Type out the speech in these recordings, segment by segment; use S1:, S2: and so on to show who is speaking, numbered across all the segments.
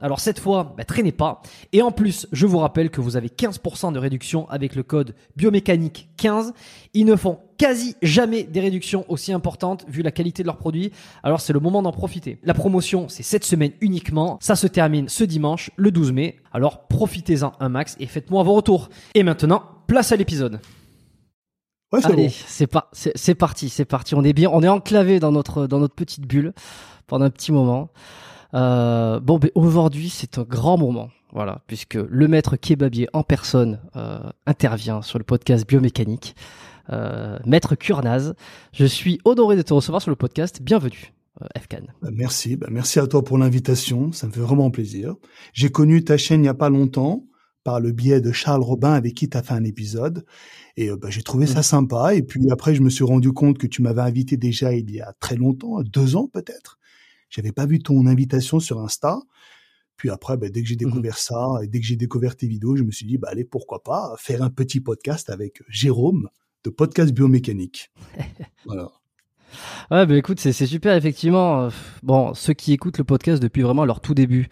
S1: Alors cette fois, bah, traînez pas. Et en plus, je vous rappelle que vous avez 15% de réduction avec le code biomécanique 15. Ils ne font quasi jamais des réductions aussi importantes vu la qualité de leurs produits. Alors c'est le moment d'en profiter. La promotion, c'est cette semaine uniquement. Ça se termine ce dimanche, le 12 mai. Alors profitez-en un max et faites-moi vos retours. Et maintenant, place à l'épisode.
S2: Ouais,
S1: Allez,
S2: bon.
S1: c'est pas, c'est c'est parti, c'est parti. On est bien, on est enclavé dans notre dans notre petite bulle pendant un petit moment. Euh, bon, ben, aujourd'hui, c'est un grand moment, voilà, puisque le maître kebabier en personne euh, intervient sur le podcast biomécanique. Euh, maître Kurnaz, je suis honoré de te recevoir sur le podcast. Bienvenue, Fkan.
S2: Bah, merci, bah, merci à toi pour l'invitation, ça me fait vraiment plaisir. J'ai connu ta chaîne il n'y a pas longtemps par le biais de Charles Robin avec qui tu as fait un épisode et bah, j'ai trouvé ça sympa et puis après je me suis rendu compte que tu m'avais invité déjà il y a très longtemps, deux ans peut-être. J'avais pas vu ton invitation sur Insta. Puis après, bah, dès que j'ai découvert ça et dès que j'ai découvert tes vidéos, je me suis dit, bah, allez, pourquoi pas faire un petit podcast avec Jérôme de Podcast Biomécanique. voilà.
S1: Ouais, bah écoute, c'est super effectivement. Bon, ceux qui écoutent le podcast depuis vraiment leur tout début,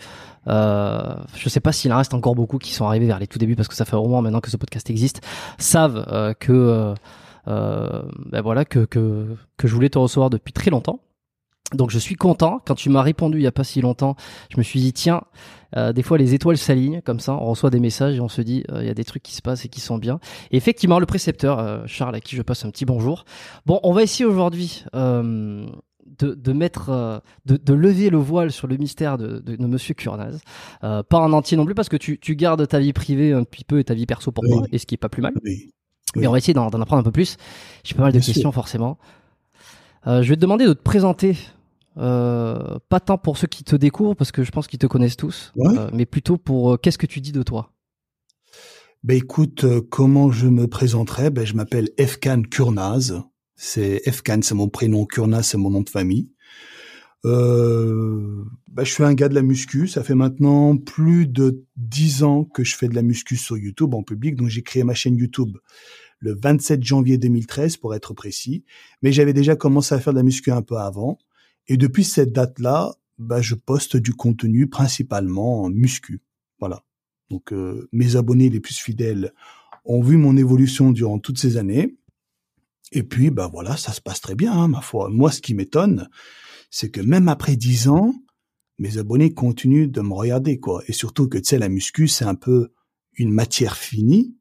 S1: euh, je sais pas s'il en reste encore beaucoup qui sont arrivés vers les tout débuts parce que ça fait au moins maintenant que ce podcast existe, savent euh, que euh, ben voilà que, que que je voulais te recevoir depuis très longtemps. Donc je suis content. Quand tu m'as répondu il y a pas si longtemps, je me suis dit tiens, euh, des fois les étoiles s'alignent comme ça, on reçoit des messages et on se dit euh, il y a des trucs qui se passent et qui sont bien. Et effectivement, le précepteur euh, Charles à qui je passe un petit bonjour. Bon, on va essayer aujourd'hui euh, de, de mettre, euh, de, de lever le voile sur le mystère de, de, de Monsieur Kurnaz. Euh, pas en entier non plus parce que tu, tu gardes ta vie privée un petit peu et ta vie perso pour
S2: Oui.
S1: toi, et ce qui est pas plus mal.
S2: Oui.
S1: Mais on va essayer d'en apprendre un peu plus. J'ai pas mal de
S2: Bien sûr.
S1: questions forcément. Euh, je vais te demander de te présenter. Euh, pas tant pour ceux qui te découvrent parce que je pense qu'ils te connaissent tous,
S2: Ouais.
S1: euh, mais plutôt pour qu'est-ce que tu dis de toi?
S2: Ben écoute, comment je me présenterai Ben je m'appelle Efkan Kurnaz. C'est Efkan, c'est mon prénom. Kurnaz, c'est mon nom de famille. Euh, ben, je suis un gars de la muscu. Ça fait maintenant plus de dix ans que je fais de la muscu sur YouTube en public. Donc j'ai créé ma chaîne YouTube le 27 janvier 2013 pour être précis. Mais j'avais déjà commencé à faire de la muscu un peu avant. Et depuis cette date-là, bah, je poste du contenu principalement en muscu. Voilà. Donc euh, mes abonnés les plus fidèles ont vu mon évolution durant toutes ces années. Et puis, bah voilà, ça se passe très bien, hein, ma foi. Moi, ce qui m'étonne, c'est que même après dix ans, mes abonnés continuent de me regarder, quoi. Et surtout que, tu sais, la muscu, c'est un peu une matière finie.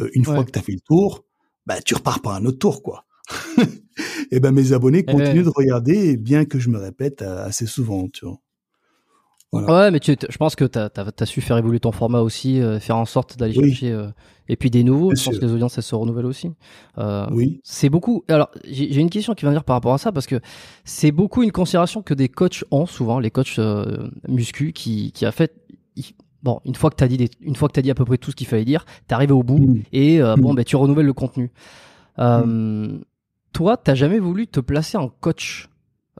S2: Euh, une fois que tu as fait le tour, bah, tu repars par un autre tour, quoi. et ben mes abonnés eh continuent de regarder, bien que je me répète assez souvent, tu vois.
S1: Ouais, mais tu, je pense que tu as, su faire évoluer ton format aussi, euh, faire en sorte d'aller chercher euh, et puis des nouveaux. je pense que les audiences elles se renouvellent aussi. Euh, oui. C'est beaucoup. Alors j'ai une question qui va venir par rapport à ça parce que c'est beaucoup une considération que des coachs ont souvent, les coachs muscu qui qui a fait. Bon, une fois que t'as dit une fois que dit à peu près tout ce qu'il fallait dire, t'es arrivé au bout mm. et bon, mm. ben tu renouvelles le contenu. Mm. Toi, t'as jamais voulu te placer en coach.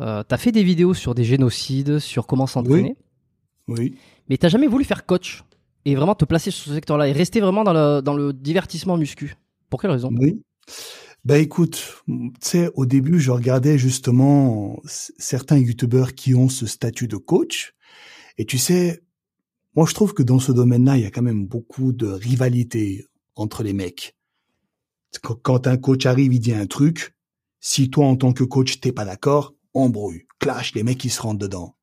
S1: Euh, t'as fait des vidéos sur des génocides, sur comment s'entraîner.
S2: Oui.
S1: Mais t'as jamais voulu faire coach et vraiment te placer sur ce secteur-là et rester vraiment dans le, dans le divertissement muscu. Pour quelle raison?
S2: Oui. Bah écoute, tu sais, au début, je regardais justement certains youtubeurs qui ont ce statut de coach. Et tu sais, moi je trouve que dans ce domaine-là, il y a quand même beaucoup de rivalité entre les mecs. Quand un coach arrive, il dit un truc. Si toi, en tant que coach, t'es pas d'accord, embrouille, clash, les mecs, ils se rentrent dedans.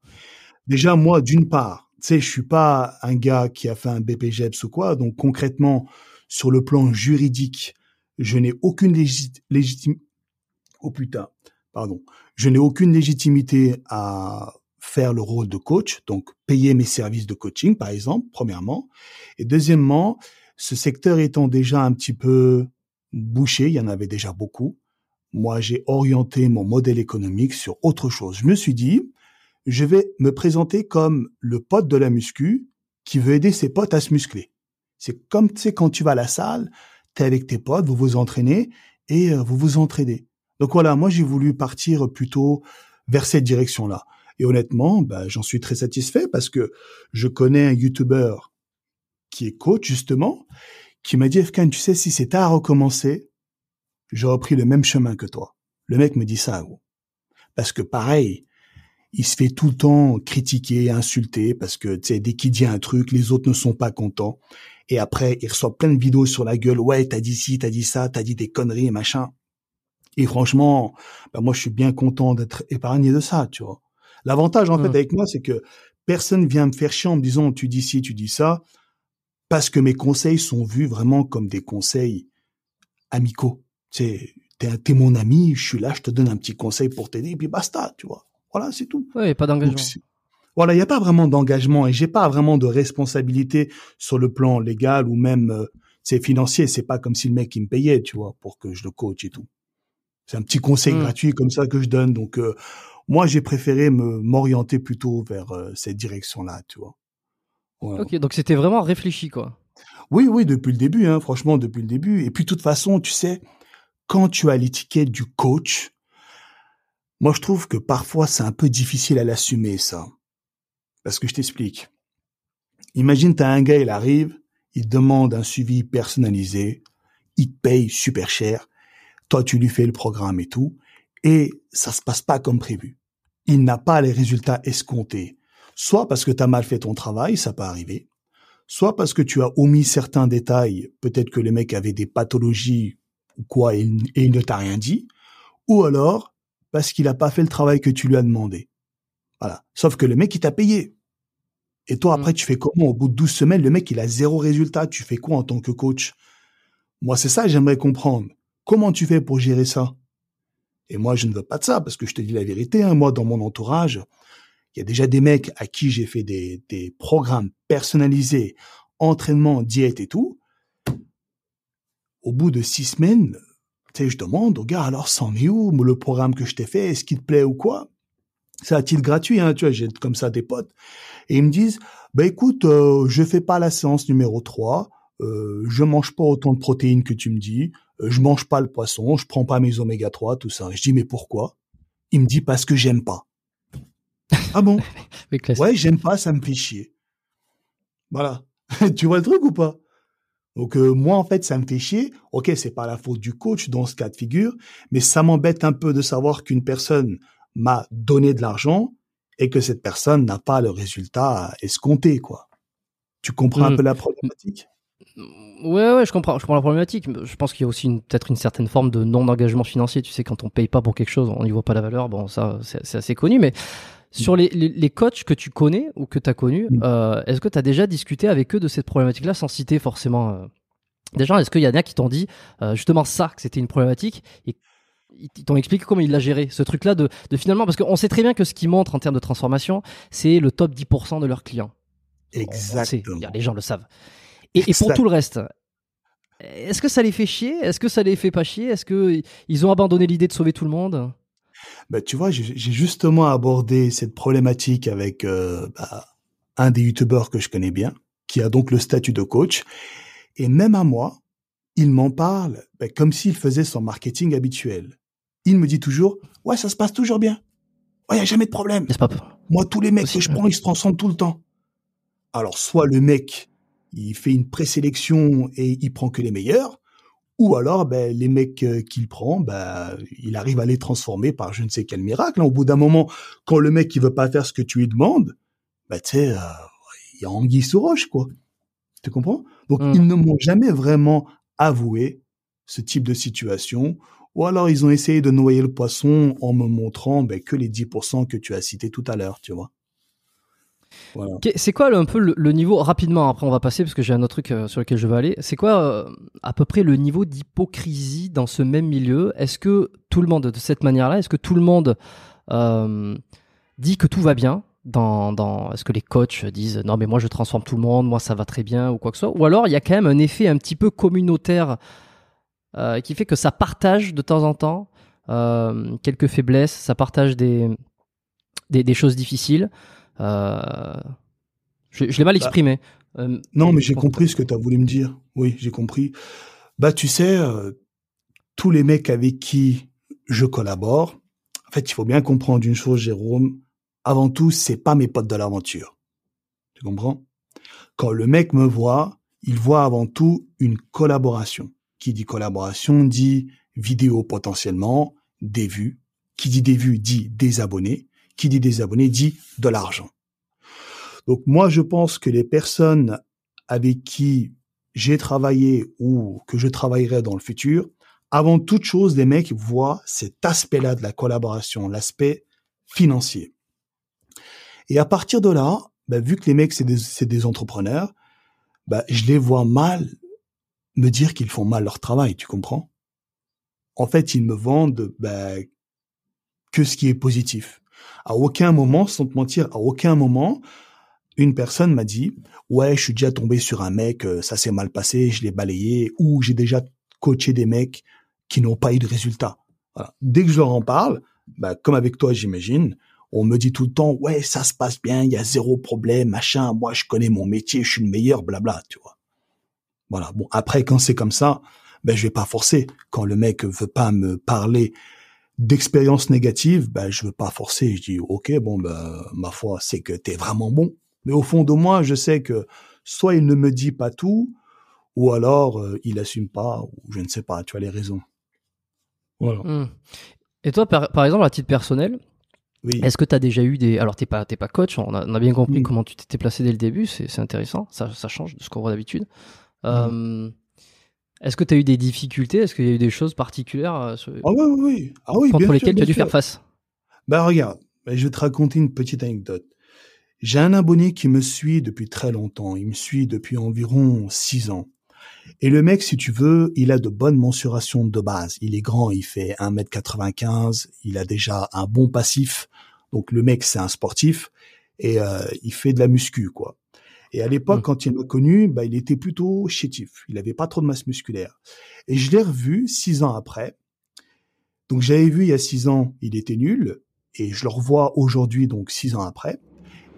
S2: Déjà, moi, d'une part, tu sais, je suis pas un gars qui a fait un BPGEPS ou quoi, donc concrètement, sur le plan juridique, je n'ai aucune légitimité. Oh putain, pardon. Je n'ai aucune légitimité à faire le rôle de coach, donc payer mes services de coaching, par exemple, premièrement. Et deuxièmement, ce secteur étant déjà un petit peu bouché, il y en avait déjà beaucoup. Moi, j'ai orienté mon modèle économique sur autre chose. Je me suis dit, je vais me présenter comme le pote de la muscu qui veut aider ses potes à se muscler. C'est comme, tu sais, quand tu vas à la salle, tu es avec tes potes, vous vous entraînez et euh, vous vous entraînez. Donc voilà, moi j'ai voulu partir plutôt vers cette direction-là. Et honnêtement, bah, j'en suis très satisfait parce que je connais un YouTuber qui est coach justement, qui m'a dit, Efkan, tu sais, si c'était à recommencer, j'aurais pris le même chemin que toi. Le mec me dit ça, gros. Parce que pareil, il se fait tout le temps critiquer, insulter, parce que tu sais, dès qu'il dit un truc, les autres ne sont pas contents. Et après, il reçoit plein de vidéos sur la gueule. Ouais, t'as dit ci, t'as dit ça, t'as dit des conneries et machin. Et franchement, bah moi, je suis bien content d'être épargné de ça, tu vois. L'avantage, en fait, avec moi, c'est que personne vient me faire chier en me disant, tu dis ci, tu dis ça, parce que mes conseils sont vus vraiment comme des conseils amicaux. Tu sais, t'es mon ami, je suis là, je te donne un petit conseil pour t'aider, et puis basta, tu vois. Voilà, c'est tout.
S1: Oui, pas d'engagement.
S2: Voilà, il n'y a pas vraiment d'engagement et j'ai pas vraiment de responsabilité sur le plan légal ou même euh, c'est financier. C'est pas comme si le mec il me payait, tu vois, pour que je le coach et tout. C'est un petit conseil hmm. gratuit comme ça que je donne. Donc euh, moi, j'ai préféré me m'orienter plutôt vers euh, cette direction-là, tu vois.
S1: Ok, donc c'était vraiment réfléchi, quoi.
S2: Oui, oui, depuis le début, hein, franchement, depuis le début. Et puis, de toute façon, tu sais, quand tu as l'étiquette du coach, moi, je trouve que parfois, c'est un peu difficile à l'assumer, ça. Parce que je t'explique. Imagine, t'as un gars, il arrive, il demande un suivi personnalisé, il te paye super cher, toi, tu lui fais le programme et tout, et ça se passe pas comme prévu. Il n'a pas les résultats escomptés. Soit parce que tu as mal fait ton travail, ça peut arriver, soit parce que tu as omis certains détails, peut-être que le mec avait des pathologies ou quoi et il ne t'a rien dit, ou alors parce qu'il n'a pas fait le travail que tu lui as demandé. Voilà. Sauf que le mec, il t'a payé. Et toi, après, mm. tu fais comment? Au bout de 12 semaines, le mec, il a zéro résultat. Tu fais quoi en tant que coach? Moi, c'est ça j'aimerais comprendre. Comment tu fais pour gérer ça? Et moi, je ne veux pas de ça, parce que je te dis la vérité. Hein, moi, dans mon entourage, il y a déjà des mecs à qui j'ai fait des, programmes personnalisés, entraînement, diète et tout. Au bout de six semaines, je demande au gars, alors, c'en est où le programme que je t'ai fait Est-ce qu'il te plaît ou quoi? C'est à titre gratuit, hein, tu vois, j'ai comme ça des potes. Et ils me disent, bah écoute, euh, je fais pas la séance numéro 3, euh, je mange pas autant de protéines que tu me dis, je mange pas le poisson, je prends pas mes oméga 3, tout ça. je dis, mais pourquoi? Il me dit, parce que j'aime pas. ah bon? Ouais, j'aime pas, ça me fait chier. Voilà. tu vois le truc ou pas? Donc euh, moi en fait ça me fait chier. Ok c'est pas la faute du coach dans ce cas de figure, mais ça m'embête un peu de savoir qu'une personne m'a donné de l'argent et que cette personne n'a pas le résultat escompté, quoi. Tu comprends un
S1: Mm.
S2: peu la problématique?
S1: Ouais, ouais, je comprends, je comprends la problématique. Je pense qu'il y a aussi peut-être une certaine forme de non-engagement financier. Tu sais, quand on paye pas pour quelque chose, on n'y voit pas la valeur. Bon, ça, c'est assez connu. Mais sur les, les, les coachs que tu connais ou que tu as connus,
S2: Mm.
S1: euh, est-ce que tu as déjà discuté avec eux de cette problématique-là sans citer forcément euh, Déjà, est-ce qu'il y en a qui t'ont dit euh, justement ça, que c'était une problématique et ils t'ont expliqué comment ils l'a géré, ce truc-là de, de finalement, parce qu'on sait très bien que ce qu'ils montrent en termes de transformation, c'est le top 10% de leurs clients. On- on sait,
S2: Exactement.
S1: les gens le savent. Et, et pour tout le reste, est-ce que ça les fait chier? Est-ce que ça les fait pas chier? Est-ce que ils ont abandonné l'idée de sauver tout le monde?
S2: Bah, tu vois, j'ai justement abordé cette problématique avec euh, bah, un des youtubeurs que je connais bien, qui a donc le statut de coach. Et même à moi, il m'en parle bah, comme s'il faisait son marketing habituel. Il me dit toujours, ouais, ça se passe toujours bien. Ouais, y a jamais de problème.
S1: Pas
S2: Moi, tous les mecs
S1: Aussi,
S2: que je prends, ils se transforment tout le temps. Alors, soit le mec, il fait une présélection et il prend que les meilleurs, ou alors, ben, les mecs euh, qu'il prend, ben, il arrive à les transformer par je ne sais quel miracle. hein. Au bout d'un moment, quand le mec, il veut pas faire ce que tu lui demandes, ben, tu sais, euh, il y a anguille sous roche, quoi. Tu comprends? Donc,
S1: Mm.
S2: ils ne m'ont jamais vraiment avoué ce type de situation. Ou alors, ils ont essayé de noyer le poisson en me montrant ben, que les 10% que tu as cités tout à l'heure, tu vois.
S1: C'est quoi un peu le, niveau rapidement Après, on va passer parce que j'ai un autre truc euh, sur lequel je veux aller. C'est quoi euh, à peu près le niveau d'hypocrisie dans ce même milieu? Est-ce que tout le monde, de cette manière-là, est-ce que tout le monde euh, dit que tout va bien dans, dans est-ce que les coachs disent non mais moi je transforme tout le monde, moi ça va très bien ou quoi que ce soit? Ou alors il y a quand même un effet un petit peu communautaire qui fait que ça partage de temps en temps quelques faiblesses, ça partage des, des choses difficiles. Euh, je je l'ai mal
S2: Bah,
S1: exprimé. Euh,
S2: Non, mais j'ai compris ce que tu as voulu me dire. Oui, j'ai compris. Bah, tu sais, euh, tous les mecs avec qui je collabore, en fait, il faut bien comprendre une chose, Jérôme. Avant tout, c'est pas mes potes de l'aventure. Tu comprends? Quand le mec me voit, il voit avant tout une collaboration. Qui dit collaboration dit vidéo potentiellement, des vues. Qui dit des vues dit des abonnés. Qui dit des abonnés dit de l'argent. Donc moi, je pense que les personnes avec qui j'ai travaillé ou que je travaillerai dans le futur, avant toute chose, les mecs voient cet aspect-là de la collaboration, l'aspect financier. Et à partir de là, bah, vu que les mecs, c'est des, des entrepreneurs, bah, je les vois mal me dire qu'ils font mal leur travail, tu comprends? En fait, ils me vendent bah, que ce qui est positif. À aucun moment, sans te mentir, à aucun moment, une personne m'a dit ouais je suis déjà tombé sur un mec euh, ça s'est mal passé je l'ai balayé ou j'ai déjà coaché des mecs qui n'ont pas eu de résultat Voilà. dès que je leur en parle bah, comme avec toi j'imagine on me dit tout le temps ouais ça se passe bien il y a zéro problème machin moi je connais mon métier je suis le meilleur blabla tu vois voilà. Bon après quand c'est comme ça ben je vais pas forcer. Quand le mec veut pas me parler d'expérience négative ben je veux pas forcer je dis ok bon ben ma foi c'est que t'es vraiment bon mais au fond de moi, je sais que soit il ne me dit pas tout, ou alors euh, il assume pas, ou je ne sais pas, tu as les raisons. Voilà.
S1: Hmm. Et toi, par, par exemple, à titre personnel,
S2: Oui.
S1: est-ce que tu as déjà eu des... Alors, t'es pas, t'es pas coach, on a, on a bien compris
S2: Mm.
S1: comment tu t'étais placé dès le début, c'est intéressant, ça, ça change de ce qu'on voit d'habitude.
S2: Mm.
S1: Euh, est-ce que tu as eu des difficultés? Est-ce qu'il y a eu des choses particulières euh, sur-
S2: Ah oui, oui, oui. Ah oui,
S1: contre
S2: bien
S1: lesquelles
S2: sûr,
S1: tu as dû
S2: sûr.
S1: faire face?
S2: Ben regarde, ben, je vais te raconter une petite anecdote. J'ai un abonné qui me suit depuis très longtemps. Il me suit depuis environ six ans. Et le mec, si tu veux, il a de bonnes mensurations de base. Il est grand, il fait 1m95, il a déjà un bon passif. Donc le mec, c'est un sportif et euh, il fait de la muscu, quoi. Et à l'époque,
S1: Mm.
S2: quand il m'a connu, bah, il était plutôt chétif. Il avait pas trop de masse musculaire. Et je l'ai revu six ans après. Donc j'avais vu il y a six ans, il était nul. Et je le revois aujourd'hui, donc six ans après.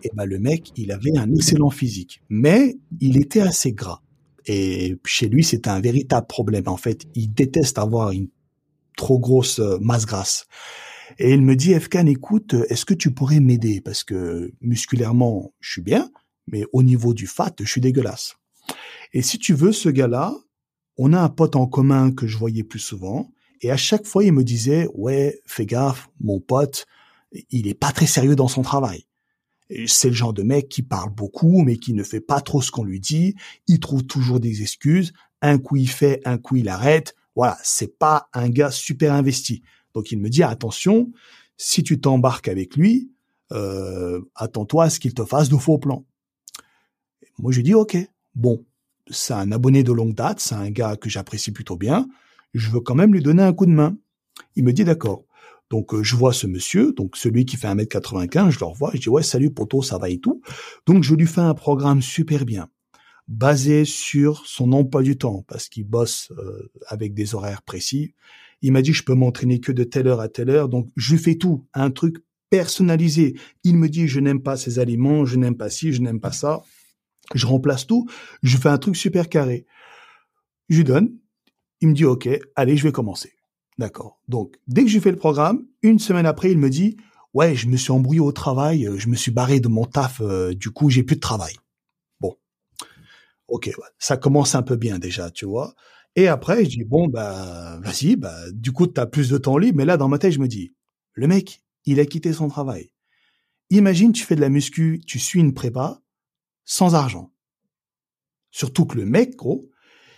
S2: Et ben le mec, il avait un excellent physique, mais il était assez gras. Et chez lui, c'était un véritable problème. En fait, il déteste avoir une trop grosse euh, masse grasse. Et il me dit, Efkan, écoute, est-ce que tu pourrais m'aider? Parce que musculairement, je suis bien, mais au niveau du fat, je suis dégueulasse. Et si tu veux, ce gars-là, on a un pote en commun que je voyais plus souvent. Et à chaque fois, il me disait, ouais, fais gaffe, mon pote, il est pas très sérieux dans son travail. C'est le genre de mec qui parle beaucoup, mais qui ne fait pas trop ce qu'on lui dit. Il trouve toujours des excuses. Un coup il fait, un coup il arrête. Voilà, c'est pas un gars super investi. Donc il me dit attention, si tu t'embarques avec lui, euh, attends-toi à ce qu'il te fasse de faux plans. Moi je dis ok, bon, c'est un abonné de longue date, c'est un gars que j'apprécie plutôt bien. Je veux quand même lui donner un coup de main. Il me dit d'accord. Donc euh, je vois ce monsieur, donc celui qui fait 1m95, je le revois, je dis ouais salut poto, ça va et tout. Donc je lui fais un programme super bien, basé sur son emploi du temps, parce qu'il bosse euh, avec des horaires précis. Il m'a dit je peux m'entraîner que de telle heure à telle heure, donc je fais tout, un truc personnalisé. Il me dit je n'aime pas ces aliments, je n'aime pas ci, je n'aime pas ça. Je remplace tout, je fais un truc super carré. Je lui donne, il me dit ok, allez je vais commencer. D'accord. Donc, dès que j'ai fait le programme, une semaine après, il me dit, ouais, je me suis embrouillé au travail, euh, je me suis barré de mon taf, euh, du coup, j'ai plus de travail. Bon. Ok, ça commence un peu bien déjà, tu vois. Et après, je dis, bon, bah, vas-y, bah, du coup, tu as plus de temps libre. Mais là, dans ma tête, je me dis, le mec, il a quitté son travail. Imagine, tu fais de la muscu, tu suis une prépa, sans argent. Surtout que le mec, gros,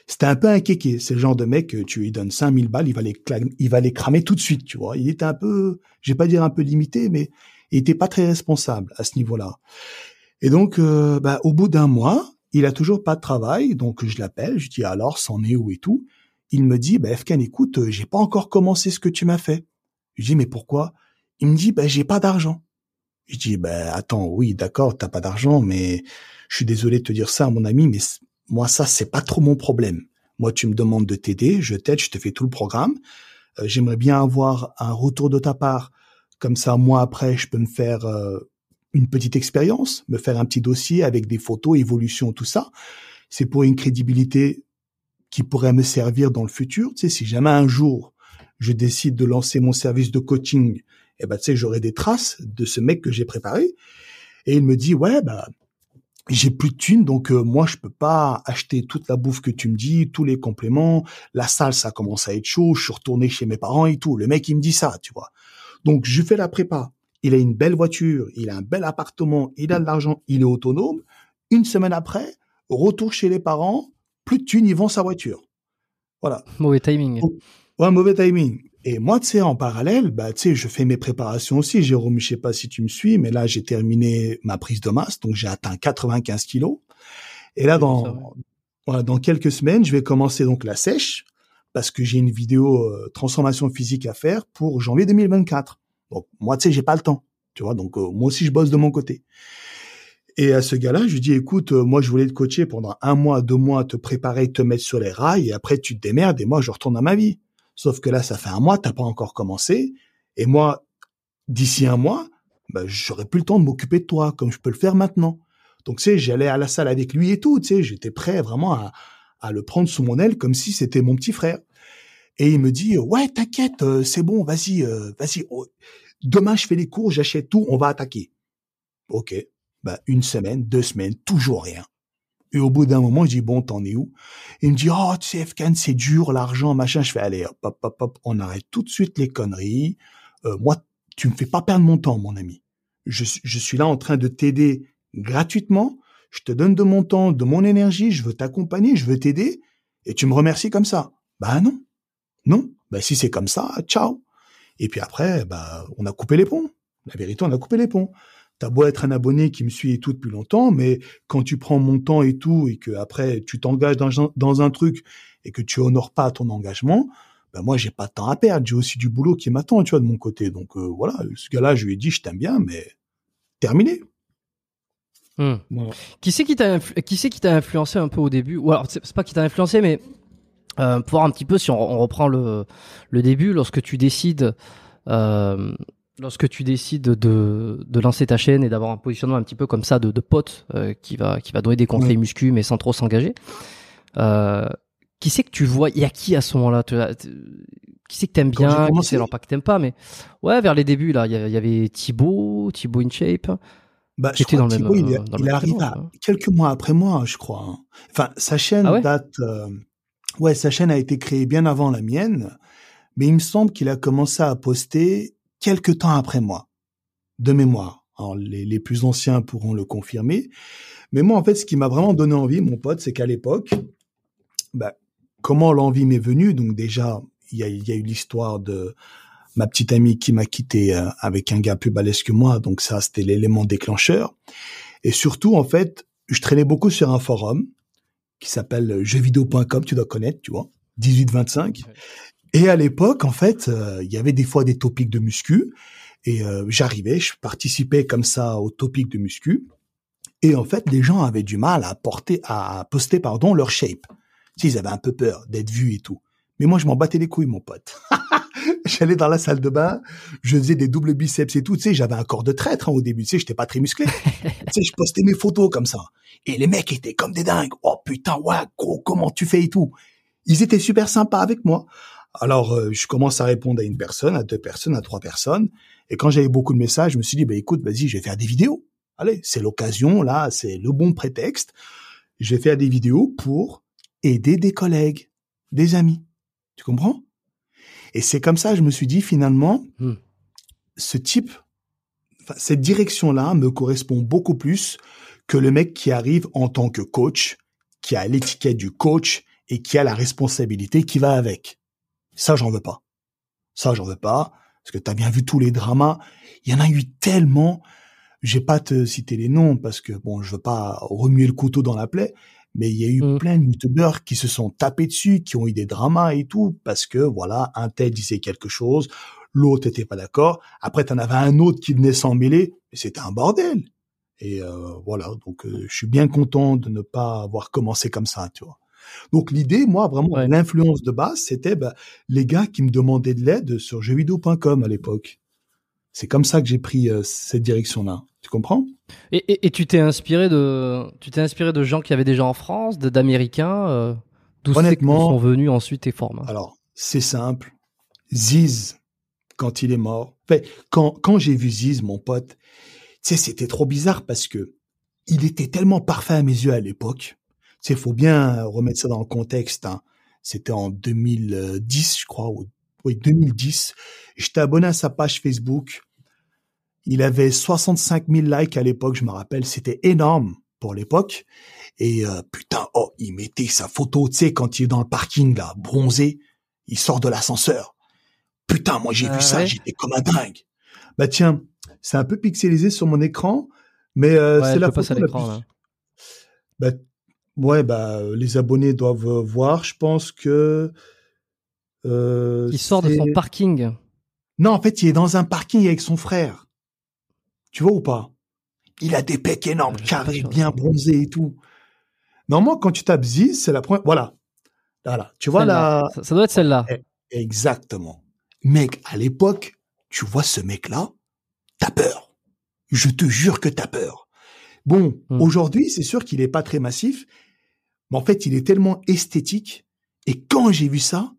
S2: c'était un peu un kéké. C'est le genre de mec, tu lui donnes 5000 balles, il va les, il va les cramer tout de suite, tu vois. Il était un peu, je vais pas dire un peu limité, mais il était pas très responsable à ce niveau-là. Et donc, euh, bah, au bout d'un mois, il a toujours pas de travail, donc je l'appelle, je dis alors, c'en est où et tout? Il me dit, bah, Fkan, écoute, euh, j'ai pas encore commencé ce que tu m'as fait. Je dis, mais pourquoi? Il me dit, bah, j'ai pas d'argent. Je dis, bah, attends, oui, d'accord, t'as pas d'argent, mais je suis désolé de te dire ça, mon ami, mais moi, ça, c'est pas trop mon problème. Moi, tu me demandes de t'aider, je t'aide, je te fais tout le programme. Euh, j'aimerais bien avoir un retour de ta part. Comme ça, moi, après, je peux me faire euh, une petite expérience, me faire un petit dossier avec des photos, évolution, tout ça. C'est pour une crédibilité qui pourrait me servir dans le futur. Tu sais, si jamais un jour je décide de lancer mon service de coaching, eh ben, tu sais, j'aurai des traces de ce mec que j'ai préparé. Et il me dit, ouais, bah, j'ai plus de thunes, donc euh, moi je peux pas acheter toute la bouffe que tu me dis, tous les compléments. La salle, ça commence à être chaud. Je suis retourné chez mes parents et tout. Le mec il me dit ça, tu vois. Donc je fais la prépa. Il a une belle voiture, il a un bel appartement, il a de l'argent, il est autonome. Une semaine après, retour chez les parents, plus de thunes, il vend sa voiture. Voilà.
S1: Mauvais timing.
S2: Ouais, mauvais timing. Et moi, tu sais, en parallèle, bah, tu sais, je fais mes préparations aussi. Jérôme, je sais pas si tu me suis, mais là, j'ai terminé ma prise de masse, donc j'ai atteint 95 kilos. Et là, dans, voilà, dans quelques semaines, je vais commencer donc la sèche parce que j'ai une vidéo euh, transformation physique à faire pour janvier 2024. Donc, moi, tu sais, j'ai pas le temps, tu vois. Donc, euh, moi aussi, je bosse de mon côté. Et à ce gars-là, je lui dis, écoute, euh, moi, je voulais te coacher pendant un mois, deux mois, te préparer, te mettre sur les rails, et après, tu te démerdes, et moi, je retourne à ma vie. Sauf que là, ça fait un mois, t'as pas encore commencé. Et moi, d'ici un mois, ben, j'aurai plus le temps de m'occuper de toi comme je peux le faire maintenant. Donc, tu sais, j'allais à la salle avec lui et tout, tu sais, j'étais prêt vraiment à, à le prendre sous mon aile comme si c'était mon petit frère. Et il me dit, ouais, t'inquiète, euh, c'est bon, vas-y, euh, vas-y. Oh, demain, je fais les cours, j'achète tout, on va attaquer. Ok. Ben, une semaine, deux semaines, toujours rien. Et au bout d'un moment, je dis, bon, t'en es où? Il me dit, oh, tu sais, FKN, c'est dur, l'argent, machin. Je fais, allez, hop, hop, hop, on arrête tout de suite les conneries. Euh, moi, tu me fais pas perdre mon temps, mon ami. Je, je suis là en train de t'aider gratuitement. Je te donne de mon temps, de mon énergie. Je veux t'accompagner, je veux t'aider. Et tu me remercies comme ça. Bah non. Non. Bah si c'est comme ça, ciao. Et puis après, bah, on a coupé les ponts. La vérité, on a coupé les ponts t'as beau être un abonné qui me suit et tout depuis longtemps, mais quand tu prends mon temps et tout, et que après tu t'engages dans, un truc et que tu honores pas ton engagement, ben moi j'ai pas de temps à perdre, j'ai aussi du boulot qui m'attend, tu vois, de mon côté. Donc euh, voilà, ce gars-là, je lui ai dit, je t'aime bien, mais terminé.
S1: Hmm. Qui c'est qui t'a qui c'est qui t'a influencé un peu au début? Ou alors c'est pas qui t'a influencé, mais euh, pour voir un petit peu si on, reprend le le début, lorsque tu décides euh, lorsque tu décides de, de lancer ta chaîne et d'avoir un positionnement un petit peu comme ça de, de pote euh, qui va qui va donner des conseils muscu mais sans trop s'engager, euh, qui c'est que tu vois Il y a qui à ce moment-là Qui c'est que t'aimes bien Qui c'est alors pas que t'aimes pas, mais ouais, vers les débuts là, il y avait Thibaut, Thibaut InShape.
S2: Bah, je crois dans Thibaut, il, est, euh, il arrive quelques mois après moi, je crois. Hein. Enfin, sa chaîne ah date. ouais, sa chaîne a été créée bien avant la mienne, mais il me semble qu'il a commencé à poster quelques temps après moi, de mémoire. Alors, les, plus anciens pourront le confirmer. Mais moi, en fait, ce qui m'a vraiment donné envie, mon pote, c'est qu'à l'époque, bah, comment l'envie m'est venue Donc déjà, il y a, eu l'histoire de ma petite amie qui m'a quitté euh, avec un gars plus balèze que moi. Donc ça, c'était l'élément déclencheur. Et surtout, en fait, je traînais beaucoup sur un forum qui s'appelle jeuxvideo.com, tu dois connaître, tu vois, 1825. Et à l'époque, en fait, euh, il y avait des fois des topics de muscu. Et euh, j'arrivais, je participais comme ça aux topics de muscu. Et en fait, les gens avaient du mal à porter, à poster, pardon, leur shape. S'ils avaient un peu peur d'être vus et tout. Mais moi, je m'en battais les couilles, mon pote. J'allais dans la salle de bain, je faisais des doubles biceps et tout. Tu sais, j'avais un corps de traître hein, au début. Tu sais, j'étais pas très musclé. tu sais, je postais mes photos comme ça. Et les mecs étaient comme des dingues. Oh putain, ouais, gros, comment tu fais et tout. Ils étaient super sympas avec moi. Alors, euh, je commence à répondre à une personne, à deux personnes, à trois personnes. Et quand j'avais beaucoup de messages, je me suis dit, bah écoute, vas-y, je vais faire des vidéos. Allez, c'est l'occasion, là, c'est le bon prétexte. Je vais faire des vidéos pour aider des collègues, des amis. Tu comprends? Et c'est comme ça, je me suis dit, finalement,
S1: Hmm.
S2: ce type, cette direction-là me correspond beaucoup plus que le mec qui arrive en tant que coach, qui a l'étiquette du coach et qui a la responsabilité qui va avec. Ça, j'en veux pas. Ça, j'en veux pas. Parce que tu as bien vu tous les dramas. Il y en a eu tellement. Je vais pas te citer les noms parce que bon, je veux pas remuer le couteau dans la plaie. Mais il y a eu
S1: Mm.
S2: plein de youtubeurs qui se sont tapés dessus, qui ont eu des dramas et tout, parce que voilà, un tel disait quelque chose, l'autre était pas d'accord. Après, t'en avais un autre qui venait s'en mêler, et c'était un bordel. Et euh, voilà, donc euh, je suis bien content de ne pas avoir commencé comme ça, tu vois. Donc l'idée, moi, vraiment,
S1: Ouais.
S2: l'influence de base, c'était bah, les gars qui me demandaient de l'aide sur jeuxvideo.com à l'époque. C'est comme ça que j'ai pris euh, cette direction-là. Tu comprends?
S1: Et, et, et tu t'es inspiré de, tu t'es inspiré de gens qui avaient déjà en France, d'Américains, euh, d'où sont venus ensuite tes formes?
S2: Alors, c'est simple. Ziz, quand il est mort, enfin, quand, quand j'ai vu Ziz, mon pote, tu sais, c'était trop bizarre parce que il était tellement parfait à mes yeux à l'époque. Tu sais, faut bien remettre ça dans le contexte. hein. C'était en 2010, je crois, ou oui, 2010. J'étais abonné à sa page Facebook. Il avait 65 000 likes à l'époque, je me rappelle. C'était énorme pour l'époque. Et euh, putain, oh, il mettait sa photo, tu sais, quand il est dans le parking, là, bronzé. Il sort de l'ascenseur. Putain, moi j'ai
S1: Ah
S2: vu ça, j'étais comme un dingue. Bah tiens, c'est un peu pixelisé sur mon écran, mais euh,
S1: Ouais,
S2: c'est la photo la
S1: l'écran,
S2: plus-
S1: là.
S2: Bah, ouais, bah les abonnés doivent euh, voir. Je pense que euh,
S1: Il sort de son parking.
S2: Non, en fait, il est dans un parking avec son frère. Tu vois ou pas? Il a des pecs énormes,
S1: Euh,
S2: carrés, bien bronzés et tout. Normalement, quand tu tapes Ziz, c'est la première. Voilà, voilà. Tu vois là
S1: Ça, ça doit être celle-là.
S2: Eh, Exactement. Mec, à l'époque, tu vois ce mec-là, t'as peur. Je te jure que t'as peur. Bon,
S1: Hmm.
S2: aujourd'hui, c'est sûr qu'il est pas très massif, mais en fait, il est tellement esthétique. Et quand j'ai vu ça,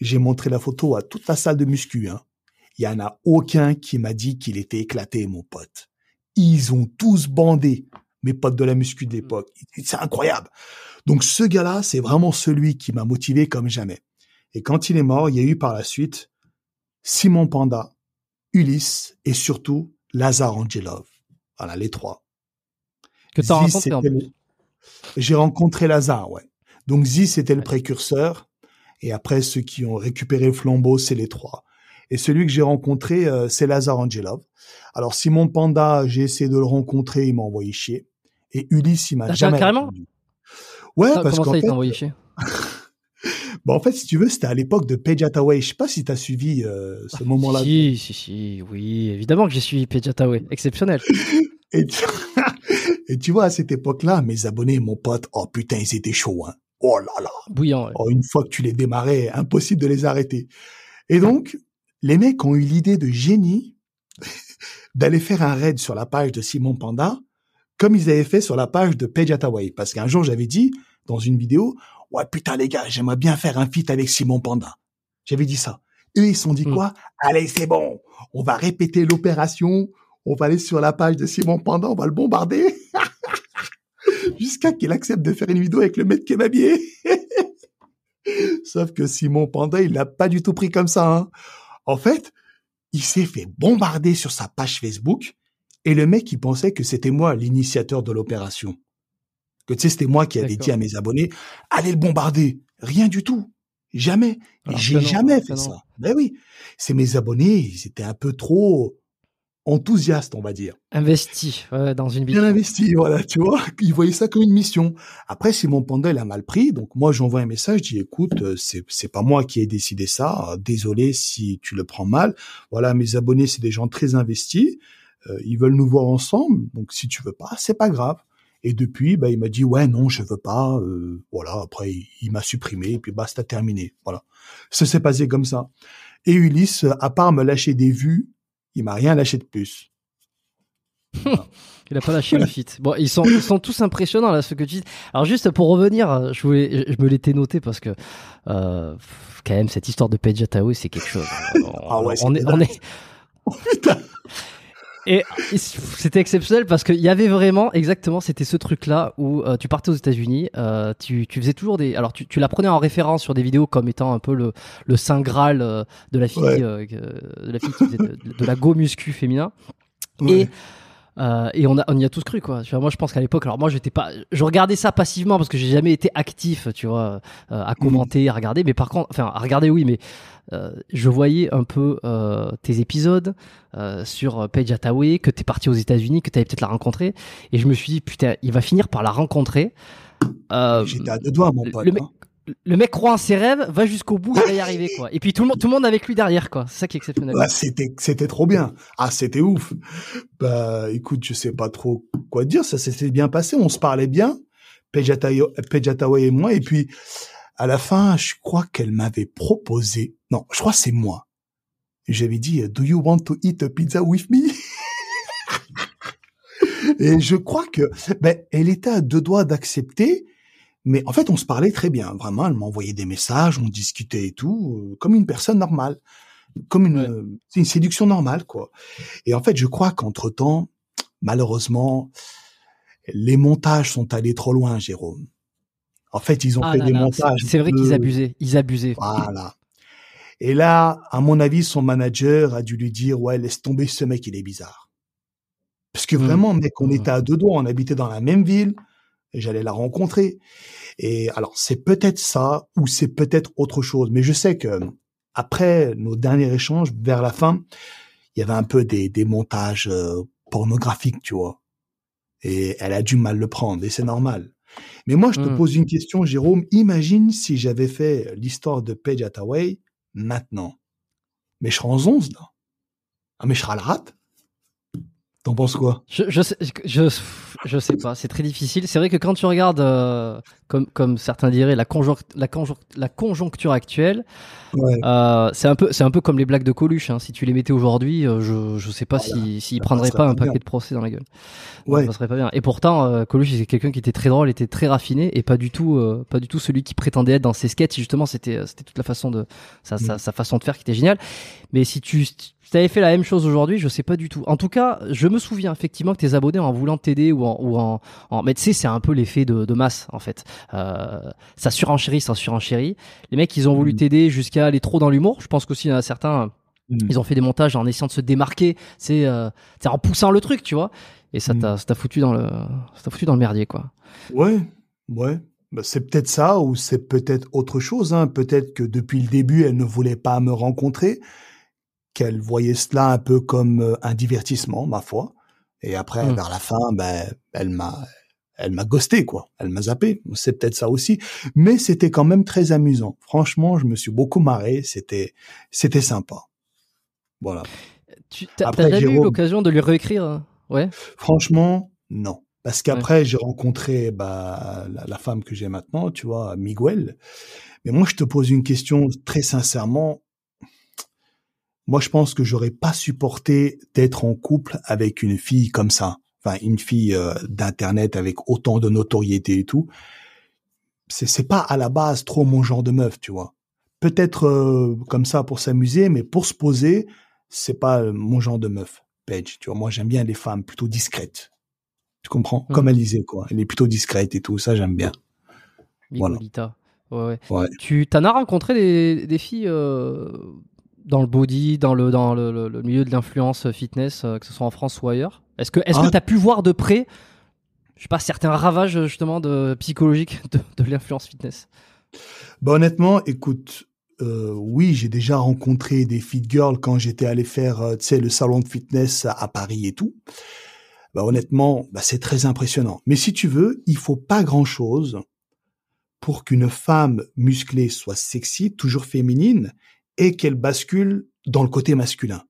S2: j'ai montré la photo à toute la salle de muscu. Hein. Il y en a aucun qui m'a dit qu'il était éclaté, mon pote. Ils ont tous bandé, mes potes de la muscu de l'époque. C'est incroyable. Donc ce gars-là, c'est vraiment celui qui m'a motivé comme jamais. Et quand il est mort, il y a eu par la suite Simon Panda, Ulysse et surtout Lazare Angelov. Voilà, les trois.
S1: Que
S2: Ziz,
S1: rencontré en plus.
S2: J'ai rencontré Lazare, ouais. Donc Ziz, c'était le précurseur. Et après, ceux qui ont récupéré le flambeau, c'est les trois. Et celui que j'ai rencontré, euh, c'est Lazare Angelov. Alors Simon Panda, j'ai essayé de le rencontrer, il m'a envoyé chier. Et Ulysse, il m'a
S1: Ah,
S2: jamais
S1: carrément
S2: répondu. Ouais,
S1: Ah,
S2: parce qu'en fait,
S1: envoyé chier
S2: bah, en fait, si tu veux, c'était à l'époque de Page Hathaway. Je sais pas si tu as suivi euh, ce moment-là.
S1: Si, si, si, oui, évidemment que j'ai suivi Pejatawe. Exceptionnel.
S2: Et tu... et tu vois, à cette époque-là, mes abonnés, mon pote, oh putain, ils étaient chauds, hein. Oh là là.
S1: Bouillant. ouais.
S2: Oh, une fois que tu les démarrais, impossible de les arrêter. Et donc, les mecs ont eu l'idée de génie d'aller faire un raid sur la page de Simon Panda, comme ils avaient fait sur la page de Page Hathaway. Parce qu'un jour, j'avais dit, dans une vidéo, ouais, putain, les gars, j'aimerais bien faire un feat avec Simon Panda. J'avais dit ça. Eux, ils se sont dit
S1: Hmm.
S2: quoi? Allez, c'est bon. On va répéter l'opération. On va aller sur la page de Simon Panda, on va le bombarder. Jusqu'à qu'il accepte de faire une vidéo avec le est habillé. Sauf que Simon Panda, il l'a pas du tout pris comme ça. hein. En fait, il s'est fait bombarder sur sa page Facebook. Et le mec, il pensait que c'était moi l'initiateur de l'opération. Que tu sais, c'était moi qui avais dit à mes abonnés, allez le bombarder. Rien du tout. Jamais. J'ai jamais fait ça. Ben oui. C'est mes abonnés, ils étaient un peu trop enthousiastes, on va dire.
S1: Investi dans une
S2: Bien investi, voilà, tu vois. Ils voyaient ça comme une mission. Après, si mon panda il a mal pris, donc moi j'envoie un message, je dis écoute, euh, c'est c'est pas moi qui ai décidé ça. Désolé si tu le prends mal. Voilà, mes abonnés c'est des gens très investis. Euh, ils veulent nous voir ensemble, donc si tu veux pas, c'est pas grave. Et depuis, bah, il m'a dit ouais non, je veux pas. Euh, voilà. Après, il, m'a supprimé et puis basta terminé. Voilà. Ça s'est passé comme ça. Et Ulysse, à part me lâcher des vues, il m'a rien lâché de plus.
S1: il a pas lâché le fit. Bon, ils sont, ils sont tous impressionnants là, ce que tu dis. Alors juste pour revenir, je voulais, je me l'étais noté parce que euh, quand même cette histoire de Page c'est quelque chose.
S2: ah ouais,
S1: on, est, on est. Oh, putain. Et c'était exceptionnel parce qu'il y avait vraiment, exactement, c'était ce truc-là où euh, tu partais aux États-Unis, euh, tu, tu, faisais toujours des. Alors, tu, tu la prenais en référence sur des vidéos comme étant un peu le, le saint graal euh, de la fille, de la fille qui faisait de, la go muscu féminin. Et euh, et on, a, on y a tous cru quoi. Tu vois, moi je pense qu'à l'époque, alors moi j'étais pas, je regardais ça passivement parce que j'ai jamais été actif, tu vois, euh, à commenter, à regarder. Mais par contre, enfin à regarder oui, mais euh, je voyais un peu euh, tes épisodes euh, sur Paige Attaway, que t'es parti aux États-Unis, que t'avais peut-être la rencontrer, et je me suis dit putain, il va finir par la rencontrer.
S2: J'étais à deux doigts, mon pote.
S1: Hein le mec croit en ses rêves, va jusqu'au bout, il va y arriver quoi. Et puis tout le monde, tout le monde avec lui derrière quoi. C'est ça qui est exceptionnel.
S2: Bah, c'était, c'était trop bien. Ah, c'était ouf. Bah, écoute, je sais pas trop quoi dire. Ça s'était bien passé. On se parlait bien, Pejatawa et moi. Et puis à la fin, je crois qu'elle m'avait proposé. Non, je crois c'est moi. J'avais dit, Do you want to eat a pizza with me? et je crois que, ben, elle était à deux doigts d'accepter. Mais en fait, on se parlait très bien. Vraiment, elle m'envoyait des messages, on discutait et tout, euh, comme une personne normale, comme une, une séduction normale, quoi. Et en fait, je crois qu'entre temps, malheureusement, les montages sont allés trop loin, Jérôme. En fait, ils ont ah fait des montages.
S1: C'est vrai qu'ils abusaient, ils abusaient.
S2: Voilà. Et là, à mon avis, son manager a dû lui dire, ouais, laisse tomber ce mec, il est bizarre. Parce que mmh. vraiment, mec, on mmh. était à deux doigts, on habitait dans la même ville, et j'allais la rencontrer. Et alors, c'est peut-être ça ou c'est peut-être autre chose. Mais je sais que après nos derniers échanges, vers la fin, il y avait un peu des, des montages euh, pornographiques, tu vois. Et elle a du mal le prendre, et c'est normal. Mais moi, je te mmh. pose une question, Jérôme. Imagine si j'avais fait l'histoire de Paige Hathaway maintenant. Mais je serais en 11, là. Ah, mais je serais à la rate. T'en penses quoi?
S1: Je, je, sais, je, je sais pas, c'est très difficile. C'est vrai que quand tu regardes, euh, comme, comme certains diraient, la, la, la conjoncture actuelle, euh, c'est un peu, c'est un peu comme les blagues de Coluche. Hein. Si tu les mettais aujourd'hui, euh, je, je sais pas s'il si, prendrait pas un paquet de procès dans la gueule. Ouais. Ça serait pas bien. Et pourtant, euh, Coluche, c'est quelqu'un qui était très drôle, était très raffiné et pas du tout, euh, pas du tout celui qui prétendait être dans ses sketchs. Justement, c'était, c'était toute la façon de, sa, sa, mm. sa, façon de faire qui était géniale. Mais si tu, tu avais fait la même chose aujourd'hui, je sais pas du tout. En tout cas, je me souviens effectivement que tes abonnés en voulant t'aider ou en, ou en, en, mais tu sais, c'est un peu l'effet de, de masse en fait. Euh, ça surenchérit, ça surenchérit. Les mecs, ils ont voulu mm. t'aider jusqu'à aller trop dans l'humour. Je pense qu'aussi il y en a certains. Mm. Ils ont fait des montages en essayant de se démarquer, c'est euh, en poussant le truc, tu vois. Et ça t'a mm. foutu dans le, ça foutu dans le merdier, quoi.
S2: Ouais, ouais. Bah, c'est peut-être ça ou c'est peut-être autre chose. Hein. Peut-être que depuis le début, elle ne voulait pas me rencontrer qu'elle voyait cela un peu comme euh, un divertissement, ma foi. Et après, mmh. vers la fin, ben, elle m'a, elle m'a ghosté, quoi. Elle m'a zappé. C'est peut-être ça aussi. Mais c'était quand même très amusant. Franchement, je me suis beaucoup marré. C'était, c'était sympa. Voilà.
S1: Tu as jamais eu l'occasion de lui réécrire hein? Ouais.
S2: Franchement, non. Parce qu'après, j'ai rencontré bah, la, la, femme que j'ai maintenant, tu vois, Miguel. Mais moi, je te pose une question très sincèrement. Moi, je pense que j'aurais pas supporté d'être en couple avec une fille comme ça. Enfin, une fille euh, d'internet avec autant de notoriété et tout. C'est c'est pas à la base trop mon genre de meuf, tu vois. Peut-être euh, comme ça pour s'amuser, mais pour se poser, c'est pas euh, mon genre de meuf. Paige, tu vois. Moi, j'aime bien les femmes plutôt discrètes. Tu comprends? Mmh. Comme Alizé, quoi. Elle est plutôt discrète et tout. Ça, j'aime bien.
S1: Voilà. Ouais, ouais. ouais. Tu t'en as rencontré des, des filles dans le body, dans le, dans le, le- le milieu de l'influence fitness, euh, que ce soit en France ou ailleurs Est-ce que est-ce
S2: Ah.
S1: que tu as pu voir de près, je sais pas, certains ravages justement de psychologiques de, de l'influence fitness?
S2: Bah honnêtement, écoute, euh, oui, j'ai déjà rencontré des fit girls quand j'étais allé faire, euh, tu le salon de fitness à, à Paris et tout. Bah honnêtement, bah, c'est très impressionnant. Mais si tu veux, il faut pas grand chose pour qu'une femme musclée soit sexy, toujours féminine, et qu'elle bascule dans le côté masculin.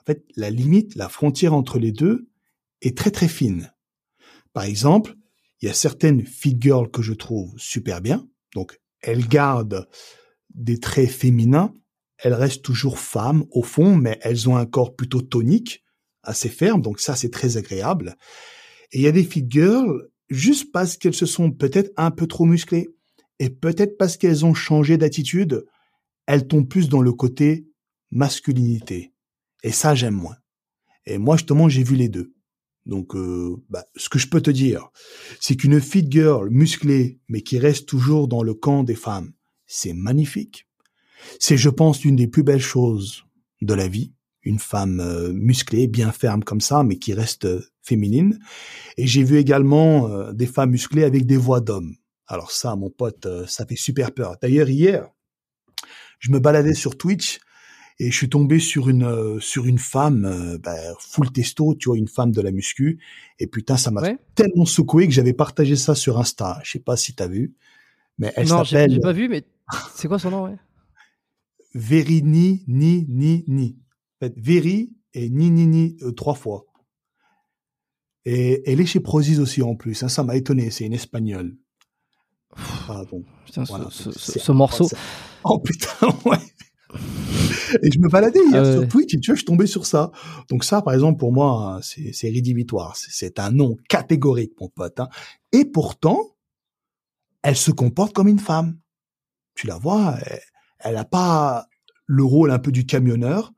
S2: En fait, la limite, la frontière entre les deux est très très fine. Par exemple, il y a certaines fit girls que je trouve super bien, donc elles gardent des traits féminins, elles restent toujours femmes au fond, mais elles ont un corps plutôt tonique, assez ferme, donc ça c'est très agréable. Et il y a des fit girls juste parce qu'elles se sont peut-être un peu trop musclées et peut-être parce qu'elles ont changé d'attitude, elles tombent plus dans le côté masculinité. Et ça j'aime moins. Et moi justement j'ai vu les deux. Donc, euh, bah, ce que je peux te dire, c'est qu'une fit girl musclée, mais qui reste toujours dans le camp des femmes, c'est magnifique. C'est, je pense, l'une des plus belles choses de la vie. Une femme euh, musclée, bien ferme comme ça, mais qui reste euh, féminine. Et j'ai vu également euh, des femmes musclées avec des voix d'hommes. Alors ça, mon pote, ça fait super peur. D'ailleurs, hier, je me baladais sur Twitch et je suis tombé sur une euh, sur une femme euh, bah, full testo, tu vois, une femme de la muscu. Et putain, ça m'a
S1: Ouais.
S2: tellement secoué que j'avais partagé ça sur Insta. Je sais pas si t'as vu, mais elle
S1: Non, j'ai
S2: s'appelle
S1: j'ai pas vu, mais c'est quoi son nom ouais?
S2: Verini ni ni ni. En fait, Veri et ni ni ni euh, trois fois. Et elle est chez Prozis aussi en plus. hein, ça m'a étonné. C'est une espagnole. Pardon.
S1: Putain, ce-
S2: Voilà,
S1: ce,
S2: donc
S1: ce-
S2: c'est-
S1: ce morceau.
S2: Oh putain, ouais. Et je me baladais hier
S1: Ah
S2: sur Twitch et tu vois, je suis tombé sur ça. Donc ça, par exemple, pour moi, c'est rédhibitoire. C'est- un nom catégorique, mon pote. hein. Et pourtant, elle se comporte comme une femme. Tu la vois, elle- elle n'a pas le rôle un peu du camionneur.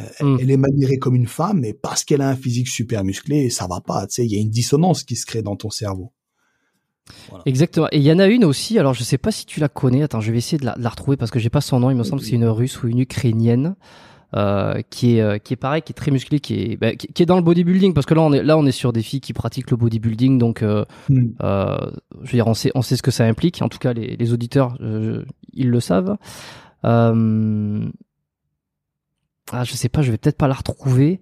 S2: Euh,
S1: Mm.
S2: Elle est maniérée comme une femme, mais parce qu'elle a un physique super musclé, ça va pas. Tu sais, il y a une dissonance qui se crée dans ton cerveau.
S1: Exactement. Et il y en a une aussi, alors je sais pas si tu la connais, attends, je vais essayer de la, de la retrouver parce que j'ai pas son nom, il me semble que c'est une russe ou une ukrainienne. euh, qui est euh, qui est pareil, qui est très musclée, qui est bah, qui, qui est dans le bodybuilding parce que là on est là on est sur des filles qui pratiquent le bodybuilding donc euh,
S2: Mm.
S1: euh, je veux dire on sait on sait ce que ça implique en tout cas les, les auditeurs euh, ils le savent. Euh, ah je sais pas, je vais peut-être pas la retrouver.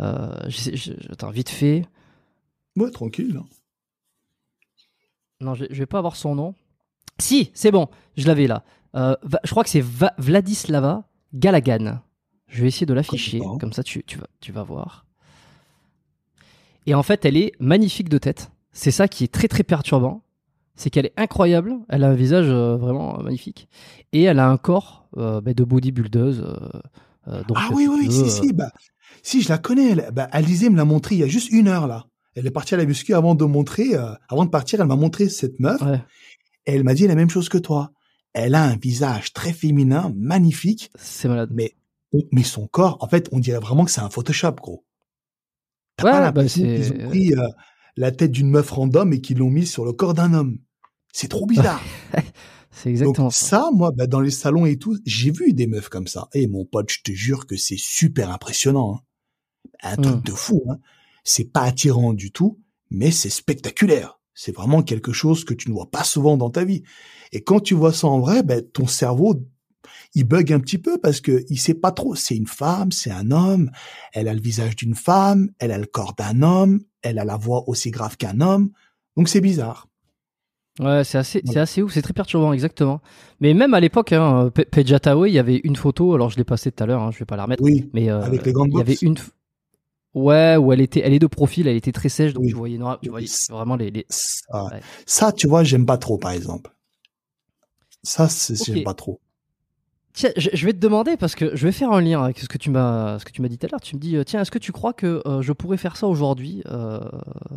S1: Euh, je sais- je- attends vite fait.
S2: Ouais, tranquille. hein.
S1: Non, je, je vais pas avoir son nom. Si, c'est bon, je l'avais là. Euh, Va- je crois que c'est Va- Vladislava Galagan. Je vais essayer de l'afficher, comme ça tu, tu, vas, tu vas voir. Et en fait, elle est magnifique de tête. C'est ça qui est très très perturbant. C'est qu'elle est incroyable. Elle a un visage euh, vraiment euh, magnifique. Et elle a un corps euh, bah, de bodybuildeuse. donc,
S2: ah oui, oui, si, si, bah, si, je la connais. Elle, bah, Alizé me l'a montré il y a juste une heure, là. Elle est partie à la muscu avant de montrer, euh, avant de partir, elle m'a montré cette meuf.
S1: ouais,
S2: Et elle m'a dit la même chose que toi. Elle a un visage très féminin, magnifique,
S1: c'est malade.
S2: mais, mais son corps, en fait, on dirait vraiment que c'est un Photoshop, gros. T'as
S1: Ouais,
S2: pas
S1: bah,
S2: l'impression qu'ils ont pris euh, la tête d'une meuf random et qu'ils l'ont mise sur le corps d'un homme. C'est trop bizarre.
S1: C'est exactement
S2: Donc
S1: ça.
S2: moi, bah, dans les salons et tout, j'ai vu des meufs comme ça. Et mon pote, je te jure que c'est super impressionnant. hein. Un truc
S1: Mm.
S2: de fou. Hein. C'est pas attirant du tout, mais c'est spectaculaire. C'est vraiment quelque chose que tu ne vois pas souvent dans ta vie. Et quand tu vois ça en vrai, ben, ton cerveau, il bug un petit peu parce que il sait pas trop. C'est une femme, c'est un homme. Elle a le visage d'une femme, elle a le corps d'un homme, elle a la voix aussi grave qu'un homme. Donc c'est bizarre.
S1: Ouais, c'est assez, c'est assez ouf, c'est très perturbant, exactement. Mais même à l'époque, hein, il y avait une photo, alors je l'ai passée tout à l'heure, hein, je vais pas la remettre,
S2: Oui,
S1: mais euh,
S2: avec les gants
S1: il y avait une, ouais, où elle était, elle est de profil, elle était très sèche, donc
S2: Oui.
S1: tu voyais, noir- tu voyais
S2: Oui.
S1: vraiment les, les-
S2: Ça,
S1: Ouais.
S2: ça, tu vois, j'aime pas trop, par exemple. Ça, c'est, j'aime pas trop.
S1: Tiens, je, vais te demander parce que je vais faire un lien avec ce que tu m'as, ce que tu m'as dit tout à l'heure. Tu me dis, euh, tiens, est-ce que tu crois que euh, je pourrais faire ça aujourd'hui euh,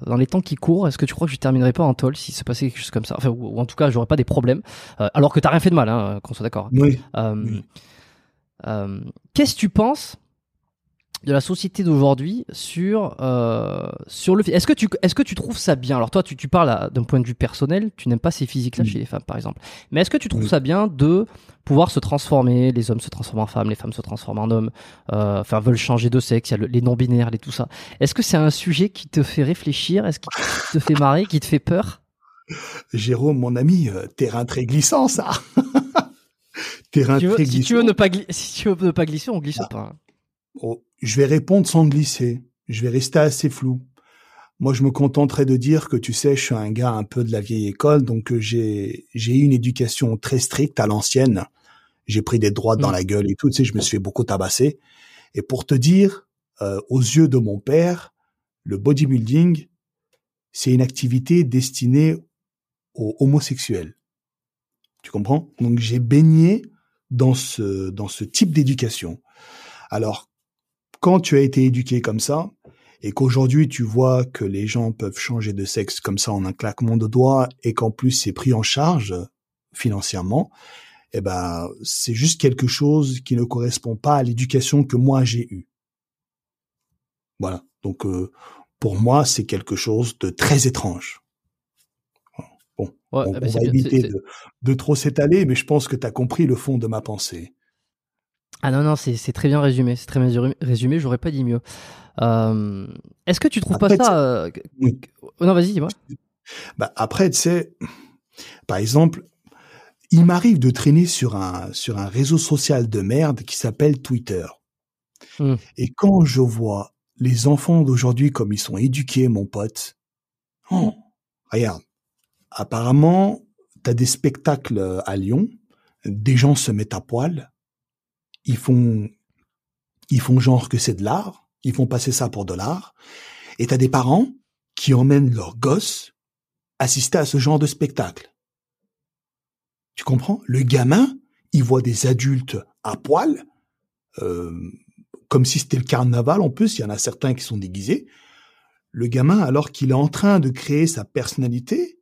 S1: dans les temps qui courent? Est-ce que tu crois que je terminerai pas en tôle si se passait quelque chose comme ça? Enfin, ou, ou en tout cas, j'aurais pas des problèmes. Euh, alors que t'as rien fait de mal, hein, qu'on soit d'accord.
S2: Oui. Oui.
S1: Qu'est-ce que tu penses de la société d'aujourd'hui sur euh, sur le est-ce que tu est-ce que tu trouves ça bien? Alors toi tu, tu parles d'un point de vue personnel tu n'aimes pas ces physiques là chez les femmes par exemple. Mais est-ce que tu trouves ça bien de pouvoir se transformer? Les hommes se transforment en femmes les femmes se transforment en hommes euh, enfin veulent changer de sexe il y a les non binaires les tout ça. Est-ce que c'est un sujet qui te fait réfléchir? Est-ce qui te fait marrer qui te fait peur?
S2: Jérôme mon ami euh, terrain très glissant ça. Terrain
S1: si tu veux,
S2: très
S1: si tu veux ne pas si tu veux ne pas glisser on glisse
S2: Ah.
S1: pas
S2: Oh, je vais répondre sans glisser. Je vais rester assez flou. Moi, je me contenterai de dire que tu sais, je suis un gars un peu de la vieille école, donc euh, j'ai j'ai eu une éducation très stricte à l'ancienne. J'ai pris des droites dans
S1: Mm.
S2: la gueule et tout. Tu sais, je me suis fait beaucoup tabasser. Et pour te dire, euh, aux yeux de mon père, le bodybuilding, c'est une activité destinée aux homosexuels. Tu comprends? Donc j'ai baigné dans ce dans ce type d'éducation. Alors quand tu as été éduqué comme ça et qu'aujourd'hui tu vois que les gens peuvent changer de sexe comme ça en un claquement de doigts et qu'en plus c'est pris en charge financièrement, eh ben c'est juste quelque chose qui ne correspond pas à l'éducation que moi j'ai eue. Voilà. Donc euh, pour moi c'est quelque chose de très étrange. Bon,
S1: Ouais,
S2: on,
S1: ah bah,
S2: on va
S1: bien,
S2: éviter de, de trop s'étaler, mais je pense que tu as compris le fond de ma pensée.
S1: Ah non, non, c'est c'est très bien résumé. C'est très bien résumé- j'aurais pas dit mieux. Euh, Est-ce que tu trouves
S2: Après,
S1: pas ça. euh,
S2: Oui.
S1: oh non, vas-y, dis-moi.
S2: Bah, après, tu sais, par exemple, il m'arrive de traîner sur un, sur un réseau social de merde qui s'appelle Twitter.
S1: Hmm.
S2: Et quand je vois les enfants d'aujourd'hui comme ils sont éduqués, mon pote, oh, regarde, apparemment, t'as des spectacles euh, à Lyon, des gens se mettent à poil, ils font, ils font genre que c'est de l'art, ils font passer ça pour de l'art, et t'as des parents qui emmènent leurs gosses assister à ce genre de spectacle. Tu comprends? Le gamin, il voit des adultes à poil, euh, comme si c'était le carnaval. En plus, il y en a certains qui sont déguisés. Le gamin, alors qu'il est en train de créer sa personnalité,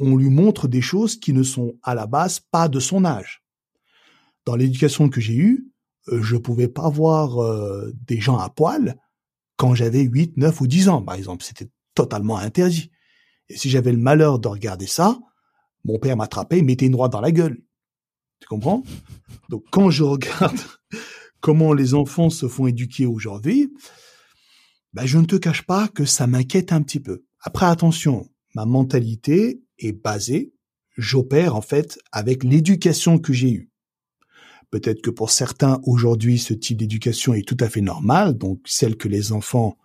S2: on lui montre des choses qui ne sont à la base pas de son âge. Dans l'éducation que j'ai eue, euh, je pouvais pas voir euh, des gens à poil quand j'avais 8, 9 ou 10 ans, par exemple. C'était totalement interdit. Et si j'avais le malheur de regarder ça, mon père m'attrapait et mettait une droite dans la gueule. Tu comprends? Donc quand je regarde comment les enfants se font éduquer aujourd'hui, ben, je ne te cache pas que ça m'inquiète un petit peu. Après, attention, ma mentalité est basée, j'opère en fait avec l'éducation que j'ai eue. Peut-être que pour certains aujourd'hui, ce type d'éducation est tout à fait normal, donc celle que les enfants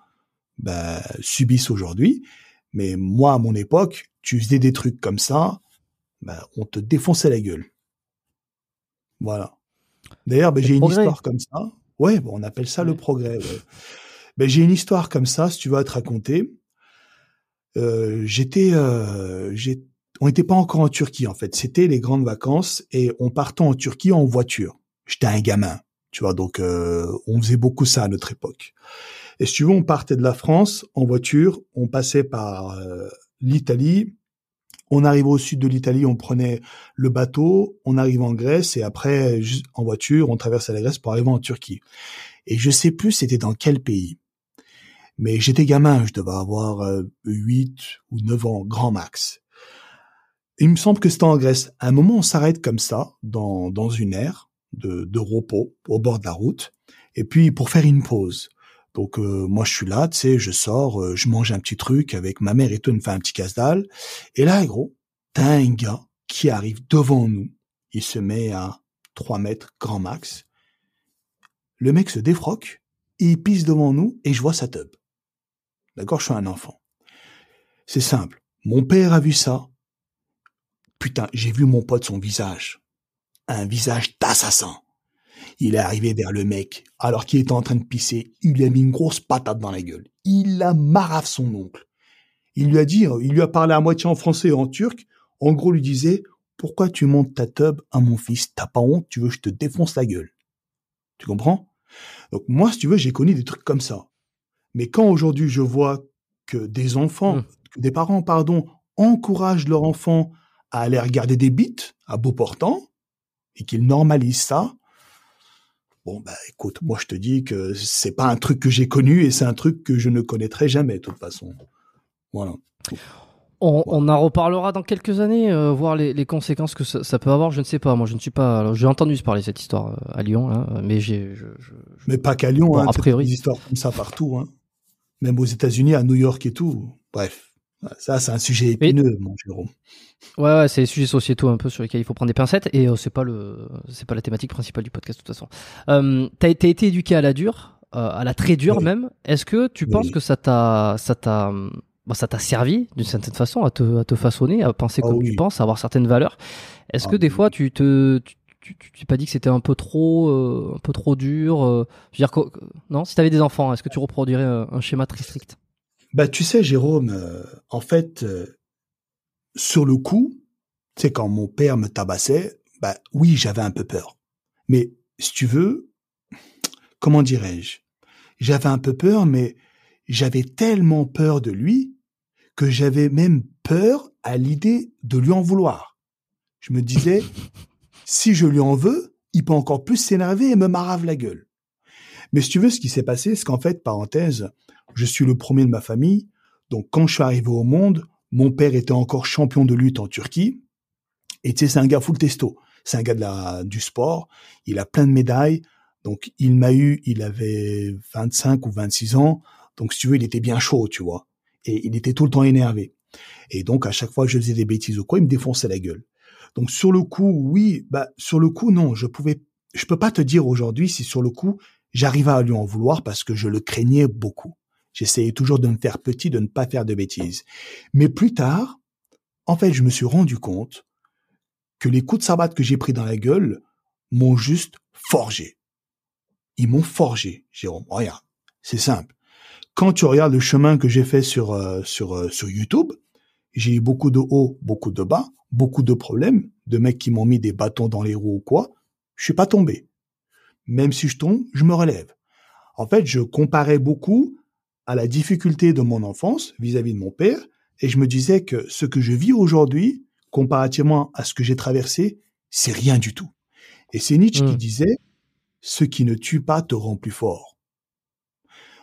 S2: ben, subissent aujourd'hui. Mais moi, à mon époque, tu faisais des trucs comme ça, ben, on te défonçait la gueule. Voilà. D'ailleurs,
S1: Le
S2: j'ai une histoire comme ça. Ouais, bon, on appelle ça le progrès. ouais. J'ai une histoire comme ça, si tu veux te raconter. Euh, j'étais, euh, on n'était pas encore en Turquie en fait. C'était les grandes vacances et on partait en Turquie en voiture. J'étais un gamin, tu vois, donc euh, on faisait beaucoup ça à notre époque. Et si tu veux, on partait de la France en voiture, on passait par euh, l'Italie, on arrivait au sud de l'Italie, on prenait le bateau, on arrive en Grèce et après, en voiture, on traversait la Grèce pour arriver en Turquie. Et je sais plus c'était dans quel pays. Mais j'étais gamin, je devais avoir euh, 8 ou 9 ans, grand max. Il me semble que c'était en Grèce. À un moment, on s'arrête comme ça, dans, dans une aire de, de repos, au bord de la route, et puis pour faire une pause. Donc euh, moi je suis là, tu sais, je sors, euh, je mange un petit truc avec ma mère et tout, elle me fait un petit casse-dalle. Et là, gros, t'as un gars qui arrive devant nous. Il se met à 3 mètres grand max. Le mec se défroque, il pisse devant nous et je vois sa tub. D'accord, je suis un enfant. C'est simple. Mon père a vu ça. Putain, j'ai vu mon pote son visage. Un visage d'assassin. Il est arrivé vers le mec, alors qu'il était en train de pisser, il lui a mis une grosse patate dans la gueule. Il a marave son oncle. Il lui a dit, il lui a parlé à moitié en français et en turc. En gros, lui disait, pourquoi tu montes ta tub à mon fils? T'as pas honte? Tu veux que je te défonce la gueule? Tu comprends? Donc moi, si tu veux, j'ai connu des trucs comme ça. Mais quand aujourd'hui je vois que des enfants,
S1: Mm.
S2: que des parents, pardon, encouragent leur enfant à aller regarder des bites à beau portant et qu'ils normalisent ça, Bon, bah écoute, moi je te dis que c'est pas un truc que j'ai connu et c'est un truc que je ne connaîtrai jamais de toute façon. Voilà.
S1: On, on en reparlera dans quelques années, euh, voir les, les, conséquences que ça, ça, peut avoir. Je ne sais pas. Moi, je ne suis pas. J'ai entendu parler de cette histoire euh, à Lyon, hein, mais j'ai. Je, je,
S2: mais pas qu'à Lyon. Bon, hein, a priori, des histoires comme ça partout. Hein. Même aux États-Unis, à New York et tout. Bref, ça, c'est un sujet épineux, mon Jérôme.
S1: Ouais, ouais c'est des sujets sociétaux un peu sur lesquels il faut prendre des pincettes et euh, c'est pas le, c'est pas la thématique principale du podcast de toute façon. Euh, t'as été éduqué à la dure, euh, à la très dure oui. même. Est-ce que tu oui. penses que ça t'a, ça t'a, bah, ça t'a servi d'une certaine façon à te, à te façonner, à penser oh, comme tu penses, à avoir certaines valeurs? Est-ce oh, que des fois tu te, tu, tu, tu pas dit que c'était un peu trop, euh, un peu trop dur. Euh, je veux dire, non, si t'avais des enfants, est-ce que tu reproduirais un, un, schéma très strict?
S2: Bah, tu sais, Jérôme, euh, en fait, sur le coup, sais, quand mon père me tabassait, bah oui, j'avais un peu peur. Mais si tu veux, comment dirais-je? J'avais un peu peur, mais j'avais tellement peur de lui que j'avais même peur à l'idée de lui en vouloir. Je me disais, si je lui en veux, il peut encore plus s'énerver et me marave la gueule. Mais si tu veux, ce qui s'est passé, c'est qu'en fait, parenthèse, je suis le premier de ma famille, donc quand je suis arrivé au monde, mon père était encore champion de lutte en Turquie. Et tu sais, c'est un gars full testo. C'est un gars du sport. Il a plein de médailles. Donc, il m'a eu, il avait 25 ou 26 ans. Donc, si tu veux, il était bien chaud, tu vois. Et il était tout le temps énervé. Et donc, à chaque fois que je faisais des bêtises ou quoi, il me défonçait la gueule. Donc, sur le coup, oui, bah, sur le coup, non, je pouvais, je peux pas te dire aujourd'hui si sur le coup, j'arrivais à lui en vouloir parce que je le craignais beaucoup. J'essayais toujours de me faire petit, de ne pas faire de bêtises. Mais plus tard, en fait, je me suis rendu compte que les coups de sabbat que j'ai pris dans la gueule m'ont juste forgé. Ils m'ont forgé, Jérôme. Regarde, c'est simple. Quand tu regardes le chemin que j'ai fait sur euh, sur euh, sur YouTube, j'ai eu beaucoup de hauts, beaucoup de bas, beaucoup de problèmes, de mecs qui m'ont mis des bâtons dans les roues ou quoi. Je suis pas tombé. Même si je tombe, je me relève. En fait, je comparais beaucoup à la difficulté de mon enfance vis-à-vis -vis de mon père, et je me disais que ce que je vis aujourd'hui, comparativement à ce que j'ai traversé, c'est rien du tout. Et c'est Nietzsche mmh. qui disait, ce qui ne tue pas te rend plus fort.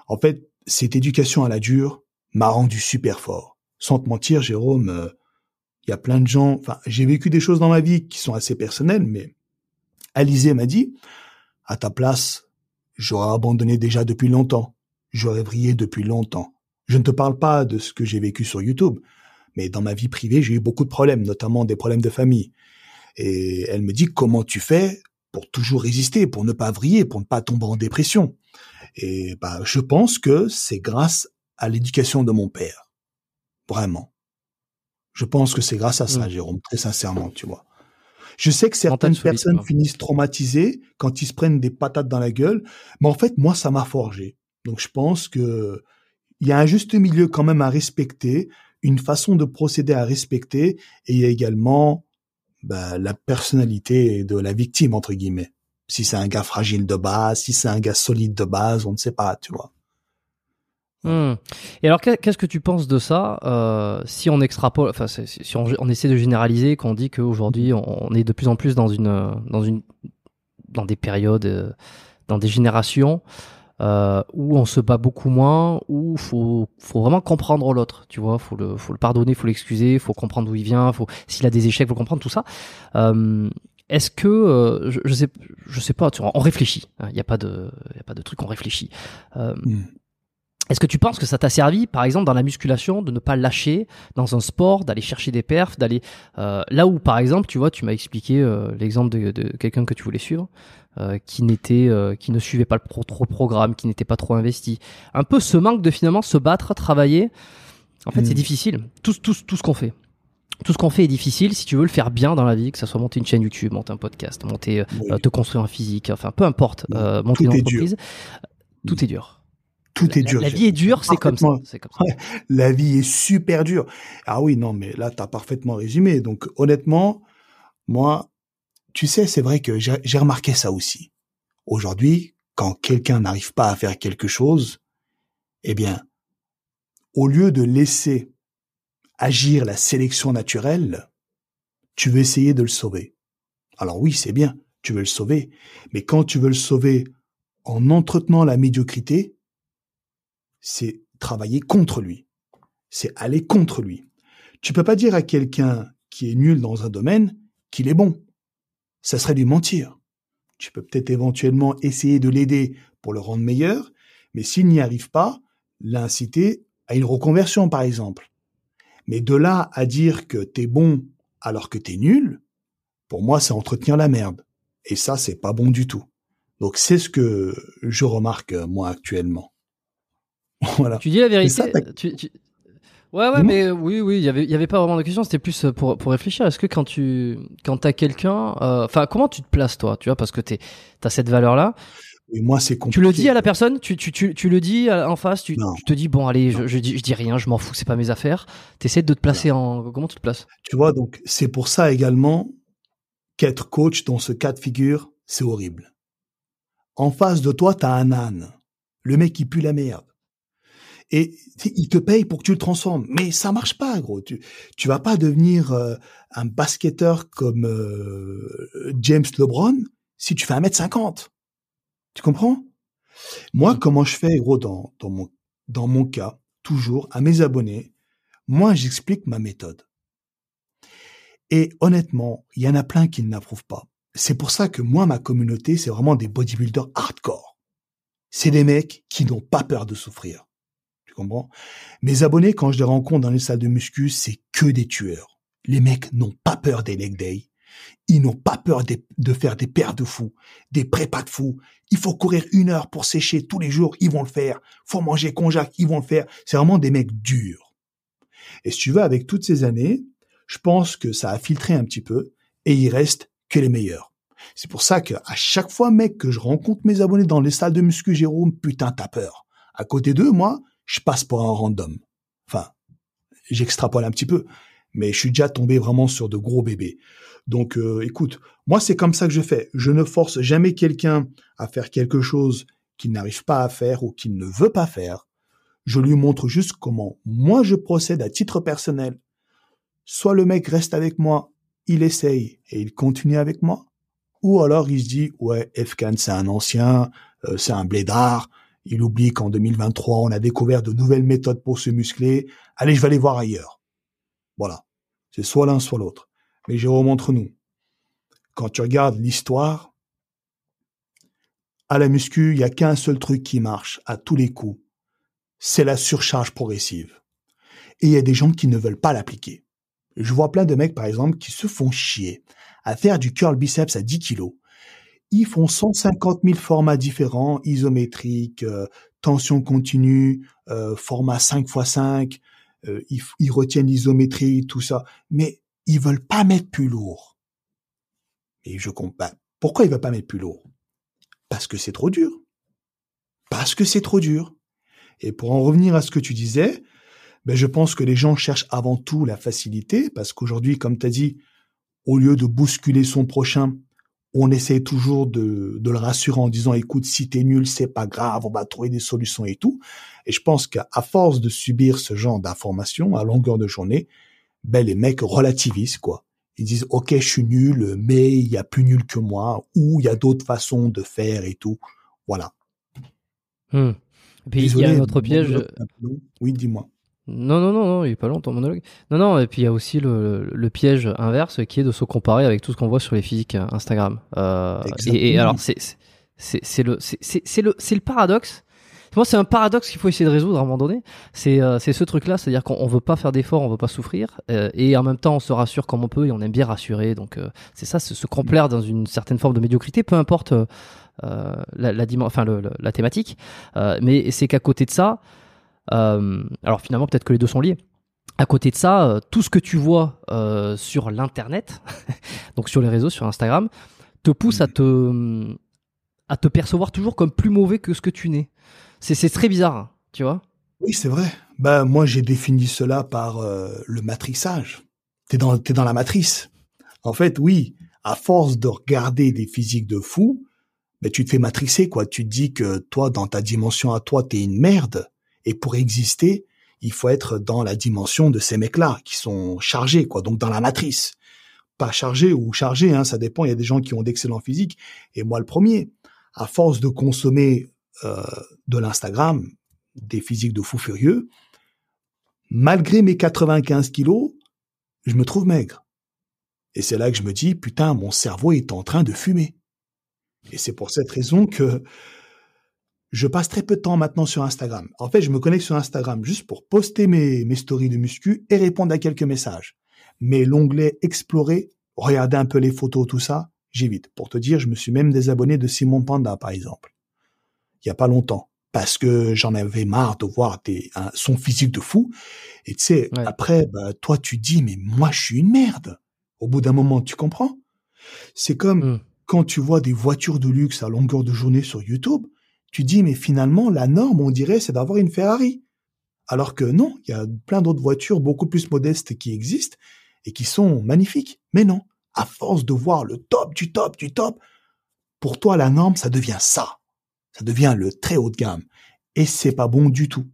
S2: En fait, cette éducation à la dure m'a rendu super fort. Sans te mentir, Jérôme, il euh, y a plein de gens, enfin, j'ai vécu des choses dans ma vie qui sont assez personnelles, mais Alizé m'a dit, à ta place, j'aurais abandonné déjà depuis longtemps j'aurais brillé depuis longtemps. Je ne te parle pas de ce que j'ai vécu sur YouTube, mais dans ma vie privée, j'ai eu beaucoup de problèmes, notamment des problèmes de famille. Et elle me dit comment tu fais pour toujours résister, pour ne pas vriller, pour ne pas tomber en dépression? Et bah, je pense que c'est grâce à l'éducation de mon père. Vraiment. Je pense que c'est grâce à ça, mmh. Jérôme, très sincèrement, tu vois. Je sais que certaines personnes finissent traumatisées quand ils se prennent des patates dans la gueule, mais en fait, moi, ça m'a forgé. Donc je pense que il y a un juste milieu quand même à respecter, une façon de procéder à respecter, et il y a également bah, la personnalité de la victime entre guillemets. Si c'est un gars fragile de base, si c'est un gars solide de base, on ne sait pas, tu vois.
S1: Mmh. Et alors, qu'est-ce que tu penses de ça euh, Si on extrapole, enfin, si on, essaie de généraliser, qu'on dit qu'aujourd'hui on, est de plus en plus dans une, dans une, dans des périodes, euh, dans des générations euh, où on se bat beaucoup moins, où faut faut vraiment comprendre l'autre, tu vois, faut le faut le pardonner, faut l'excuser, faut comprendre d'où il vient, faut s'il a des échecs, faut comprendre tout ça. Euh, est-ce que euh, je, je, sais je sais pas, tu vois, on réfléchit. Il hein, n'y a pas de y a pas de truc, on réfléchit. Euh, mm. Est-ce que tu penses que ça t'a servi, par exemple, dans la musculation, de ne pas lâcher dans un sport, d'aller chercher des perfs, d'aller euh, là où, par exemple, tu vois, tu m'as expliqué euh, l'exemple de, de quelqu'un que tu voulais suivre, euh, qui n'était, euh, qui ne suivait pas le pro, trop programme, qui n'était pas trop investi. Un peu ce manque de finalement se battre, travailler. En fait, mmh. c'est difficile. Tout, tout, tout ce qu'on fait. Tout ce qu'on fait est difficile si tu veux le faire bien dans la vie, que ça soit monter une chaîne YouTube, monter un podcast, monter, euh, oui. te construire un physique, enfin peu importe, monter
S2: tout
S1: une entreprise.
S2: Tout
S1: est dur
S2: tout est dur.
S1: La, la vie est dure, c'est comme ça. C'est comme ça.
S2: Ouais, la vie est super dure. Ah oui, non, mais là, tu as parfaitement résumé. Donc, honnêtement, moi, tu sais, c'est vrai que j'ai remarqué ça aussi. Aujourd'hui, quand quelqu'un n'arrive pas à faire quelque chose, eh bien, au lieu de laisser agir la sélection naturelle, tu veux essayer de le sauver. Alors oui, c'est bien. tu veux le sauver. Mais quand tu veux le sauver en entretenant la médiocrité, c'est travailler contre lui. C'est aller contre lui. Tu peux pas dire à quelqu'un qui est nul dans un domaine qu'il est bon. Ça serait lui mentir. Tu peux peut-être éventuellement essayer de l'aider pour le rendre meilleur, mais s'il n'y arrive pas, l'inciter à une reconversion, par exemple. Mais de là à dire que t'es bon alors que t'es nul, pour moi, c'est entretenir la merde. Et ça, c'est pas bon du tout. Donc, c'est ce que je remarque, moi, actuellement.
S1: voilà. Tu dis la vérité. Ouais, ouais, mais oui, oui, il y avait, y avait pas vraiment de question. C'était plus pour, pour réfléchir. Est-ce que quand tu, quand t'as quelqu'un, euh, enfin, comment tu te places toi, tu vois, parce que t'es, t'as cette valeur-là.
S2: Et moi, c'est
S1: Tu le dis à la personne, tu, tu, tu, tu le dis en face, tu, tu te dis bon, allez, je, je, dis, je dis rien, je m'en fous, c'est pas mes affaires. T'essaies de te placer en, comment tu te places?
S2: Tu vois, donc c'est pour ça également qu'être coach dans ce cas de figure, c'est horrible. En face de toi, t'as un âne, le mec qui pue la merde et il te paye pour que tu le transformes. Mais ça marche pas, gros. Tu tu vas pas devenir euh, un basketteur comme euh, James LeBron si tu fais 1m50. Tu comprends? Moi, mmh. comment je fais, gros, dans, dans, mon, dans mon cas, toujours, à mes abonnés, moi, j'explique ma méthode. Et honnêtement, il y en a plein qui ne l'approuvent pas. C'est pour ça que moi, ma communauté, c'est vraiment des bodybuilders hardcore. C'est des mecs qui n'ont pas peur de souffrir. Mes abonnés, quand je les rencontre dans les salles de muscu, c'est que des tueurs. Les mecs n'ont pas peur des leg day. Ils n'ont pas peur de, faire des paires de fous, des prépas de fous. Il faut courir une heure pour sécher tous les jours, ils vont le faire. Faut manger conjac, ils vont le faire. C'est vraiment des mecs durs. Et si tu veux, avec toutes ces années, je pense que ça a filtré un petit peu et il reste que les meilleurs. C'est pour ça que à chaque fois, mec, que je rencontre mes abonnés dans les salles de muscu, Jérôme, putain, t'as peur. À côté d'eux, moi, je passe pour un random. Enfin, j'extrapole un petit peu, mais je suis déjà tombé vraiment sur de gros bébés. Donc, euh, écoute, moi, c'est comme ça que je fais. Je ne force jamais quelqu'un à faire quelque chose qu'il n'arrive pas à faire ou qu'il ne veut pas faire. Je lui montre juste comment moi je procède à titre personnel. Soit le mec reste avec moi, il essaye et il continue avec moi, ou alors il se dit ouais, Efkan c'est un ancien, euh, c'est un blédard, il oublie qu'en 2023, on a découvert de nouvelles méthodes pour se muscler. Allez, je vais aller voir ailleurs. Voilà. C'est soit l'un, soit l'autre. Mais Jérôme, entre nous, quand tu regardes l'histoire, à la muscu, il n'y a qu'un seul truc qui marche à tous les coups. C'est la surcharge progressive. Et il y a des gens qui ne veulent pas l'appliquer. Je vois plein de mecs, par exemple, qui se font chier à faire du curl biceps à 10 kilos ils font 150 000 formats différents, isométriques, euh, tension continue, euh, format 5 x 5, ils, retiennent l'isométrie, tout ça, mais ils veulent pas mettre plus lourd. Et je comprends. Pourquoi ils veulent pas mettre plus lourd? Parce que c'est trop dur. Parce que c'est trop dur. Et pour en revenir à ce que tu disais, ben je pense que les gens cherchent avant tout la facilité, parce qu'aujourd'hui, comme tu as dit, au lieu de bousculer son prochain, on essaie toujours de, le rassurer en disant écoute si t'es nul c'est pas grave on va trouver des solutions et tout. Et je pense qu'à force de subir ce genre d'informations à longueur de journée ben les mecs relativisent quoi. Ils disent ok je suis nul mais il y a plus nul que moi ou il y a d'autres façons de faire et tout. Voilà.
S1: Hmm. et puis il y a un autre piège
S2: oui dis-moi
S1: non, non, non, non, il est pas long ton monologue. Non, non, et puis il y a aussi le, le, piège inverse qui est de se comparer avec tout ce qu'on voit sur les physiques Instagram. Euh, et, alors, c'est c'est le c'est le c'est le paradoxe. Moi, c'est un paradoxe qu'il faut essayer de résoudre à un moment donné. C'est euh, c'est ce truc-là, c'est-à-dire qu'on veut pas faire d'efforts, on veut pas souffrir, euh, et en même temps, on se rassure comme on peut et on aime bien rassurer. Donc, euh, c'est ça, se complaire dans une certaine forme de médiocrité, peu importe la, la, enfin le, la thématique. mais c'est qu'à côté de ça. Euh, alors finalement, peut-être que les deux sont liés. À côté de ça, euh, tout ce que tu vois euh, sur l'internet, donc sur les réseaux, sur Instagram, te pousse à te à te percevoir toujours comme plus mauvais que ce que tu n'es. C'est très bizarre, hein, tu vois.
S2: Oui, c'est vrai. Bah moi j'ai défini cela par le matrixage. T'es dans t'es dans la matrice. En fait, oui, à force de regarder des physiques de fou, ben tu te fais matrixer quoi. Tu te dis que toi dans ta dimension à toi t'es une merde et pour exister, il faut être dans la dimension de ces mecs-là qui sont chargés, quoi. Donc dans la matrice. pas chargé ou chargé, hein, ça dépend. Il y a des gens qui ont d'excellents physiques, et moi le premier. À force de consommer euh, de l'Instagram, des physiques de fou furieux, malgré mes 95 kilos, je me trouve maigre. Et c'est là que je me dis, putain, mon cerveau est en train de fumer. Et c'est pour cette raison que je passe très peu de temps maintenant sur Instagram. En fait, je me connecte sur Instagram juste pour poster mes, mes stories de muscu et répondre à quelques messages. Mais l'onglet explorer, regarder un peu les photos, tout ça, j'évite. Pour te dire, je me suis même désabonné de Simon Panda, par exemple. Il y a pas longtemps. Parce que j'en avais marre de voir des, son physique de fou. Et tu sais, après, bah, toi, tu dis, mais moi, je suis une merde. Au bout d'un moment, tu comprends? C'est comme mmh. quand tu vois des voitures de luxe à longueur de journée sur YouTube, tu dis, mais finalement, la norme, on dirait, c'est d'avoir une Ferrari. Alors que non, il y a plein d'autres voitures beaucoup plus modestes qui existent et qui sont magnifiques. Mais non, à force de voir le top du top du top, pour toi, la norme, ça devient ça. Ça devient le très haut de gamme. Et c'est pas bon du tout.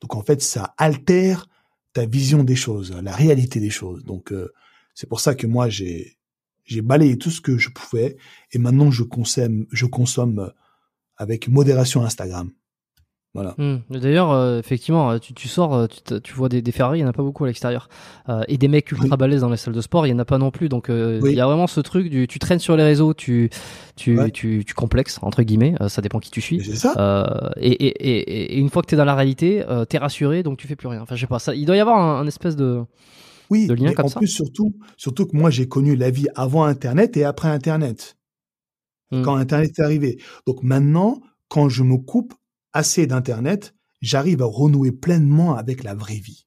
S2: Donc en fait, ça altère ta vision des choses, la réalité des choses. Donc euh, c'est pour ça que moi j'ai j'ai balayé tout ce que je pouvais et maintenant je consomme je consomme avec modération Instagram. Voilà.
S1: Hmm. D'ailleurs, euh, effectivement, euh, tu, tu sors, euh, tu, tu, vois des, des, Ferrari, il n'y en a pas beaucoup à l'extérieur. Euh, et des mecs ultra balèzes dans les salles de sport, il n'y en a pas non plus. Donc, il y a vraiment ce truc du tu traînes sur les réseaux, tu, tu, tu, tu, complexes, entre guillemets, ça dépend qui tu suis.
S2: C'est ça.
S1: Et, et, et, une fois que tu es dans la réalité, tu es rassuré, donc tu fais plus rien. Enfin, je sais pas, ça, il doit y avoir un, espèce de.
S2: Oui,
S1: de lien
S2: en
S1: ça.
S2: plus, surtout, surtout que moi, j'ai connu la vie avant Internet et après Internet. Hmm. Quand Internet est arrivé. Donc maintenant, quand je me coupe assez d'Internet, j'arrive à renouer pleinement avec la vraie vie.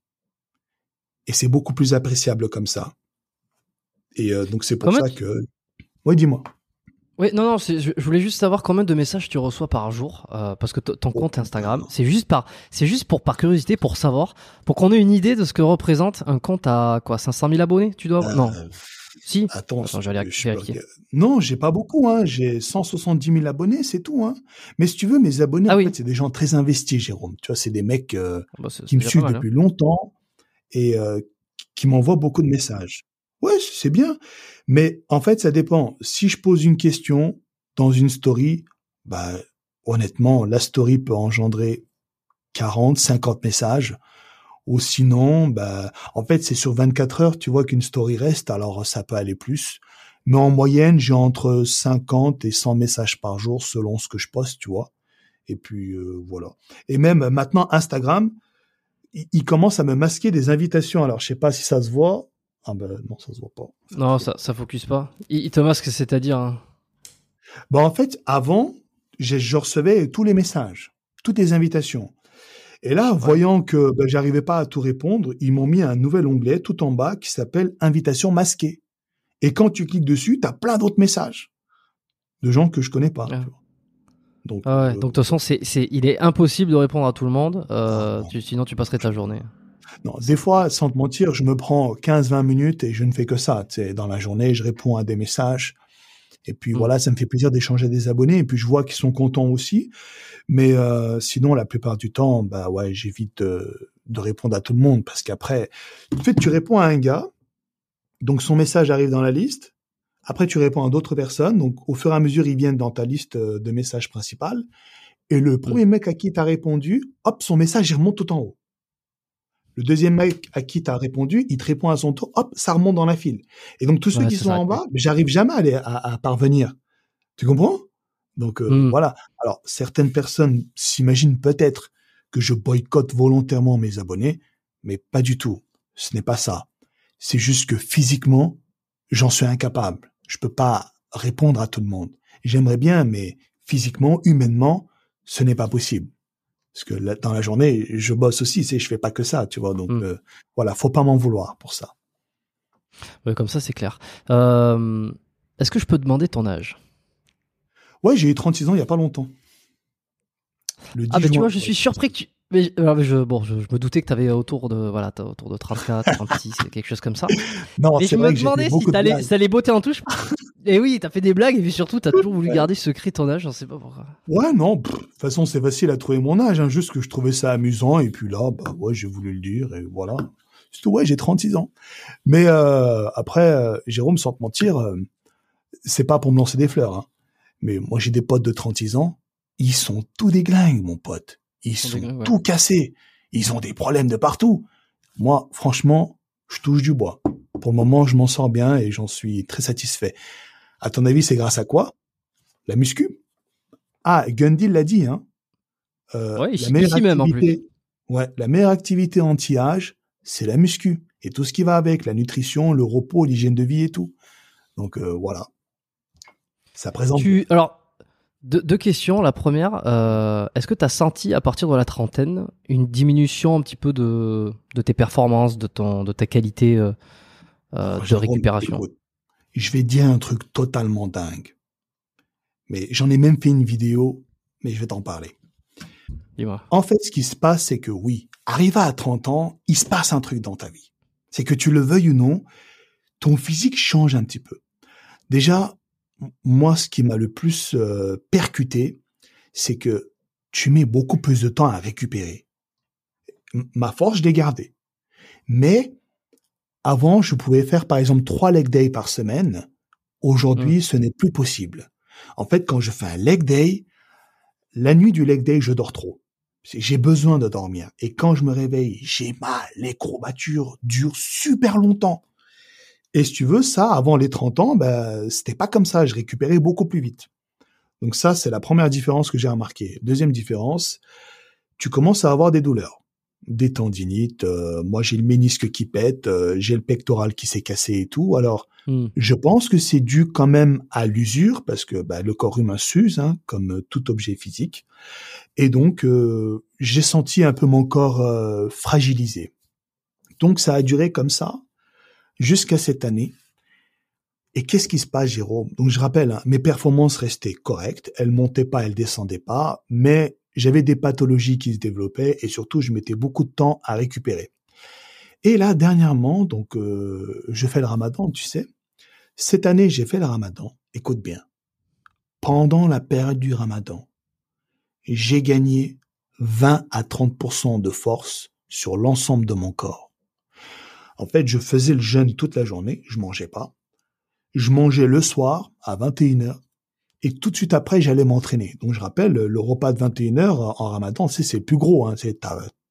S2: Et c'est beaucoup plus appréciable comme ça. Et euh, donc c'est pour ça que... Oui, dis-moi.
S1: Oui, non, non, je, voulais juste savoir combien de messages tu reçois par jour, euh, parce que ton compte Instagram, c'est juste par, c'est juste pour par curiosité, pour savoir, pour qu'on ait une idée de ce que représente un compte à quoi, 500 000 abonnés, tu dois, non,
S2: Euh,
S1: si.
S2: Attends,
S1: Attends, j'allais
S2: je-
S1: vérifier.
S2: Non, j'ai pas beaucoup. Hein. J'ai 170 000 abonnés, c'est tout. Hein. Mais si tu veux, mes abonnés,
S1: Ah
S2: en
S1: oui.
S2: fait, c'est des gens très investis, Jérôme. Tu vois, c'est des mecs euh,
S1: Bah, c'est-
S2: qui me suivent
S1: hein.
S2: depuis longtemps et euh, qui m'envoient beaucoup de messages. Ouais, c'est bien. Mais en fait, ça dépend. Si je pose une question dans une story, bah, honnêtement, la story peut engendrer 40, 50 messages. Ou sinon, bah, en fait, c'est sur 24 heures, tu vois qu'une story reste, alors ça peut aller plus. Mais en moyenne, j'ai entre 50 et 100 messages par jour selon ce que je poste, tu vois. Et puis, euh, voilà. Et même maintenant, Instagram, il, il commence à me masquer des invitations. Alors, je sais pas si ça se voit. Ah ben non, ça se voit pas.
S1: Non, ça, ça focus pas. Il, il te masque, c'est-à-dire. hein.
S2: Bah, en fait, avant, j'ai- je recevais tous les messages, toutes les invitations. Et là, voyant que ben, j'arrivais pas à tout répondre, ils m'ont mis un nouvel onglet tout en bas qui s'appelle Invitation masquée. Et quand tu cliques dessus, tu as plein d'autres messages de gens que je connais pas.
S1: Ah.
S2: tu vois. Donc,
S1: Ah ouais,
S2: euh,
S1: donc de toute façon, c'est, c'est, il est impossible de répondre à tout le monde, euh,
S2: Ah,
S1: tu- sinon tu passerais ta journée.
S2: non, des fois, sans te mentir, je me prends 15-20 minutes et je ne fais que ça. Dans la journée, je réponds à des messages. Et puis
S1: Mm.
S2: voilà, ça me fait plaisir d'échanger des abonnés. Et puis je vois qu'ils sont contents aussi. Mais euh, sinon, la plupart du temps, bah ouais, j'évite de, de répondre à tout le monde parce qu'après, en fait, tu réponds à un gars, donc son message arrive dans la liste. Après, tu réponds à d'autres personnes. Donc, au fur et à mesure, ils viennent dans ta liste euh, de messages principales. Et le premier mec à qui tu as répondu, hop, son message, il remonte tout en haut. Le deuxième mec à qui tu as répondu, il te répond à son tour, hop, ça remonte dans la file. Et donc, tous ceux
S1: Ouais,
S2: qui sont
S1: ça,
S2: en bas, j'arrive jamais à, les- à, à parvenir. Tu comprends? Donc, euh,
S1: Mm.
S2: voilà. Alors, certaines personnes s'imaginent peut-être que je boycotte volontairement mes abonnés, mais pas du tout. Ce n'est pas ça. C'est juste que physiquement, j'en suis incapable. Je peux pas répondre à tout le monde. J'aimerais bien, mais physiquement, humainement, ce n'est pas possible. Parce que là, dans la journée, je bosse aussi, c'est, je fais pas que ça, tu vois. Donc
S1: Mm.
S2: euh, voilà, faut pas m'en vouloir pour ça.
S1: Ouais, comme ça, c'est clair. Euh, est-ce que je peux demander ton âge?
S2: Ouais, j'ai eu 36 ans il y a pas longtemps. Le 10
S1: Ah, mais tu vois, je suis surpris que tu. Mais, alors, mais je, bon, je, je me doutais que tu avais autour de, voilà, autour de 34, 36, quelque chose comme ça.
S2: Non,
S1: mais je
S2: vrai
S1: me demandais si t'allais,
S2: blagues.
S1: ça allait botter en touche. Et oui, t'as fait des blagues, et puis surtout, t'as toujours voulu garder secret ton âge, je sais pas pourquoi.
S2: Ouais, non, pff, de toute façon, c'est facile à trouver mon âge, hein, juste que je trouvais ça amusant, et puis là, bah ouais, j'ai voulu le dire, et voilà. Dis, ouais, j'ai 36 ans. Mais euh, après, euh, Jérôme, sans te mentir, euh, c'est pas pour me lancer des fleurs. Hein. Mais moi, j'ai des potes de 36 ans. Ils sont tous des glingues, mon pote. Ils sont tout cassés. Ils ont des problèmes de partout. Moi, franchement, je touche du bois. Pour le moment, je m'en sors bien et j'en suis très satisfait. À ton avis, c'est grâce à quoi? La muscu? Ah, Gundy l'a dit, hein.
S1: Euh, ouais, la meilleure même en plus.
S2: Ouais, la meilleure activité anti-âge, c'est la muscu et tout ce qui va avec, la nutrition, le repos, l'hygiène de vie et tout. Donc euh, voilà. Ça présente.
S1: Tu, alors, deux, questions. La première, euh, est-ce que tu as senti à partir de la trentaine une diminution un petit peu de, de tes performances, de, ton, de ta qualité euh, euh de récupération?
S2: Je vais dire un truc totalement dingue. Mais j'en ai même fait une vidéo, mais je vais t'en parler. En fait, ce qui se passe, c'est que oui, arrivé à 30 ans, il se passe un truc dans ta vie. C'est que tu le veuilles ou non, ton physique change un petit peu. Déjà, moi, ce qui m'a le plus euh, percuté, c'est que tu mets beaucoup plus de temps à récupérer. ma force, je l'ai gardée. Mais avant, je pouvais faire par exemple trois leg day par semaine. Aujourd'hui, mmh. ce n'est plus possible. En fait, quand je fais un leg day, la nuit du leg day, je dors trop. J'ai besoin de dormir. Et quand je me réveille, j'ai mal. Les courbatures durent super longtemps. Et si tu veux, ça, avant les 30 ans, ben, c'était pas comme ça. Je récupérais beaucoup plus vite. Donc ça, c'est la première différence que j'ai remarquée. Deuxième différence, tu commences à avoir des douleurs, des tendinites. Euh, moi, j'ai le ménisque qui pète, euh, j'ai le pectoral qui s'est cassé et tout. Alors, hmm. je pense que c'est dû quand même à l'usure parce que ben, le corps humain s'use, hein, comme tout objet physique. Et donc, euh, j'ai senti un peu mon corps fragilisé. Donc, ça a duré comme ça jusqu'à cette année. Et qu'est-ce qui se passe, Jérôme? Donc je rappelle, hein, mes performances restaient correctes, elles montaient pas, elles descendaient pas, mais j'avais des pathologies qui se développaient et surtout je mettais beaucoup de temps à récupérer. Et là, dernièrement, donc euh, je fais le Ramadan, tu sais. Cette année, j'ai fait le Ramadan. Écoute bien. Pendant la période du Ramadan, j'ai gagné 20 à 30% de force sur l'ensemble de mon corps. En fait, je faisais le jeûne toute la journée, je mangeais pas. Je mangeais le soir à 21h et tout de suite après, j'allais m'entraîner. Donc je rappelle, le repas de 21h en ramadan, c'est le plus gros. Hein.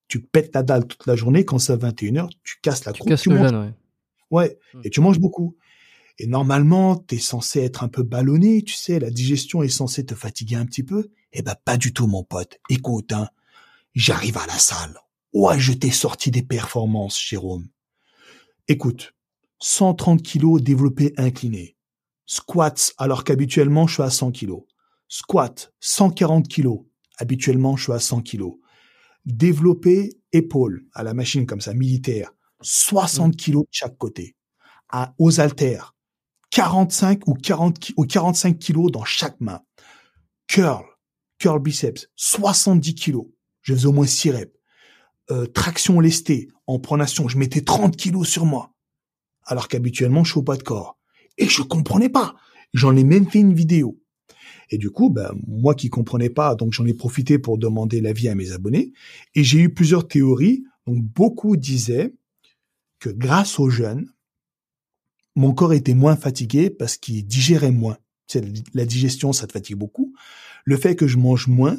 S2: tu pètes ta dalle toute la journée, quand c'est à 21h, tu casses la
S1: tu Casses le jeûne,
S2: ouais. Hmm. et tu manges beaucoup. Et normalement, tu es censé être un peu ballonné, tu sais, la digestion est censée te fatiguer un petit peu. Eh ben, pas du tout, mon pote. Écoute, hein, j'arrive à la salle. Ouais, je t'ai sorti des performances, Jérôme. Écoute, 130 kilos développé incliné. Squats alors qu'habituellement je suis à 100 kilos. Squat 140 kilos. Habituellement je suis à 100 kilos. Développé épaule à la machine comme ça militaire. 60 kilos de chaque côté. À, aux haltères. 45 ou 40 ou 45 kilos dans chaque main. Curl. Curl biceps. 70 kilos. Je faisais au moins 6 reps. Euh, traction lestée, en pronation, je mettais 30 kilos sur moi. Alors qu'habituellement, je suis au pas de corps. Et je comprenais pas. J'en ai même fait une vidéo. Et du coup, ben, moi qui comprenais pas, donc j'en ai profité pour demander l'avis à mes abonnés. Et j'ai eu plusieurs théories. Donc beaucoup disaient que grâce au jeûne, mon corps était moins fatigué parce qu'il digérait moins. la digestion, ça te fatigue beaucoup. Le fait que je mange moins,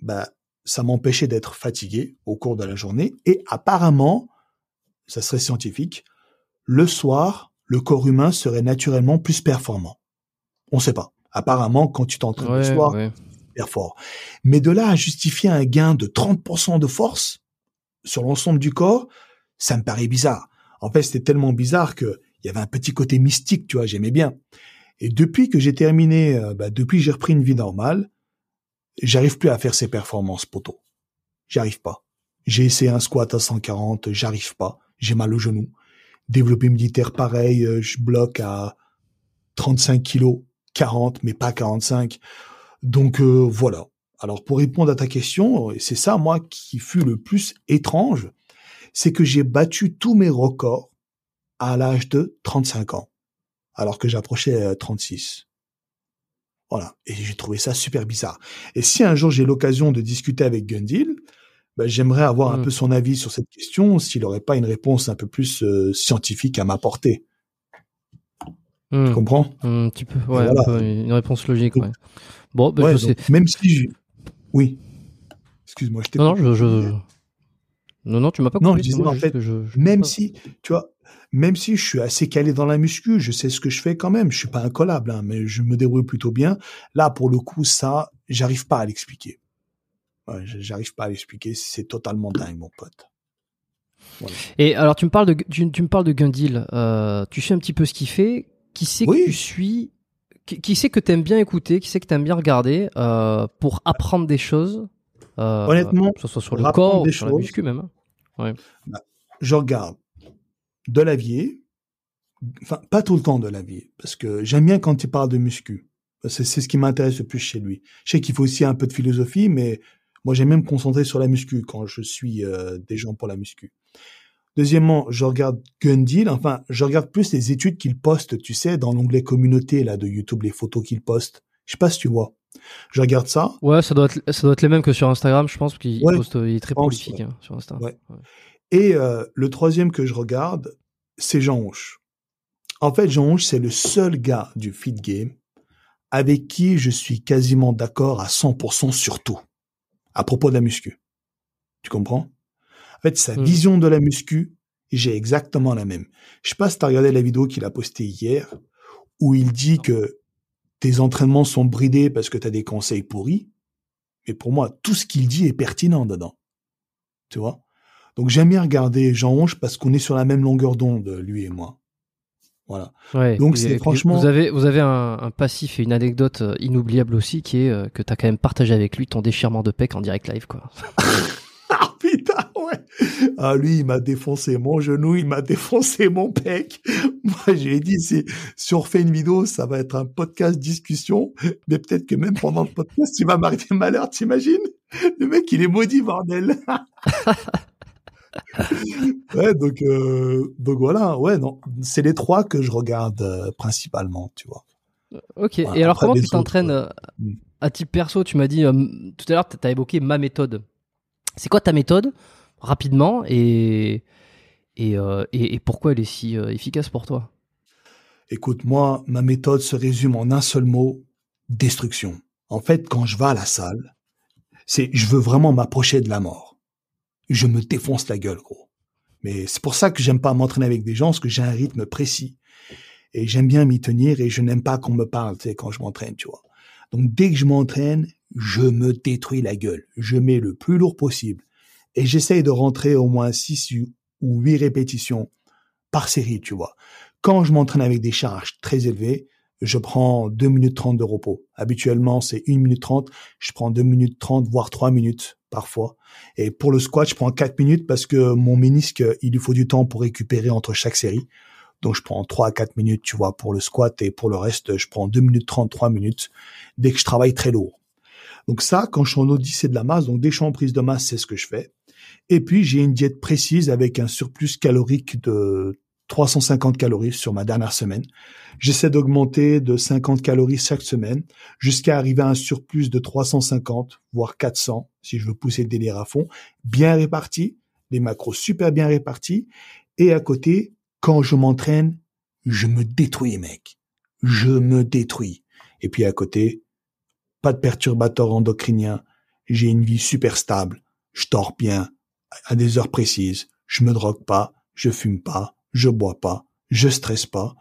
S2: bah, ça m'empêchait d'être fatigué au cours de la journée. Et apparemment, ça serait scientifique, le soir, le corps humain serait naturellement plus performant. On ne sait pas. Apparemment, quand tu t'entraînes le soir, ouais. fort. Mais de là à justifier un gain de 30% de force sur l'ensemble du corps, ça me paraît bizarre. En fait, c'était tellement bizarre que il y avait un petit côté mystique, tu vois, j'aimais bien. Et depuis que j'ai terminé, euh, bah, depuis que j'ai repris une vie normale, j'arrive plus à faire ces performances poteau. J'arrive pas. J'ai essayé un squat à 140, j'arrive pas. J'ai mal au genou. Développé militaire pareil, euh, je bloque à 35 kilos, 40, mais pas 45. Donc euh, voilà. Alors pour répondre à ta question, c'est ça moi qui fut le plus étrange, c'est que j'ai battu tous mes records à l'âge de 35 ans, alors que j'approchais 36. Euh, voilà. Et j'ai trouvé ça super bizarre. Et si un jour j'ai l'occasion de discuter avec Gundil, ben, j'aimerais avoir un
S1: Mm.
S2: peu son avis sur cette question, s'il n'aurait pas une réponse un peu plus euh, scientifique à m'apporter. Tu comprends?
S1: Un petit peu, ouais,
S2: Voilà.
S1: un peu une réponse logique, ouais. Bon, bah,
S2: Ouais,
S1: je sais.
S2: Même si je... Oui. Excuse-moi, je t'ai
S1: Non, non, je, je... Non, non, tu m'as pas
S2: Non,
S1: coupé,
S2: je disais,
S1: moi,
S2: en fait, Même si, tu vois, même si je suis assez calé dans la muscu, je sais ce que je fais quand même. Je suis pas incollable, hein, mais je me débrouille plutôt bien. Là, pour le coup, ça, j'arrive pas à l'expliquer. Ouais, j'arrive pas à l'expliquer. C'est totalement dingue, mon pote.
S1: Et alors, tu me parles de, tu, tu me parles de Gundil. Euh, tu sais un petit peu ce qu'il fait. Qui c'est
S2: Oui.
S1: que tu suis? Qui, qui c'est que t'aimes bien écouter? Qui c'est que t'aimes bien regarder euh, pour apprendre des choses? Euh,
S2: Honnêtement,
S1: que ce soit sur le corps ou sur la
S2: choses,
S1: muscu même. hein.
S2: je regarde de l'avier, enfin pas tout le temps de l'avier, parce que j'aime bien quand il parle de muscu. C'est ce qui m'intéresse le plus chez lui. Je sais qu'il faut aussi un peu de philosophie, mais moi j'aime même me concentrer sur la muscu quand je suis euh, des gens pour la muscu. Deuxièmement, je regarde Gundil, enfin je regarde plus les études qu'il poste, tu sais, dans l'onglet communauté là de YouTube, les photos qu'il poste. Je sais pas si tu vois. Je regarde ça,
S1: Ouais, ça doit, être, ça doit être les mêmes que sur Instagram, je pense, parce qu'il
S2: Ouais,
S1: poste, il est très
S2: pense,
S1: prolifique
S2: ouais.
S1: hein, sur Insta.
S2: Ouais. Et euh, le troisième que je regarde, c'est Jean Honche. En fait, Jean Honche, c'est le seul gars du fit game avec qui je suis quasiment d'accord à 100% sur tout, à propos de la muscu. Tu comprends? En fait, sa
S1: Mhm.
S2: vision de la muscu, j'ai exactement la même. Je sais pas si tu as regardé la vidéo qu'il a postée hier, où il dit que tes entraînements sont bridés parce que tu as des conseils pourris. Mais pour moi, tout ce qu'il dit est pertinent dedans. Tu vois? Donc j'aime bien regarder Jean Honche parce qu'on est sur la même longueur d'onde, lui et moi. Voilà.
S1: Ouais,
S2: Donc, c'est franchement-
S1: Vous avez, vous avez un, un passif et une anecdote euh, inoubliable aussi qui est euh, que t'as quand même partagé avec lui ton déchirement de pec en direct live, quoi.
S2: Ah putain, ouais. Ah lui, il m'a défoncé mon genou, il m'a défoncé mon pec. Moi, j'ai dit, c'est, si on refait une vidéo, ça va être un podcast discussion, mais peut-être que même pendant le podcast, il va m'arriver malheur, t'imagines? Le mec, il est maudit, bordel. ouais, donc, euh, donc voilà, ouais, non, c'est les trois que je regarde euh, principalement, tu vois.
S1: Ok.
S2: Ouais,
S1: et alors, comment tu t'entraînes euh,
S2: hmm.
S1: à type perso Tu m'as dit euh, tout à l'heure, t'as évoqué ma méthode. C'est quoi ta méthode rapidement et et, euh, et, et pourquoi elle est si euh, efficace pour toi?
S2: Écoute, moi, ma méthode se résume en un seul mot, destruction. En fait, quand je vais à la salle, c'est, je veux vraiment m'approcher de la mort. Je me défonce la gueule, gros. Mais c'est pour ça que j'aime pas m'entraîner avec des gens, parce que j'ai un rythme précis. Et j'aime bien m'y tenir et je n'aime pas qu'on me parle, tu sais, quand je m'entraîne, tu vois. Donc, dès que je m'entraîne, je me détruis la gueule. Je mets le plus lourd possible. Et j'essaye de rentrer au moins 6 ou 8 répétitions par série, tu vois. Quand je m'entraîne avec des charges très élevées, je prends 2 minutes 30 de repos. Habituellement, c'est 1 minute 30. Je prends 2 minutes 30, voire 3 minutes parfois. Et pour le squat, je prends 4 minutes parce que mon ménisque, il lui faut du temps pour récupérer entre chaque série. Donc, je prends 3 à 4 minutes, tu vois, pour le squat et pour le reste, je prends 2 minutes 30, 3 minutes dès que je travaille très lourd. Donc ça, quand je suis en odyssée de la masse, donc dès que je suis en prise de masse, c'est ce que je fais. Et puis, j'ai une diète précise avec un surplus calorique de 350 calories sur ma dernière semaine. J'essaie d'augmenter de 50 calories chaque semaine jusqu'à arriver à un surplus de 350, voire 400, si je veux pousser le délire à fond, bien réparti, les macros super bien répartis. Et à côté, quand je m'entraîne, je me détruis, mec. Je me détruis. Et puis à côté, pas de perturbateurs endocriniens. J'ai une vie super stable. Je dors bien à des heures précises. Je me drogue pas. Je fume pas. Je bois pas. Je stresse pas.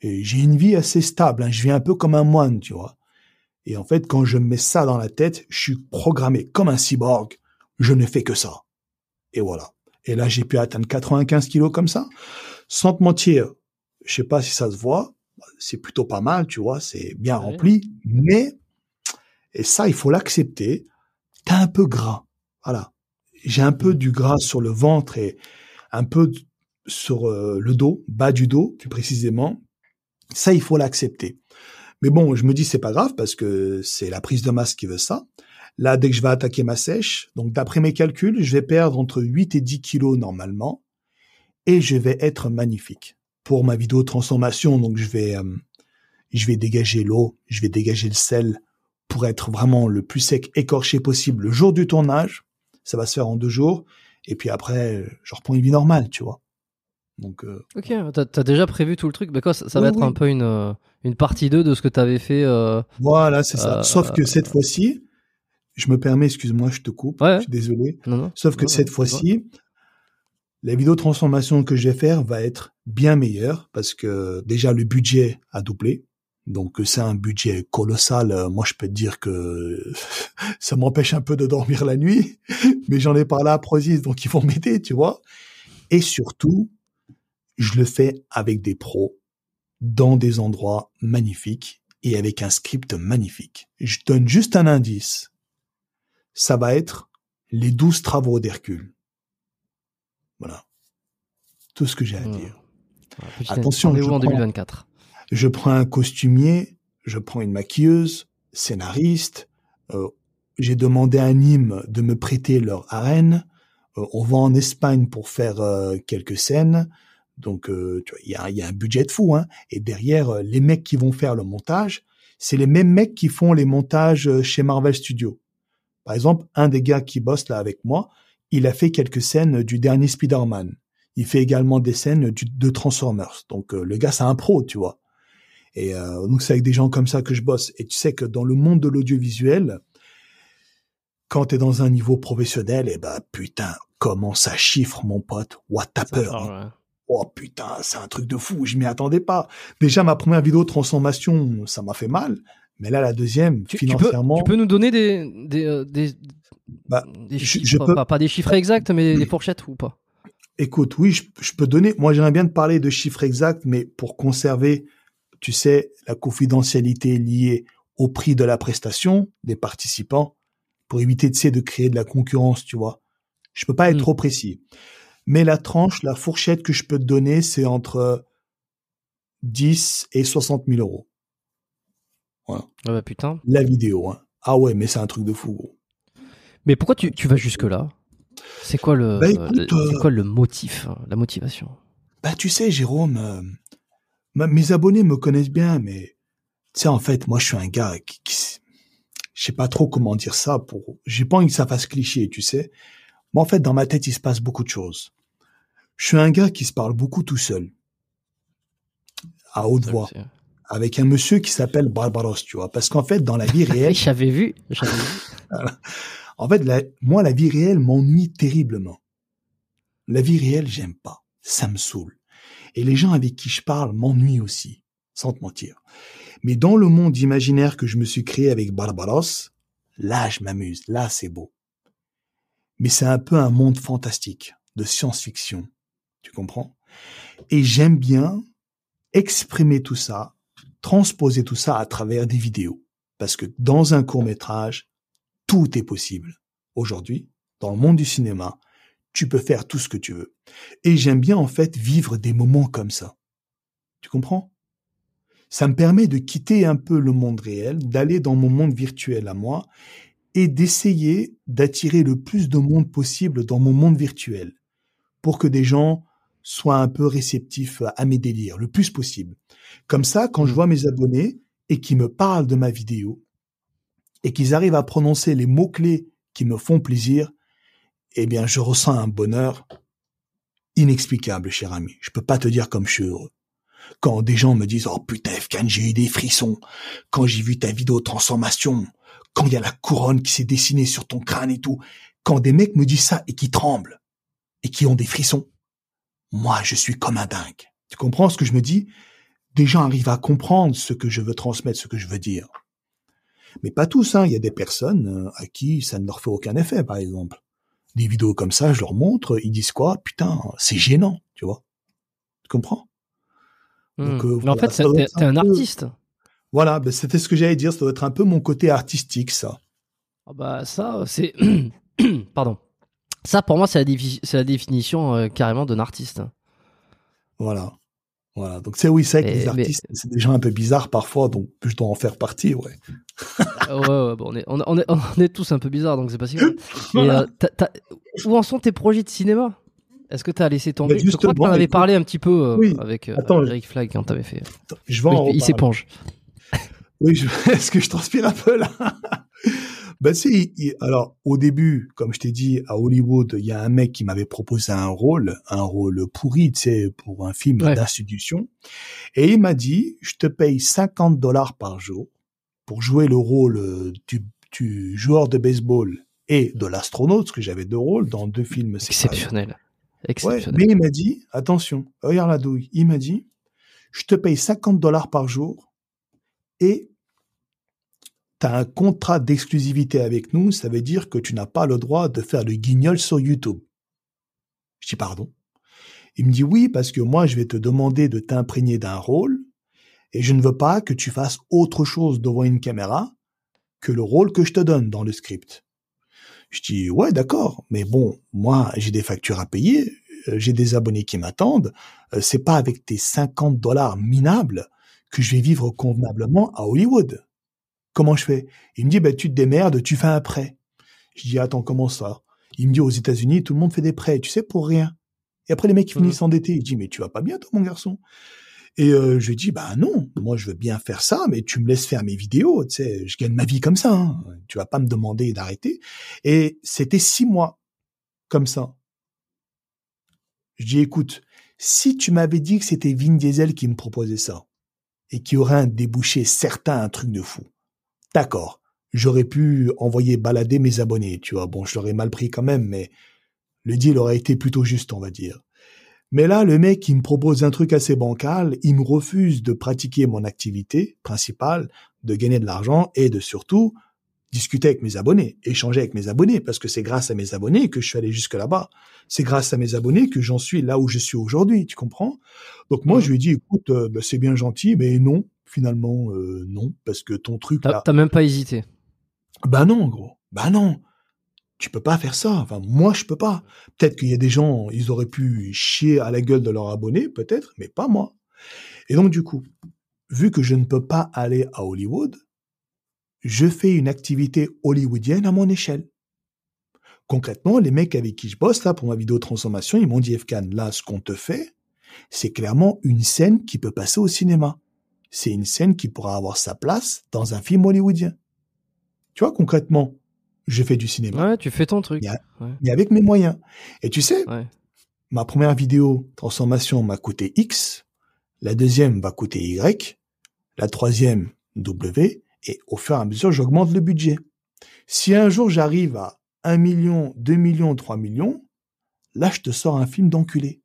S2: Et j'ai une vie assez stable. hein. Je vis un peu comme un moine, tu vois. Et en fait, quand je me mets ça dans la tête, je suis programmé comme un cyborg. Je ne fais que ça. Et voilà. Et là, j'ai pu atteindre 95 kilos comme ça. Sans te mentir, je sais pas si ça se voit. C'est plutôt pas mal, tu vois. C'est bien
S1: Ouais.
S2: rempli. Mais, et ça, il faut l'accepter. T'es un peu gras. Voilà. J'ai un peu du gras sur le ventre et un peu sur euh, le dos, bas du dos, plus précisément. Ça, il faut l'accepter. Mais bon, je me dis c'est pas grave parce que c'est la prise de masse qui veut ça. Là, dès que je vais attaquer ma sèche, donc d'après mes calculs, je vais perdre entre 8 et 10 kilos normalement et je vais être magnifique. Pour ma vidéo transformation, donc je vais, euh, je vais dégager l'eau, je vais dégager le sel pour être vraiment le plus sec écorché possible le jour du tournage. ça va se faire en deux jours, et puis après, je reprends une vie normale, tu vois. Donc, euh,
S1: ok, t'as as déjà prévu tout le truc? Mais quoi, ça, va être un peu une, euh, une partie 2 de ce que t'avais fait. Euh,
S2: voilà, c'est ça. Sauf que cette fois-ci, je me permets, excuse-moi, je te coupe, je suis désolé. Non, non, Sauf que cette fois-ci, la vidéo transformation que je vais faire va être bien meilleure parce que déjà le budget a doublé. Donc c'est un budget colossal. Moi, je peux te dire que ça m'empêche un peu de dormir la nuit, mais j'en ai parlé à Prozis, donc ils vont m'aider, tu vois. Et surtout, je le fais avec des pros dans des endroits magnifiques et avec un script magnifique. Je donne juste un indice. Ça va être les douze travaux d'Hercule. Voilà. Tout ce que j'ai à mmh. dire.
S1: Attention, je en 2024.
S2: Je prends un costumier, je prends une maquilleuse, scénariste. Euh, j'ai demandé à Nîmes de me prêter leur arène. Euh, on va en Espagne pour faire euh, quelques scènes. Donc, euh, il y a, y a, un budget de fou. Hein. Et derrière, euh, les mecs qui vont faire le montage, c'est les mêmes mecs qui font les montages euh, chez Marvel Studios. Par exemple, un des gars qui bosse là avec moi, il a fait quelques scènes du dernier Spider-Man. Il fait également des scènes du, de Transformers. Donc, le gars, c'est un pro, tu vois. Et donc, c'est avec des gens comme ça que je bosse. Et tu sais que dans le monde de l'audiovisuel, quand tu es dans un niveau professionnel, eh ben, putain, comment ça chiffre, mon pote? What t'as peur. Hein oh putain, c'est un truc de fou, je m'y attendais pas. Déjà, ma première vidéo de transformation, ça m'a fait mal. Mais là, la deuxième, financièrement.
S1: Tu peux, nous donner des, des, euh, des, bah, chiffres, je peux... pas, des chiffres exacts, mais des fourchettes ou pas?
S2: Écoute, oui, je, je, peux donner. Moi, j'aimerais bien te parler de chiffres exacts, mais pour conserver, tu sais, la confidentialité liée au prix de la prestation des participants, pour éviter, tu sais, de créer de la concurrence, tu vois. Je peux pas être hmm. trop précis. Mais la tranche, la fourchette que je peux te donner, c'est entre 10 et 60 000 euros.
S1: Voilà. Ah bah putain.
S2: La vidéo, hein. Ah ouais, mais c'est un truc de fou, gros.
S1: Mais pourquoi tu, tu vas jusque-là? C'est quoi le, bah euh, quoi le motif, hein, la motivation?
S2: Bah tu sais, Jérôme, euh, mes abonnés me connaissent bien, mais tu sais, en fait, moi, je suis un gars qui, qui je sais pas trop comment dire ça pour, j'ai pas envie que ça fasse cliché, tu sais. Moi, en fait, dans ma tête, il se passe beaucoup de choses. Je suis un gars qui se parle beaucoup tout seul, à haute voix, avec un monsieur qui s'appelle Barbaros, tu vois. Parce qu'en fait, dans la vie réelle...
S1: j'avais vu,
S2: En fait, moi, la vie réelle m'ennuie terriblement. La vie réelle, j'aime pas. Ça me saoule. Et les gens avec qui je parle m'ennuient aussi, sans te mentir. Mais dans le monde imaginaire que je me suis créé avec Barbaros, là, je m'amuse. Là, c'est beau mais c'est un peu un monde fantastique de science-fiction. Tu comprends? Et j'aime bien exprimer tout ça, transposer tout ça à travers des vidéos. Parce que dans un court métrage, tout est possible. Aujourd'hui, dans le monde du cinéma, tu peux faire tout ce que tu veux. Et j'aime bien en fait vivre des moments comme ça. Tu comprends? Ça me permet de quitter un peu le monde réel, d'aller dans mon monde virtuel à moi et d'essayer d'attirer le plus de monde possible dans mon monde virtuel pour que des gens soient un peu réceptifs à mes délires, le plus possible. Comme ça, quand je mmh. vois mes abonnés et qui me parlent de ma vidéo et qu'ils arrivent à prononcer les mots-clés qui me font plaisir, eh bien, je ressens un bonheur inexplicable, cher ami. Je peux pas te dire comme je suis heureux. Quand des gens me disent, oh putain, Fkan, j'ai eu des frissons. Quand j'ai vu ta vidéo transformation, quand il y a la couronne qui s'est dessinée sur ton crâne et tout, quand des mecs me disent ça et qui tremblent et qui ont des frissons, moi je suis comme un dingue. Tu comprends ce que je me dis? Des gens arrivent à comprendre ce que je veux transmettre, ce que je veux dire. Mais pas tous, hein. Il y a des personnes euh, à qui ça ne leur fait aucun effet, par exemple. Des vidéos comme ça, je leur montre, ils disent quoi? Putain, c'est gênant, tu vois Tu comprends?
S1: Euh, Mais en fait, t'es un, artiste.
S2: Voilà, ben c'était ce que j'allais dire. Ça doit être un peu mon côté artistique, ça.
S1: Ah bah ça, c'est... Pardon. Ça, pour moi, c'est la, la, définition euh, carrément d'un artiste.
S2: Voilà. Voilà. Donc, c'est oui, c'est que les artistes, c'est des gens un peu bizarres parfois, donc je dois en faire partie, ouais.
S1: ouais, ouais bon, on, est, on, est, on, est, tous un peu bizarres, donc c'est pas si grave. Euh, où en sont tes projets de cinéma? Est-ce que tu as laissé tomber? Je crois que tu en avais parlé un petit peu euh, avec Eric Flag quand tu avais fait.
S2: je vais en
S1: Il s'éponge.
S2: Oui, est-ce que je transpire un peu là? Ben si, alors au début, comme je t'ai dit, à Hollywood, il y a un mec qui m'avait proposé un rôle, un rôle pourri, tu sais, pour un film d'institution, et il m'a dit, je te paye 50 dollars par jour pour jouer le rôle euh, du, du joueur de baseball et de l'astronaute, parce que j'avais deux rôles dans deux films.
S1: Exceptionnel. Exceptionnel.
S2: mais il m'a dit, attention, regarde la douille, il m'a dit, je te paye 50 dollars par jour et tu as un contrat d'exclusivité avec nous, ça veut dire que tu n'as pas le droit de faire le guignol sur YouTube. Je dis pardon. Il me dit oui parce que moi je vais te demander de t'imprégner d'un rôle et je ne veux pas que tu fasses autre chose devant une caméra que le rôle que je te donne dans le script. Je dis ouais d'accord, mais bon, moi j'ai des factures à payer, euh, j'ai des abonnés qui m'attendent, euh, c'est pas avec tes 50 dollars minables que je vais vivre convenablement à Hollywood. Comment je fais? Il me dit, ben, tu te démerdes, tu fais un prêt. Je dis, attends, comment ça? Il me dit, aux États-Unis, tout le monde fait des prêts, tu sais, pour rien. Et après, les mecs, ils finissent mmh. s'endetter. Il dit, mais tu vas pas bien, toi, mon garçon Et euh, je lui dis, bah non, moi, je veux bien faire ça, mais tu me laisses faire mes vidéos, tu sais, je gagne ma vie comme ça. Hein. Tu vas pas me demander d'arrêter. Et c'était six mois comme ça. Je dis, écoute, si tu m'avais dit que c'était Vin Diesel qui me proposait ça, et qu'il y aurait un débouché certain, un truc de fou, D'accord. J'aurais pu envoyer balader mes abonnés, tu vois. Bon, je l'aurais mal pris quand même, mais le deal aurait été plutôt juste, on va dire. Mais là, le mec, il me propose un truc assez bancal, il me refuse de pratiquer mon activité principale, de gagner de l'argent et de surtout discuter avec mes abonnés, échanger avec mes abonnés, parce que c'est grâce à mes abonnés que je suis allé jusque là-bas. C'est grâce à mes abonnés que j'en suis là où je suis aujourd'hui, tu comprends? Donc moi, mmh. je lui ai dit, écoute, euh, bah, c'est bien gentil, mais non, finalement, euh, non, parce que ton truc là.
S1: T'as même pas hésité.
S2: Bah non, gros. Bah non. Tu peux pas faire ça. Enfin, moi, je peux pas. Peut-être qu'il y a des gens, ils auraient pu chier à la gueule de leurs abonnés, peut-être, mais pas moi. Et donc, du coup, vu que je ne peux pas aller à Hollywood, je fais une activité hollywoodienne à mon échelle. Concrètement, les mecs avec qui je bosse là pour ma vidéo transformation, ils m'ont dit Fkan, là, ce qu'on te fait, c'est clairement une scène qui peut passer au cinéma c'est une scène qui pourra avoir sa place dans un film hollywoodien. Tu vois, concrètement, je fais du cinéma.
S1: Ouais, tu fais ton truc.
S2: Mais, avec mes moyens. Et tu sais, ma première vidéo transformation m'a coûté X, la deuxième va coûter Y, la troisième W, et au fur et à mesure, j'augmente le budget. Si un jour j'arrive à 1 million, 2 millions, 3 millions, là, je te sors un film d'enculé.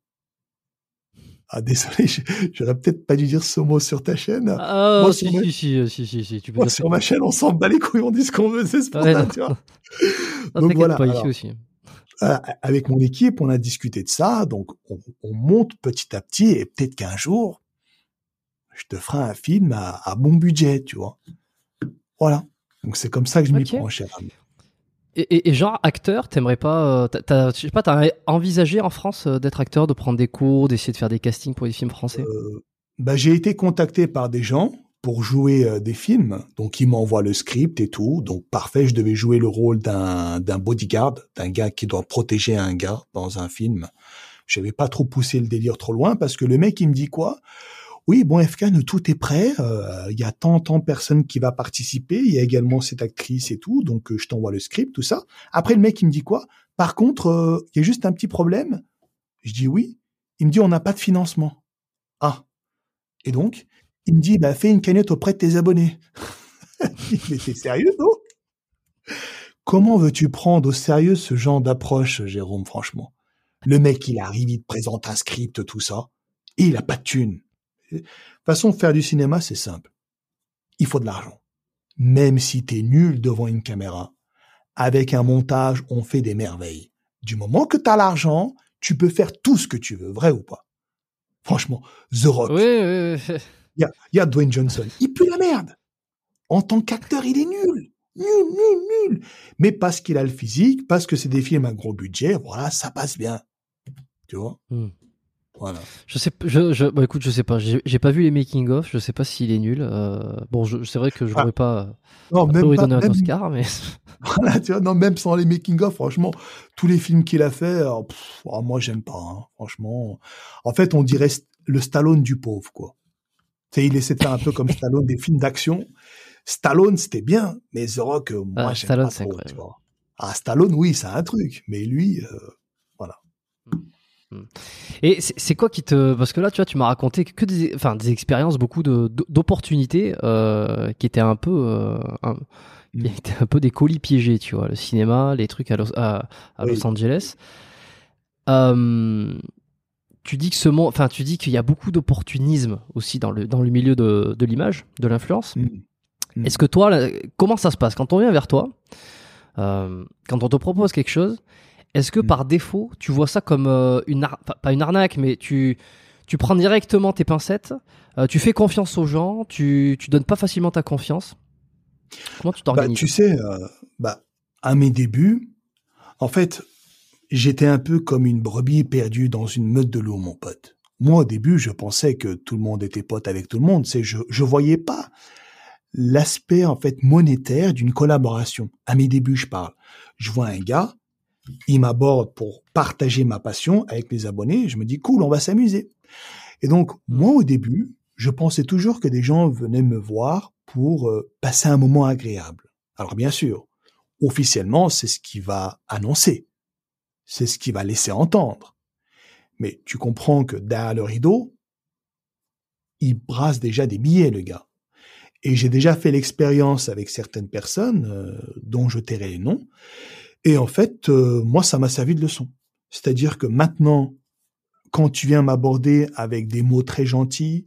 S2: Ah désolé, j'aurais peut-être pas dû dire ce mot sur ta chaîne.
S1: Ah Moi, si, si, si, si, si, si, tu peux
S2: Moi, sur ma chaîne, on s'en bat les couilles, on dit ce qu'on veut, c'est ce ouais, tu vois.
S1: donc voilà. Pas, ici aussi.
S2: Euh, avec mon équipe, on a discuté de ça, donc on, on monte petit à petit, et peut-être qu'un jour, je te ferai un film à, à, bon budget, tu vois. Voilà. Donc c'est comme ça que je m'y prends, cher ami.
S1: Et, et, genre acteur, t'aimerais pas, euh, t'as, je sais pas, t'as envisagé en France euh, d'être acteur, de prendre des cours, d'essayer de faire des castings pour des films français? Euh,
S2: bah, j'ai été contacté par des gens pour jouer des films, donc ils m'envoient le script et tout, donc parfait, je devais jouer le rôle d'un d'un bodyguard, d'un gars qui doit protéger un gars dans un film. Je n'avais pas trop poussé le délire trop loin parce que le mec il me dit quoi? Oui, bon, FK, tout est prêt. Euh, il y a tant, tant de personnes qui va participer. Il y a également cette actrice et tout. Donc, euh, je t'envoie le script, tout ça. Après, le mec, il me dit quoi? Par contre, euh, il y a juste un petit problème. Je dis oui. Il me dit, on n'a pas de financement. Ah. Et donc, il me dit, bah, fais une cagnotte auprès de tes abonnés. Mais t'es sérieux, non? Comment veux-tu prendre au sérieux ce genre d'approche, Jérôme, franchement? Le mec, il arrive, il te présente un script, tout ça, et il a pas de thune. De toute façon, faire du cinéma, c'est simple. Il faut de l'argent. Même si t'es nul devant une caméra, avec un montage, on fait des merveilles. Du moment que t'as l'argent, tu peux faire tout ce que tu veux, vrai ou pas Franchement, The Rock.
S1: Oui, oui, oui.
S2: Il y a, Dwayne Johnson. Il pue la merde. En tant qu'acteur, il est nul. Nul, nul, nul. Mais parce qu'il a le physique, parce que c'est des films à gros budget, voilà, ça passe bien. Tu vois? Hmm. Voilà.
S1: Je sais, je, je, bah écoute, je sais pas. J'ai pas vu les making of. Je sais pas s'il est nul. Euh, bon, c'est vrai que je n'aurais ah. pas. Non, même pas, donner un Oscar, mais.
S2: voilà, tu vois, non, même sans les making of, franchement, tous les films qu'il a fait, euh, oh, moi j'aime pas. Hein, franchement, en fait, on dirait le Stallone du pauvre, quoi. Tu sais, il essaie de faire un peu comme Stallone des films d'action. Stallone, c'était bien, mais The Rock, euh, moi,
S1: Ah,
S2: j'aime
S1: Stallone,
S2: pas
S1: c'est
S2: trop,
S1: incroyable.
S2: tu vois. Ah, Stallone, oui, c'est un truc, mais lui, euh.
S1: Et c'est quoi qui te parce que là tu vois tu m'as raconté que des enfin des expériences beaucoup de d'opportunités euh, qui étaient un peu euh, un, qui
S2: Mm.
S1: étaient un peu des colis piégés tu vois le cinéma les trucs à Los, à, à
S2: Oui.
S1: Los Angeles. Euh, tu dis que ce monde enfin tu dis qu'il y a beaucoup d'opportunisme aussi dans le dans le milieu de de l'image de l'influence.
S2: Mm. Mm.
S1: Est-ce que toi, là, comment ça se passe? Quand on vient vers toi, euh, quand on te propose quelque chose, est-ce que
S2: Mm.
S1: par défaut, tu vois ça comme euh, une ar- pas une arnaque, mais tu tu prends directement tes pincettes, euh, tu fais confiance aux gens, tu tu donnes pas facilement ta confiance? Comment tu
S2: Bah,
S1: t'organises?
S2: tu sais, euh, bah, à mes débuts, en fait, j'étais un peu comme une brebis perdue dans une meute de loups, mon pote. Moi, au début, je pensais que tout le monde était pote avec tout le monde. C'est, je, je voyais pas l'aspect, en fait, monétaire d'une collaboration. À mes débuts, je parle. Je vois un gars, il m'aborde pour partager ma passion avec mes abonnés. Je me dis, cool, on va s'amuser. Et donc, moi, au début, je pensais toujours que des gens venaient me voir pour euh, passer un moment agréable. Alors bien sûr, officiellement, c'est ce qui va annoncer. C'est ce qui va laisser entendre. Mais tu comprends que derrière le rideau, il brasse déjà des billets, le gars. Et j'ai déjà fait l'expérience avec certaines personnes, euh, dont je tairai les noms. Et en fait, euh, moi, ça m'a servi de leçon. C'est-à-dire que maintenant, quand tu viens m'aborder avec des mots très gentils,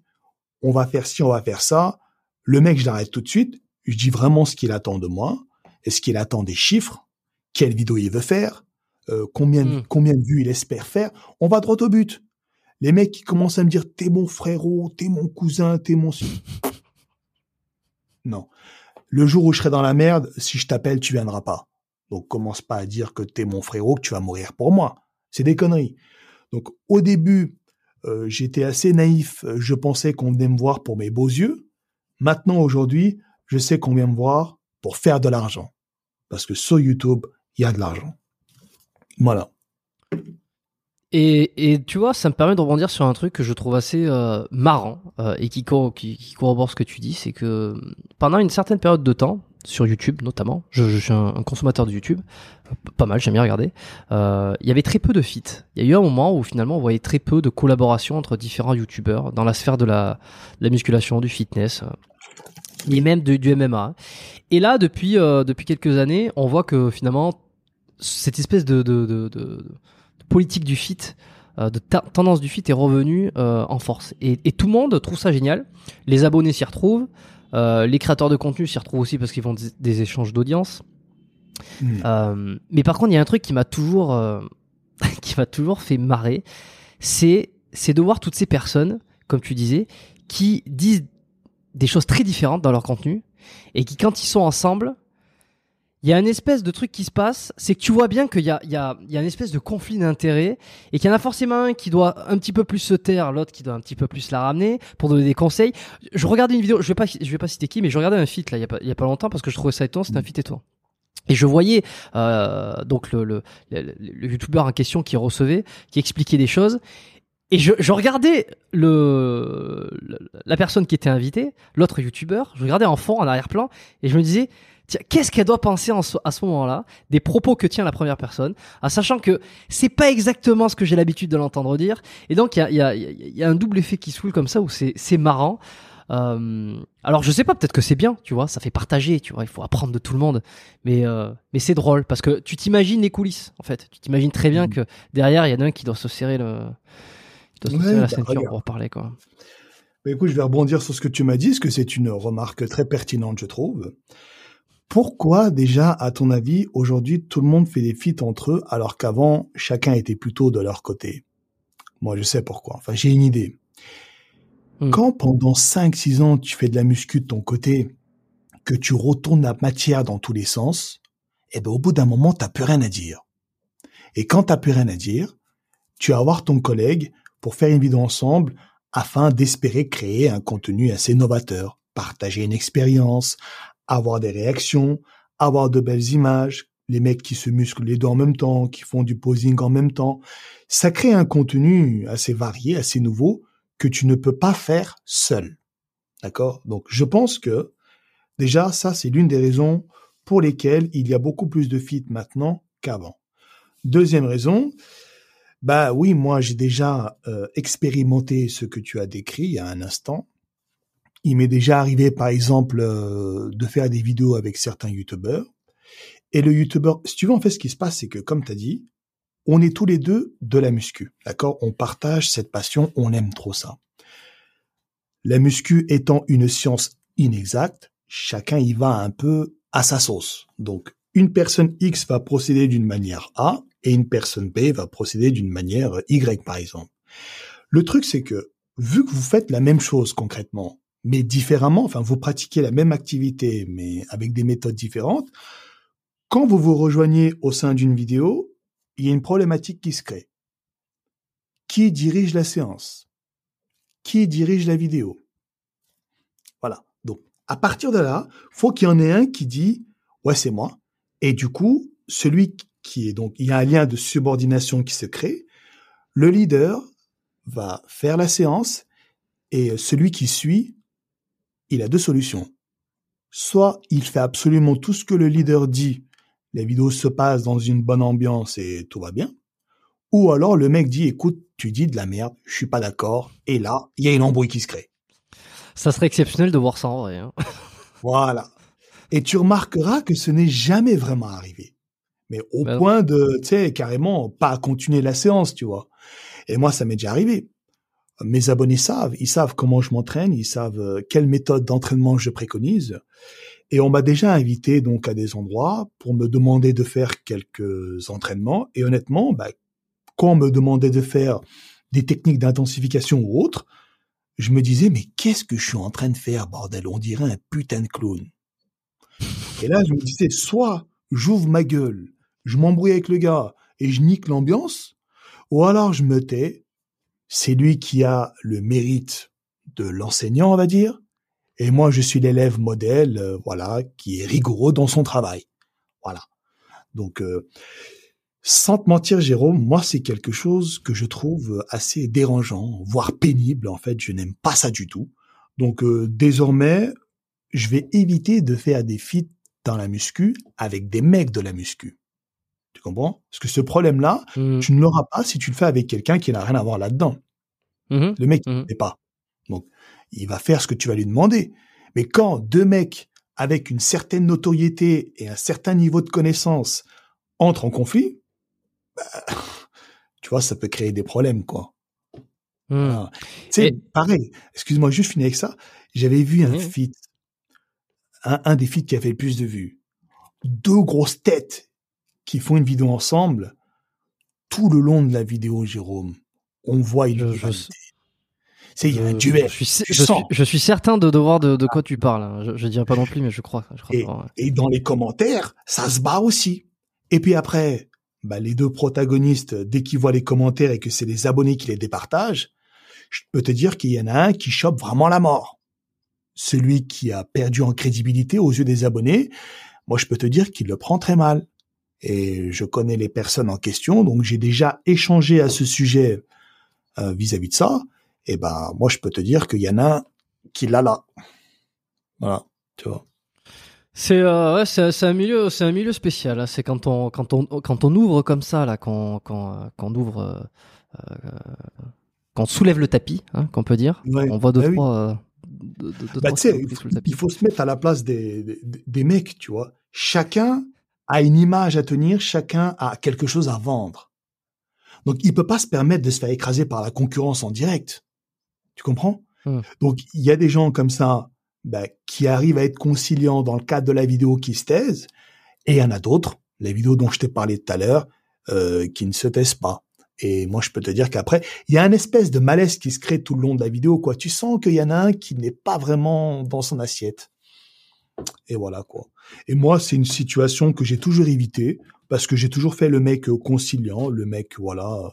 S2: on va faire ci, on va faire ça, le mec, je l'arrête tout de suite, je dis vraiment ce qu'il attend de moi, est-ce qu'il attend des chiffres, quelle vidéo il veut faire, euh, combien,
S1: Mm.
S2: combien de vues il espère faire, on va droit au but. Les mecs qui commencent à me dire t'es mon frérot, t'es mon cousin, t'es mon... Non. Le jour où je serai dans la merde, si je t'appelle, tu viendras pas. Donc commence pas à dire que t'es mon frérot, que tu vas mourir pour moi. C'est des conneries. Donc au début, euh, j'étais assez naïf. euh, Je pensais qu'on venait me voir pour mes beaux yeux. Maintenant, aujourd'hui, je sais qu'on vient me voir pour faire de l'argent. Parce que sur YouTube, il y a de l'argent. Voilà.
S1: Et, et tu vois, ça me permet de rebondir sur un truc que je trouve assez euh, marrant et qui, qui, qui corrobore ce que tu dis, c'est que pendant une certaine période de temps, sur YouTube notamment, je, suis un, consommateur de YouTube, euh, pas mal, j'aime bien regarder, euh, il y avait très peu de feats. Il y a eu un moment où finalement on voyait très peu de collaborations entre différents YouTubeurs dans la sphère de la, musculation, du fitness, euh, et même du MMA. Et là, depuis, depuis quelques années, on voit que finalement, cette espèce de, politique du fit, de tendance du fit est revenue en force. Et tout le monde trouve ça génial. Les abonnés s'y retrouvent. Euh, les créateurs de contenu s'y retrouvent aussi parce qu'ils font des, des échanges d'audience.
S2: Hmm.
S1: Euh, mais par contre, il y a un truc qui m'a toujours, euh, qui m'a toujours fait marrer, c'est, c'est de voir toutes ces personnes, comme tu disais, qui disent des choses très différentes dans leur contenu et qui, quand ils sont ensemble, il y a une espèce de truc qui se passe, c'est que tu vois bien qu'il y a, il y, a, il y a une espèce de conflit d'intérêts et qu'il y en a forcément un qui doit un petit peu plus se taire, l'autre qui doit un petit peu plus la ramener pour donner des conseils. Je regardais une vidéo, je vais pas, je vais pas citer qui, mais je regardais un feat là il y a pas, il y a pas longtemps parce que je trouvais ça étonnant, c'était un feat étonnant. Et je voyais euh, donc le, le, le, le youtubeur en question qui recevait, qui expliquait des choses. Et je, je regardais le, la personne qui était invitée, l'autre youtubeur, je regardais en fond, en arrière-plan, et je me disais, qu'est-ce qu'elle doit penser en à ce moment-là des propos que tient la première personne, en sachant que c'est pas exactement ce que j'ai l'habitude de l'entendre dire. Et donc il y a, il y, a, il y a un double effet qui se foule comme ça où c'est marrant. Euh, alors je sais pas, peut-être que c'est bien, tu vois, ça fait partager, tu vois, il faut apprendre de tout le monde, mais euh, mais c'est drôle parce que tu t'imagines les coulisses, en fait, tu t'imagines très bien
S2: Mhm.
S1: que derrière il y en a un qui doit se serrer le, qui doit se
S2: Ouais,
S1: serrer la
S2: bah,
S1: ceinture pour parler quoi.
S2: Mais écoute, je vais rebondir sur ce que tu m'as dit, parce que c'est une remarque très pertinente, je trouve. Pourquoi déjà, à ton avis, aujourd'hui, tout le monde fait des feats entre eux, alors qu'avant, chacun était plutôt de leur côté? Moi, je sais pourquoi. Enfin, j'ai une idée.
S1: Hmm.
S2: Quand pendant 5-6 ans, tu fais de la muscu de ton côté, que tu retournes la matière dans tous les sens, eh ben, au bout d'un moment, t'as plus rien à dire. Et quand t'as plus rien à dire, tu vas voir ton collègue pour faire une vidéo ensemble afin d'espérer créer un contenu assez novateur, partager une expérience, avoir des réactions, avoir de belles images, les mecs qui se musclent les deux en même temps, qui font du posing en même temps. Ça crée un contenu assez varié, assez nouveau, que tu ne peux pas faire seul. D'accord? Donc je pense que Déjà, ça, c'est l'une des raisons pour lesquelles il y a beaucoup plus de feats maintenant qu'avant. Deuxième raison, bah oui, moi j'ai déjà euh, expérimenté ce que tu as décrit il y a un instant. Il m'est déjà arrivé, par exemple, euh, de faire des vidéos avec certains youtubeurs. Et le youtubeur, si tu veux, en fait, ce qui se passe, c'est que, comme tu as dit, on est tous les deux de la muscu. D'accord? On partage cette passion, on aime trop ça. La muscu étant une science inexacte, chacun y va un peu à sa sauce. Donc, une personne X va procéder d'une manière A et une personne B va procéder d'une manière Y, par exemple. Le truc, c'est que, vu que vous faites la même chose concrètement, mais différemment, enfin, vous pratiquez la même activité, mais avec des méthodes différentes, quand vous vous rejoignez au sein d'une vidéo, il y a une problématique qui se crée. Qui dirige la séance? Qui dirige la vidéo? Voilà. Donc, à partir de là, faut qu'il y en ait un qui dit, ouais, c'est moi. Et du coup, celui qui est donc, il y a un lien de subordination qui se crée. Le leader va faire la séance et celui qui suit, il a deux solutions. Soit il fait absolument tout ce que le leader dit, la vidéo se passe dans une bonne ambiance et tout va bien. Ou alors le mec dit, écoute, tu dis de la merde, je suis pas d'accord, et là, il y a une embrouille qui se crée.
S1: Ça serait exceptionnel de voir ça en vrai. Hein.
S2: Voilà. Et tu remarqueras que ce n'est jamais vraiment arrivé. Mais au
S1: Ben
S2: point de, tu sais, carrément pas continuer la séance, tu vois. Et moi, ça m'est déjà arrivé. Mes abonnés savent, ils savent comment je m'entraîne, ils savent euh, quelle méthode d'entraînement je préconise. Et on m'a déjà invité donc à des endroits pour me demander de faire quelques entraînements. Et honnêtement, bah, quand on me demandait de faire des techniques d'intensification ou autres, je me disais, mais qu'est-ce que je suis en train de faire, bordel? On dirait un putain de clown. Et là, je me disais, soit j'ouvre ma gueule, je m'embrouille avec le gars et je nique l'ambiance, ou alors je me tais, c'est lui qui a le mérite de l'enseignant, on va dire, et moi je suis l'élève modèle, euh, voilà, qui est rigoureux dans son travail. Voilà. Donc, euh, sans te mentir, Jérôme, moi c'est quelque chose que je trouve assez dérangeant, voire pénible. En fait, je n'aime pas ça du tout. Donc, euh, désormais, je vais éviter de faire des feats dans la muscu avec des mecs de la muscu. Tu comprends? Parce que ce problème-là,
S1: Mhm.
S2: tu ne l'auras pas si tu le fais avec quelqu'un qui n'a rien à voir là-dedans.
S1: Mhm.
S2: Le mec, il ne sait pas. Donc, il va faire ce que tu vas lui demander. Mais quand deux mecs avec une certaine notoriété et un certain niveau de connaissance entrent en conflit, bah, tu vois, ça peut créer des problèmes, quoi. Voilà. Tu sais,
S1: Et-
S2: pareil, excuse-moi, juste finir avec ça. J'avais vu un feat, un, un des feats qui a fait le plus de vues. Deux grosses têtes qui font une vidéo ensemble. Tout le long de la vidéo, Jérôme, on voit une il y a un duel.
S1: Je suis,
S2: tu
S1: je, suis,
S2: sens.
S1: je suis certain de, de voir de, de quoi tu parles. hein. Je, je dirais pas non plus, mais je crois. Je crois
S2: Et,
S1: savoir, ouais.
S2: et dans les commentaires, ça se bat aussi. Et puis après, bah, les deux protagonistes, dès qu'ils voient les commentaires et que c'est les abonnés qui les départagent, je peux te dire qu'il y en a un qui chope vraiment la mort. Celui qui a perdu en crédibilité aux yeux des abonnés, moi je peux te dire qu'il le prend très mal. Et je connais les personnes en question, donc j'ai déjà échangé à ce sujet euh, vis-à-vis de ça. Et ben moi je peux te dire qu'il y en a un qui l'a là. Voilà, tu vois.
S1: C'est euh, ouais, c'est c'est un milieu, c'est un milieu spécial. là. C'est quand on quand on quand on ouvre comme ça là, quand quand euh, quand on ouvre, euh, euh, quand on soulève le tapis, hein, qu'on peut dire.
S2: Ouais.
S1: On voit deux
S2: Bah
S1: trois. euh,
S2: Bah,
S1: trois
S2: tu sais,
S1: saloperies
S2: il faut,
S1: le tapis.
S2: il faut se mettre à la place des, des, des mecs, tu vois. Chacun a une image à tenir, chacun a quelque chose à vendre. Donc, il peut pas se permettre de se faire écraser par la concurrence en direct. Tu comprends?
S1: Hmm.
S2: Donc, il y a des gens comme ça bah, qui arrivent à être conciliants dans le cadre de la vidéo qui se taisent, et il y en a d'autres, les vidéos dont je t'ai parlé tout à l'heure, euh, qui ne se taisent pas. Et moi, je peux te dire qu'après, il y a un espèce de malaise qui se crée tout le long de la vidéo, quoi. Tu sens qu'il y en a un qui n'est pas vraiment dans son assiette. Et voilà, quoi. Et moi, c'est une situation que j'ai toujours évitée, parce que j'ai toujours fait le mec euh, conciliant, le mec, voilà,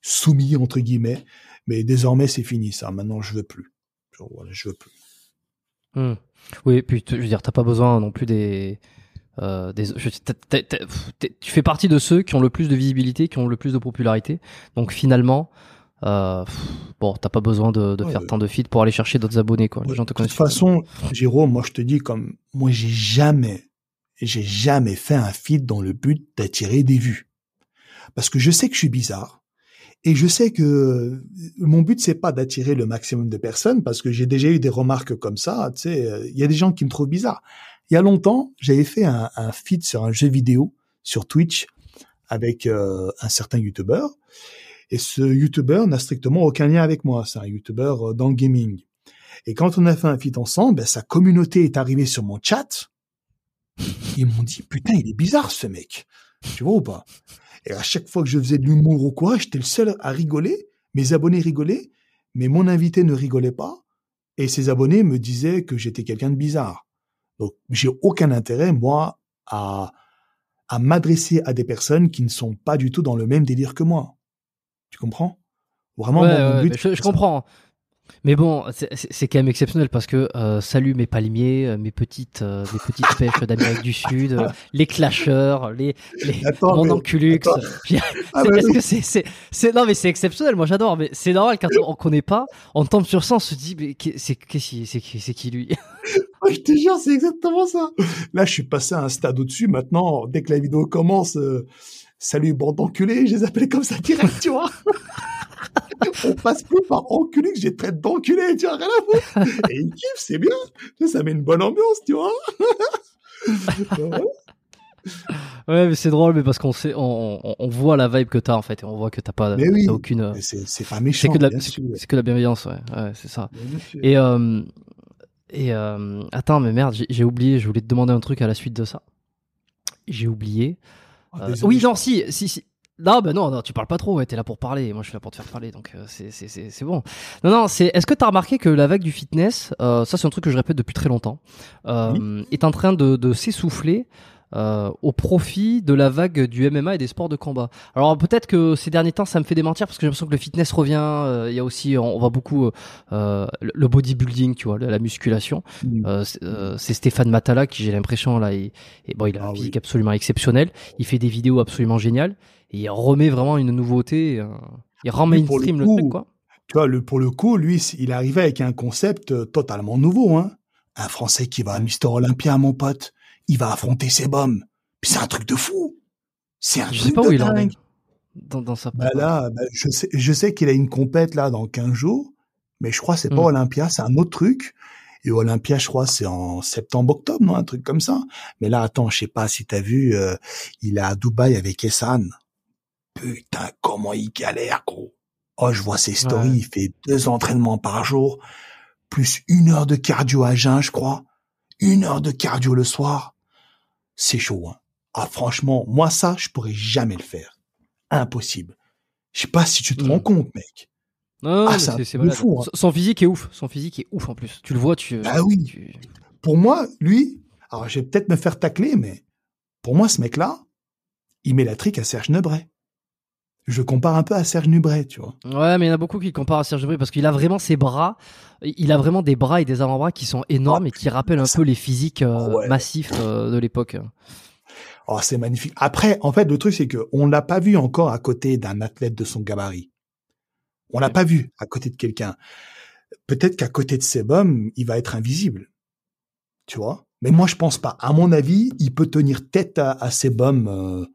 S2: soumis, entre guillemets. Mais désormais, c'est fini, ça. Maintenant, je veux plus. Je veux plus.
S1: Hmm. Oui, puis tu- je veux dire, t'as pas besoin non plus des. Euh, tu fais partie de ceux qui ont le plus de visibilité, qui ont le plus de popularité. Donc finalement, euh, bon, t'as pas besoin de, de
S2: Ouais,
S1: faire
S2: ouais.
S1: tant de feeds pour aller chercher d'autres abonnés, quoi. Les gens te
S2: de toute façon, Jérôme, moi je te dis comme moi j'ai jamais, j'ai jamais fait un feed dans le but d'attirer des vues, parce que je sais que je suis bizarre et je sais que mon but c'est pas d'attirer le maximum de personnes, parce que j'ai déjà eu des remarques comme ça. Tu sais, euh, il y a des gens qui me trouvent bizarre. Il y a longtemps, j'avais fait un, un feed sur un jeu vidéo sur Twitch avec euh, un certain youtubeur. Et ce youtubeur n'a strictement aucun lien avec moi. C'est un youtubeur euh, dans le gaming. Et quand on a fait un feat ensemble, ben, sa communauté est arrivée sur mon chat. Ils m'ont dit, putain, il est bizarre ce mec. Tu vois ou pas? Et à chaque fois que je faisais de l'humour ou quoi, j'étais le seul à rigoler. Mes abonnés rigolaient, mais mon invité ne rigolait pas. Et ses abonnés me disaient que j'étais quelqu'un de bizarre. Donc, j'ai aucun intérêt, moi, à, à m'adresser à des personnes qui ne sont pas du tout dans le même délire que moi. Tu comprends? Vraiment,
S1: Ouais,
S2: mon but,
S1: je, comprends. Mais bon, c'est- quand même exceptionnel parce que euh, salut mes palmiers, euh, mes petites, euh, mes petites pêches d'Amérique du Sud, euh, les clasheurs, les, les
S2: Attends,
S1: mon
S2: mais-
S1: enculux.
S2: Ah, oui.
S1: que c'est, non mais c'est exceptionnel. Moi j'adore, mais c'est normal quand on, on connaît pas, on tombe sur ça, on se dit mais c'est, qui- c'est, qui- c'est qui lui?
S2: Je te jure, c'est exactement ça. Là, je suis passé à un stade au-dessus. Maintenant, dès que la vidéo commence, salut bande d'enculés, je les appelle comme ça direct, tu vois. On passe plus par enculé que j'ai traite d'enculé, tu vois, rien à foutre. Et ils kiffent, c'est bien. Ça met une bonne ambiance, tu vois. Ouais.
S1: Ouais, mais c'est drôle, mais parce qu'on sait, on, on, on voit la vibe que t'as en fait, et on voit que t'as pas,
S2: Mais oui.
S1: aucune.
S2: c'est, pas méchant,
S1: c'est, que de la bienveillance, ouais, ouais c'est ça. Et euh, et euh, attends, mais merde, j'ai, j'ai oublié, je voulais te demander un truc à la suite de ça. J'ai oublié.
S2: Ah,
S1: Euh,
S2: désolé,
S1: oui, non, si, si, si. Non, bah non, non, tu parles pas trop, ouais, t'es là pour parler, moi je suis là pour te faire parler, donc euh, c'est, c'est, c'est, c'est bon. Non, non, c'est, est-ce que t'as remarqué que la vague du fitness, euh, ça c'est un truc que je répète depuis très longtemps, euh, est en train de, de s'essouffler euh, au profit de la vague du MMA et des sports de combat. Alors peut-être que ces derniers temps ça me fait démentir parce que j'ai l'impression que le fitness revient, euh, il y a aussi, on, on voit beaucoup euh, le bodybuilding, tu vois, la, la musculation.
S2: Mm.
S1: C'est Stéphane Matala qui j'ai l'impression là, il, et bon, il a
S2: Ah
S1: un
S2: oui.
S1: physique absolument exceptionnel. Il fait des vidéos absolument géniales et il remet vraiment une nouveauté. il rend
S2: le
S1: mainstream le,
S2: coup,
S1: truc quoi.
S2: Tu vois, le, pour le coup, lui, il arrivait avec un concept totalement nouveau. Hein. Un Français qui va à Mister Olympia, mon pote, il va affronter ses bombes. Puis c'est un truc de fou. C'est un
S1: Je sais pas
S2: de
S1: où il en est dans, dans sa
S2: Bah là, bah, je sais, je sais qu'il a une compète là dans 15 jours, mais je crois que c'est pas
S1: Mm.
S2: Olympia, c'est un autre truc. Et Olympia, je crois, c'est en septembre-octobre, non, un truc comme ça. Mais là, attends, je sais pas si t'as vu, euh, il est à Dubaï avec Essan. Putain, comment il galère, gros. Oh, je vois ses stories,
S1: Ouais.
S2: il fait deux entraînements par jour, plus une heure de cardio à jeun, je crois. Une heure de cardio le soir. C'est chaud, hein. Ah, franchement, moi, ça, je pourrais jamais le faire. Impossible. Je sais pas si tu te
S1: Mm.
S2: rends compte, mec.
S1: Non,
S2: Ah, c'est fou, hein.
S1: Son- physique est ouf. Son physique est ouf en plus. Tu le vois, tu.
S2: Bah oui.
S1: tu-
S2: Pour moi, lui, alors je vais peut-être me faire tacler, mais pour moi, ce mec-là, il met la trique à Serge Nebret. Je compare un peu à Serge Nubret, tu vois.
S1: Ouais, mais il y en a beaucoup qui comparent à Serge Aurier parce qu'il a vraiment ses bras. Il a vraiment des bras et des avant-bras qui sont énormes et qui rappellent un peu les physiques euh,
S2: ouais.
S1: massifs euh, de l'époque.
S2: Oh, c'est magnifique. Après, en fait, le truc, c'est que on l'a pas vu encore à côté d'un athlète de son gabarit. On l'a pas vu à côté de quelqu'un. Peut-être qu'à côté de Sebum, il va être invisible. Tu vois? Mais moi, je pense pas. À mon avis, il peut tenir tête à, à Sebum euh,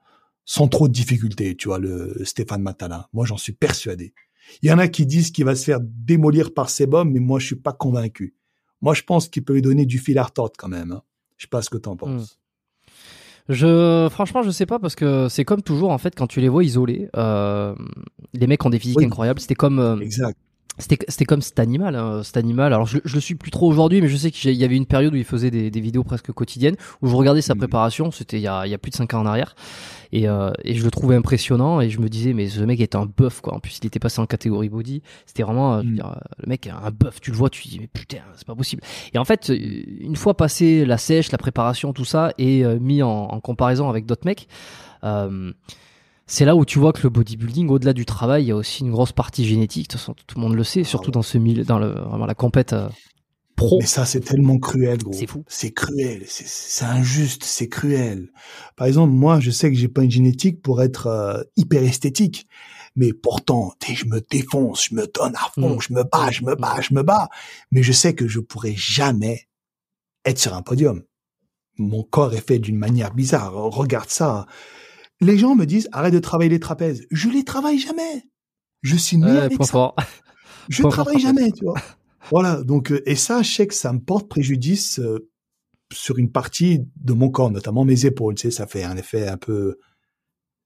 S2: sans trop de difficultés, tu vois, le Stéphane Matala. Moi, j'en suis persuadé. Il y en a qui disent qu'il va se faire démolir par Sebum, mais moi, je suis pas convaincu. Moi, je pense qu'il peut lui donner du fil à retordre quand même. Hein. Je sais pas ce que t'en penses.
S1: Je, franchement, je sais pas parce que c'est comme toujours en fait quand tu les vois isolés. euh, les mecs ont des physiques
S2: Oui.
S1: incroyables. C'était comme, euh,
S2: Exact.
S1: C'était, c'était comme cet animal. Hein, cet animal. Alors je, je le suis plus trop aujourd'hui, mais je sais qu'il y avait une période où il faisait des, des vidéos presque quotidiennes où je regardais sa
S2: Mhm.
S1: préparation. C'était il y a, il y a plus de 5 ans en arrière. Et, euh, et je le trouvais impressionnant et je me disais mais ce mec est un bœuf quoi. En plus il était passé en catégorie body. C'était vraiment euh,
S2: Mm.
S1: dire, euh, le mec est un bœuf. Tu le vois, tu te dis mais putain c'est pas possible. Et en fait euh, une fois passé la sèche, la préparation, tout ça et euh, mis en, en comparaison avec d'autres mecs. Euh, c'est là où tu vois que le bodybuilding, au-delà du travail, il y a aussi une grosse partie génétique. De toute façon, tout le monde le sait, surtout
S2: ouais.
S1: dans ce milieu, dans le, vraiment la compète euh, pro.
S2: Mais ça, c'est tellement cruel, gros.
S1: C'est fou.
S2: C'est cruel. C'est- injuste. C'est cruel. Par exemple, moi, je sais que j'ai pas une génétique pour être euh, hyper esthétique. Mais pourtant, je me défonce, je me donne à fond, mm. je me bats, je me bats, je me bats. Mais je sais que je pourrais jamais être sur un podium. Mon corps est fait d'une manière bizarre. Regarde ça. Les gens me disent arrête de travailler les trapèzes. Je les travaille jamais. Je suis né avec ça. Je ne travaille jamais, tu vois. Voilà. Donc euh, et ça, je sais que ça me porte préjudice euh, sur une partie de mon corps, notamment mes épaules. Tu sais, ça fait un effet un peu,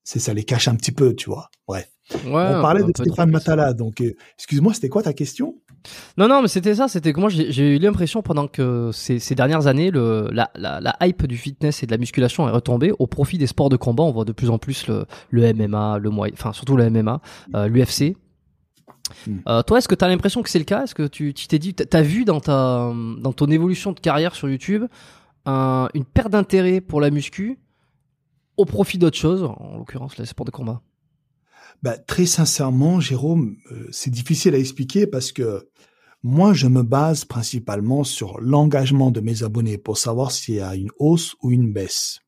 S2: c'est ça les cache un petit peu, tu vois. Bref. on parlait de Stéphane Matala. Donc, euh, excuse-moi, c'était quoi ta question?
S1: Non, non, mais c'était ça. C'était que moi, j'ai eu l'impression pendant que ces, dernières années, le, la, la, hype du fitness et de la musculation est retombée au profit des sports de combat. On voit de plus en plus le, le MMA, le enfin surtout le MMA, euh, l'UFC. Hmm. Euh, toi, est-ce que tu as l'impression que c'est le cas? Est-ce que tu t'es dit, tu as vu dans, ta, dans ton évolution de carrière sur YouTube une perte d'intérêt pour la muscu au profit d'autre chose, en l'occurrence les sports de combat?
S2: Bah, Très sincèrement, Jérôme, euh, c'est difficile à expliquer parce que moi, je me base principalement sur l'engagement de mes abonnés pour savoir s'il y a une hausse ou une baisse.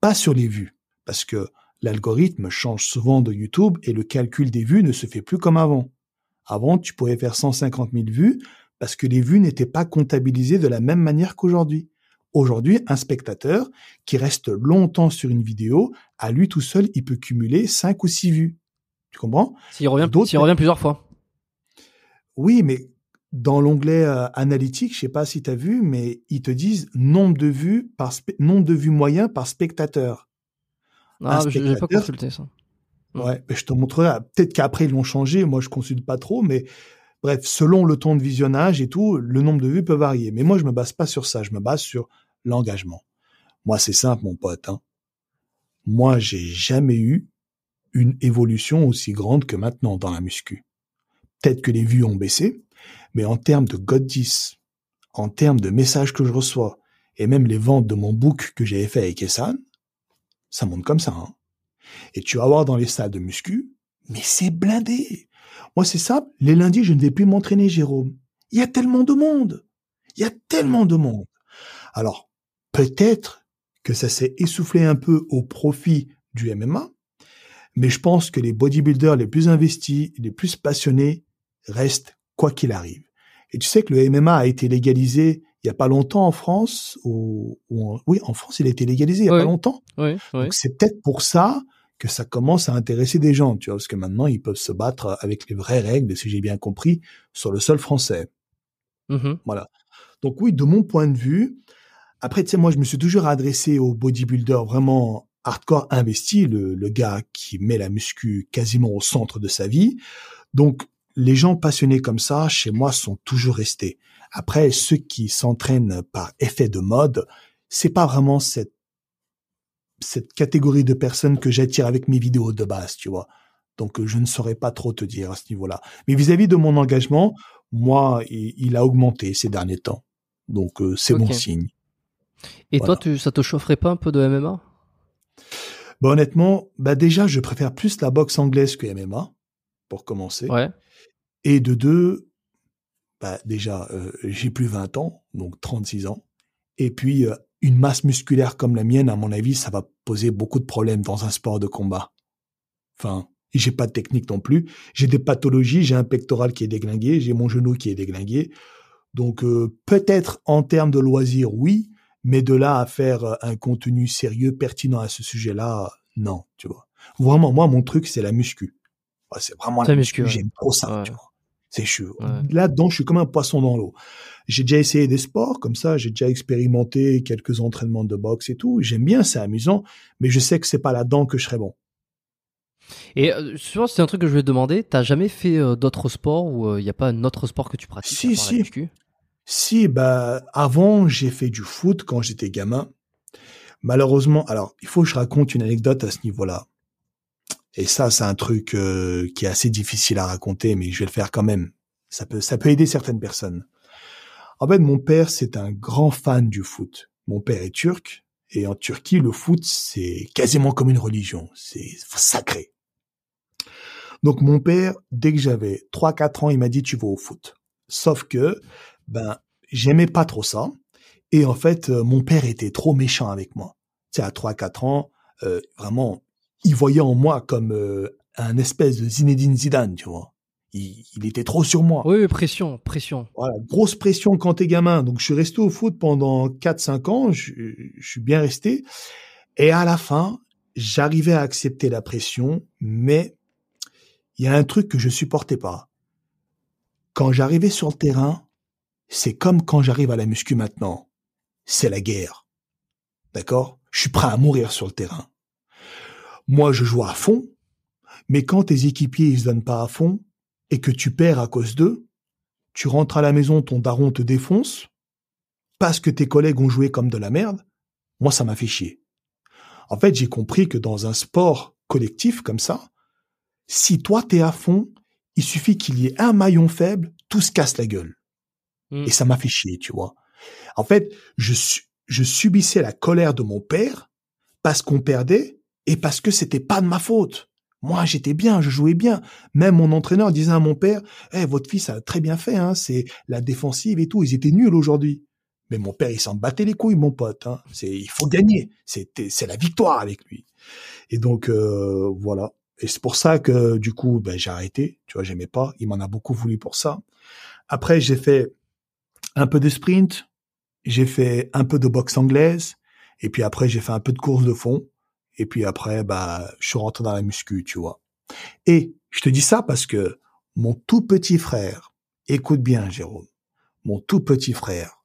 S2: Pas sur les vues, parce que l'algorithme change souvent de YouTube et le calcul des vues ne se fait plus comme avant. Avant, tu pouvais faire 150 000 vues parce que les vues n'étaient pas comptabilisées de la même manière qu'aujourd'hui. Aujourd'hui, un spectateur qui reste longtemps sur une vidéo, à lui tout seul, il peut cumuler 5 ou 6 vues. Tu comprends?
S1: S'il revient, s'il revient plusieurs fois.
S2: Oui, mais dans l'onglet euh, analytique, je sais pas si tu as vu, mais ils te disent nombre de vues par nombre de vues moyen par spectateur.
S1: Ah, je n'ai pas consulté ça.
S2: Ouais, mais je te montrerai. Peut-être qu'après ils l'ont changé. Moi, je consulte pas trop, mais bref, selon le temps de visionnage et tout, le nombre de vues peut varier. Mais moi, je me base pas sur ça. Je me base sur l'engagement. Moi, c'est simple, mon pote. Hein. Moi, j'ai jamais eu une évolution aussi grande que maintenant dans la muscu. Peut-être que les vues ont baissé, mais en termes de God 10, en termes de messages que je reçois, et même les ventes de mon book que j'avais fait avec Essan, ça monte comme ça. Hein. Et tu vas voir dans les salles de muscu, mais c'est blindé. Moi, c'est simple. Les lundis, je ne vais plus m'entraîner, Jérôme. Il y a tellement de monde. Il y a tellement de monde. Alors, peut-être que ça s'est essoufflé un peu au profit du MMA, mais je pense que les bodybuilders les plus investis, les plus passionnés restent quoi qu'il arrive. Et tu sais que le MMA a été légalisé il y a pas longtemps en France, ou, oui, en France, il a été légalisé il y a pas longtemps.
S1: Oui,
S2: Donc c'est peut-être pour ça que ça commence à intéresser des gens, tu vois, parce que maintenant ils peuvent se battre avec les vraies règles, si j'ai bien compris, sur le sol français.
S1: Mm-hmm.
S2: Voilà. Donc oui, de mon point de vue, après, tu sais, moi, je me suis toujours adressé aux bodybuilders vraiment hardcore investi, le, le gars qui met la muscu quasiment au centre de sa vie. Donc, les gens passionnés comme ça, chez moi, sont toujours restés. Après, ceux qui s'entraînent par effet de mode, c'est pas vraiment cette cette catégorie de personnes que j'attire avec mes vidéos de base, tu vois. Donc, je ne saurais pas trop te dire à ce niveau-là. Mais vis-à-vis de mon engagement, moi, il, a augmenté ces derniers temps. Donc, euh, c'est bon signe.
S1: Et toi, tu, ça te chaufferait pas un peu de MMA
S2: bah, honnêtement, bah déjà, je préfère plus la boxe anglaise que MMA, pour commencer.
S1: Ouais.
S2: Et de deux, bah déjà, euh, j'ai plus 20 ans, donc 36 ans. Et puis, euh, une masse musculaire comme la mienne, à mon avis, ça va poser beaucoup de problèmes dans un sport de combat. Enfin, j'ai pas de technique non plus. J'ai des pathologies, j'ai un pectoral qui est déglingué, j'ai mon genou qui est déglingué. Donc, euh, peut-être en termes de loisirs, oui, mais de là à faire euh, un contenu sérieux, pertinent à ce sujet-là, non, tu vois. Vraiment, moi, mon truc, c'est la muscu. C'est vraiment la muscu. J'aime trop ça, tu vois. C'est chaud. Là-dedans, je suis comme un poisson dans l'eau. J'ai déjà essayé des sports comme ça, j'ai déjà expérimenté quelques entraînements de boxe et tout. J'aime bien, c'est amusant, mais je sais que c'est pas là-dedans que je serais bon.
S1: Et euh, souvent, c'est un truc que je vais te demander. T'as jamais fait euh, d'autres sports ou il n'y a pas un autre sport que tu pratiques
S2: Si, si. Si, bah, avant, j'ai fait du foot quand j'étais gamin. Malheureusement, alors, il faut que je raconte une anecdote à ce niveau-là. Et ça, c'est un truc euh, qui est assez difficile à raconter, mais je vais le faire quand même. Ça peut, ça peut aider certaines personnes. En fait, mon père, c'est un grand fan du foot. Mon père est turc, et en Turquie, le foot, c'est quasiment comme une religion. C'est sacré. Donc, mon père, dès que j'avais 3-4 ans, il m'a dit, tu vas au foot. Sauf que, ben j'aimais pas trop ça. Et en fait, euh, mon père était trop méchant avec moi. Tu sais, à 3-4 ans, euh, vraiment, il voyait en moi comme euh, un espèce de Zinedine Zidane, tu vois. Il, il était trop sur moi.
S1: Oui, pression, pression.
S2: Voilà, grosse pression quand t'es gamin. Donc je suis resté au foot pendant 4-5 ans, je, je suis bien resté. Et à la fin, j'arrivais à accepter la pression, mais il y a un truc que je supportais pas. Quand j'arrivais sur le terrain, c'est comme quand j'arrive à la muscu maintenant. C'est la guerre. D'accord? Je suis prêt à mourir sur le terrain. Moi, je joue à fond, mais quand tes équipiers ils se donnent pas à fond et que tu perds à cause d'eux, tu rentres à la maison, ton daron te défonce parce que tes collègues ont joué comme de la merde. Moi, ça m'a fait chier. En fait, j'ai compris que dans un sport collectif comme ça, si toi t'es à fond, il suffit qu'il y ait un maillon faible, tout se casse la gueule.
S1: Mm.
S2: Et ça m'a fait chier, tu vois. En fait, je, je subissais la colère de mon père parce qu'on perdait et parce que c'était pas de ma faute. Moi, j'étais bien, je jouais bien. Même mon entraîneur disait à mon père, Eh, votre fils a très bien fait, hein, c'est la défensive et tout. Ils étaient nuls aujourd'hui. Mais mon père, il s'en battait les couilles, mon pote. Hein. C'est, il faut gagner. C'était, c'est la victoire avec lui. Et donc, euh, voilà. Et c'est pour ça que, du coup, ben, j'ai arrêté. Tu vois, j'aimais pas. Il m'en a beaucoup voulu pour ça. Après, j'ai fait un peu de sprint. J'ai fait un peu de boxe anglaise. Et puis après, j'ai fait un peu de course de fond. Et puis après, bah, je suis rentré dans la muscu, tu vois. Et je te dis ça parce que mon tout petit frère, écoute bien, Jérôme, mon tout petit frère,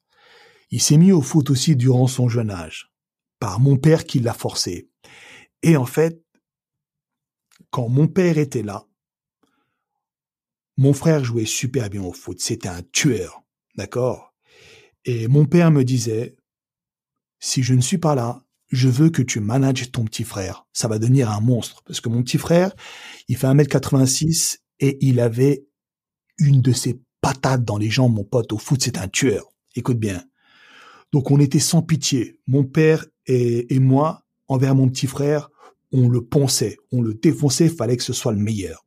S2: il s'est mis au foot aussi durant son jeune âge, par mon père qui l'a forcé. Et en fait, quand mon père était là, mon frère jouait super bien au foot. C'était un tueur, d'accord? Et mon père me disait, si je ne suis pas là, je veux que tu manages ton petit frère. Ça va devenir un monstre. Parce que mon petit frère, il fait 1m86 et il avait une de ses patates dans les jambes, mon pote. Au foot, c'est un tueur. Écoute bien. Donc on était sans pitié. Mon père et, moi, envers mon petit frère, on le ponçait, on le défonçait, fallait que ce soit le meilleur.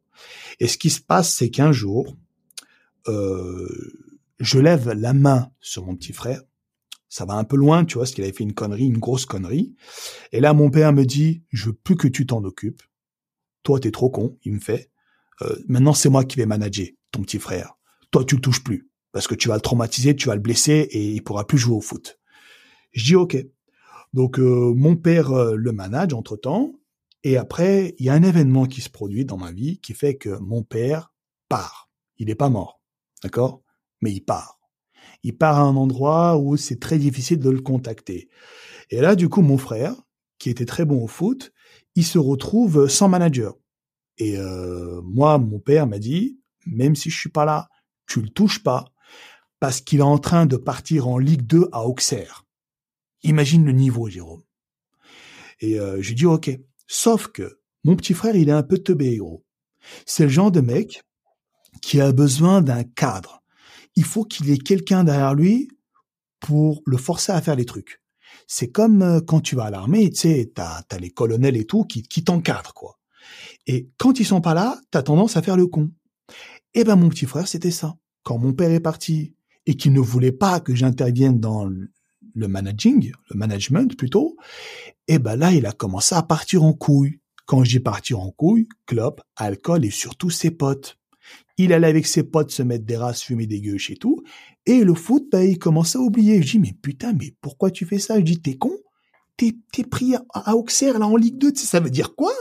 S2: Et ce qui se passe, c'est qu'un jour, euh, je lève la main sur mon petit frère. Ça va un peu loin, tu vois, parce qu'il avait fait une connerie, une grosse connerie. Et là, mon père me dit, je veux plus que tu t'en occupes. Toi, t'es trop con, il me fait. Euh, maintenant, c'est moi qui vais manager ton petit frère. Toi, tu le touches plus, parce que tu vas le traumatiser, tu vas le blesser et il pourra plus jouer au foot. Je dis ok. Donc, euh, mon père euh, le manage entre-temps. Et après, il y a un événement qui se produit dans ma vie qui fait que mon père part. Il n'est pas mort, d'accord? Mais il part. Il part à un endroit où c'est très difficile de le contacter. Et là, du coup, mon frère, qui était très bon au foot, il se retrouve sans manager. Et euh, moi, mon père m'a dit, même si je suis pas là, tu le touches pas, parce qu'il est en train de partir en Ligue 2 à Auxerre. Imagine le niveau, Jérôme. Et euh, j'ai dit ok. Sauf que mon petit frère, il est un peu teubé, gros. C'est le genre de mec qui a besoin d'un cadre. Il faut qu'il ait quelqu'un derrière lui pour le forcer à faire les trucs. C'est comme euh, quand tu vas à l'armée, tu sais, t'as as les colonels et tout qui, qui t'encadrent, quoi. Et quand ils sont pas là, t'as tendance à faire le con. Eh ben, mon petit frère, c'était ça. Quand mon père est parti et qu'il ne voulait pas que j'intervienne dans le managing, le management plutôt, et ben là, il a commencé à partir en couille. Quand j'ai parti en couille, clope, alcool et surtout ses potes. Il allait avec ses potes se mettre des races, fumer des gueuches et tout. Et le foot, ben, il commençait à oublier. Je dis, mais putain, mais pourquoi tu fais ça? Je dis, t'es con? T'es, t'es pris à, Auxerre, là, en Ligue 2. Tu sais, ça veut dire quoi?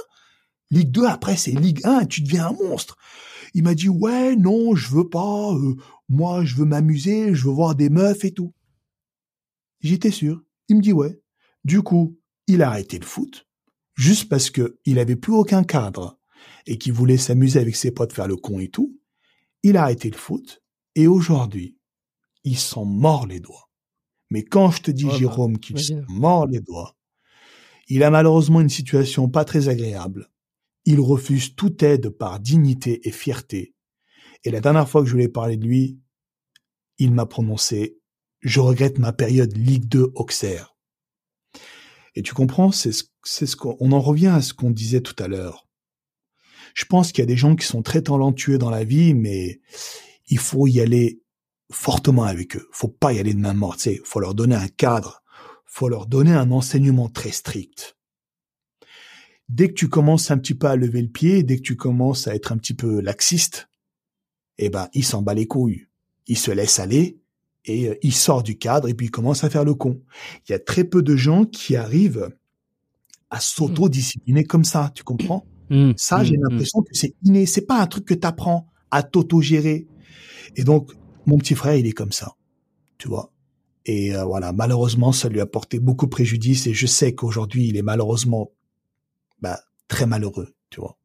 S2: Ligue 2, après, c'est Ligue 1, tu deviens un monstre. Il m'a dit, ouais, non, je veux pas, euh, moi, je veux m'amuser, je veux voir des meufs et tout. J'étais sûr. Il me dit, ouais. Du coup, il a arrêté le foot, juste parce que il avait plus aucun cadre et qu'il voulait s'amuser avec ses potes, faire le con et tout. Il a arrêté le foot, et aujourd'hui, il s'en mord les doigts. Mais quand je te dis,
S1: Ouais, bah,
S2: Jérôme, qu'il s'en mord les doigts, il a malheureusement une situation pas très agréable. Il refuse toute aide par dignité et fierté. Et la dernière fois que je lui ai parlé de lui, il m'a prononcé je regrette ma période Ligue 2 Auxerre. Et tu comprends, c'est ce, c'est ce qu'on on en revient à ce qu'on disait tout à l'heure. Je pense qu'il y a des gens qui sont très talentueux dans la vie, mais il faut y aller fortement avec eux. Faut pas y aller de main morte. Sais, faut leur donner un cadre. Faut leur donner un enseignement très strict. dès que tu commences un petit peu à lever le pied, dès que tu commences à être un petit peu laxiste, eh ben, il s'en bat les couilles. Il se laisse aller et euh, il sort du cadre et puis il commence à faire le con. Il y a très peu de gens qui arrivent à s'auto-discipliner comme ça, tu comprends?
S1: Mmh,
S2: Ça,
S1: mmh,
S2: j'ai
S1: mmh.
S2: l'impression que c'est inné. C'est pas un truc que t'apprends à t'auto-gérer. Et donc, mon petit frère, il est comme ça, tu vois? Et euh, voilà, malheureusement, ça lui a porté beaucoup de préjudice. Et je sais qu'aujourd'hui, il est malheureusement bah, très malheureux, tu vois?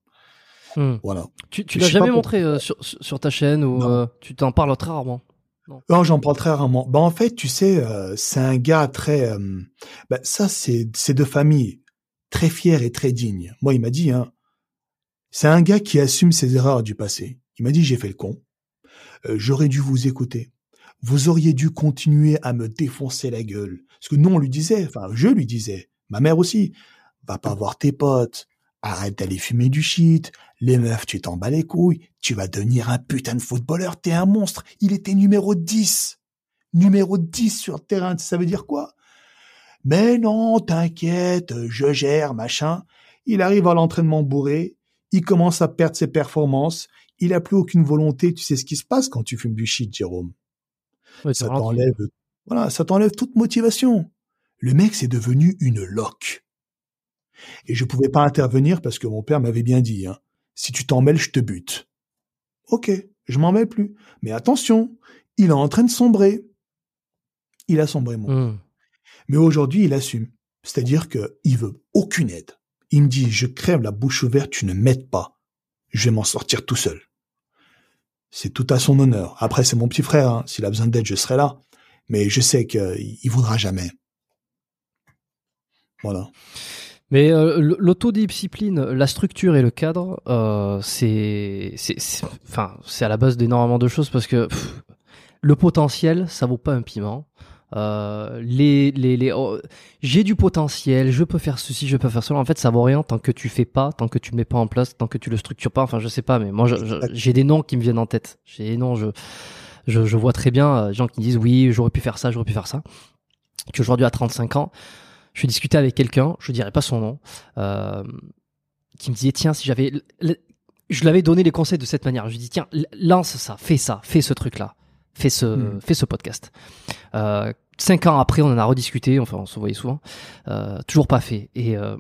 S1: Mmh.
S2: Voilà.
S1: Tu, tu l'as jamais montré euh, sur, sur ta chaîne ou euh, tu t'en parles très rarement?
S2: Non, j'en parle très rarement. Bah en fait, tu sais, euh, c'est un gars très. euh, bah, ça, c'est c'est de famille très fier et très digne. Moi, il m'a dit, hein, c'est un gars qui assume ses erreurs du passé. Il m'a dit, j'ai fait le con. Euh, J'aurais dû vous écouter. Vous auriez dû continuer à me défoncer la gueule. Parce que nous, on lui disait, enfin, je lui disais, ma mère aussi, va pas voir tes potes, arrête d'aller fumer du shit, les meufs, tu t'en bats les couilles, tu vas devenir un putain de footballeur, t'es un monstre. Il était numéro 10. Numéro 10 sur le terrain, ça veut dire quoi? Mais non, t'inquiète, je gère, machin. Il arrive à l'entraînement bourré, il commence à perdre ses performances, il a plus aucune volonté, tu sais ce qui se passe quand tu fumes du shit, Jérôme?
S1: Ouais,
S2: ça t'enlève, voilà, ça t'enlève toute motivation. Le mec, c'est devenu une loque. Et je pouvais pas intervenir parce que mon père m'avait bien dit, hein, si tu t'en mêles, je te bute. Ok, je m'en mêle plus. Mais attention, il est en train de sombrer. Il a sombré, mon.
S1: Mmh.
S2: Mais aujourd'hui, il assume. C'est-à-dire que il veut aucune aide. Il me dit, je crève la bouche ouverte, tu ne m'aides pas. Je vais m'en sortir tout seul. C'est tout à son honneur. Après, c'est mon petit frère. hein. S'il a besoin d'aide, je serai là. Mais je sais qu'il il voudra jamais. Voilà.
S1: Mais euh, l'autodiscipline, la structure et le cadre, euh, c'est, c'est, à la base d'énormément de choses parce que le potentiel, ça vaut pas un piment. Euh, les, les, les, oh, j'ai du potentiel, je peux faire ceci, je peux faire cela. En fait, ça vaut rien tant que tu fais pas, tant que tu le mets pas en place, tant que tu le structures pas. Enfin, je sais pas, mais moi, j'ai des noms qui me viennent en tête. J'ai des noms, je, je, je vois très bien euh, des gens qui me disent oui, j'aurais pu faire ça, j'aurais pu faire ça. Qu'aujourd'hui, à 35 ans, je suis discuté avec quelqu'un, je dirais pas son nom, euh, qui me disait tiens si j'avais, je lui avais donné les conseils de cette manière. Je lui dis tiens lance ça, fais ça, fais ce truc là, fais ce,
S2: Hmm.
S1: fais ce podcast. Euh, cinq ans après, on en a rediscuté, enfin on se voyait souvent, euh, toujours pas fait. Et euh,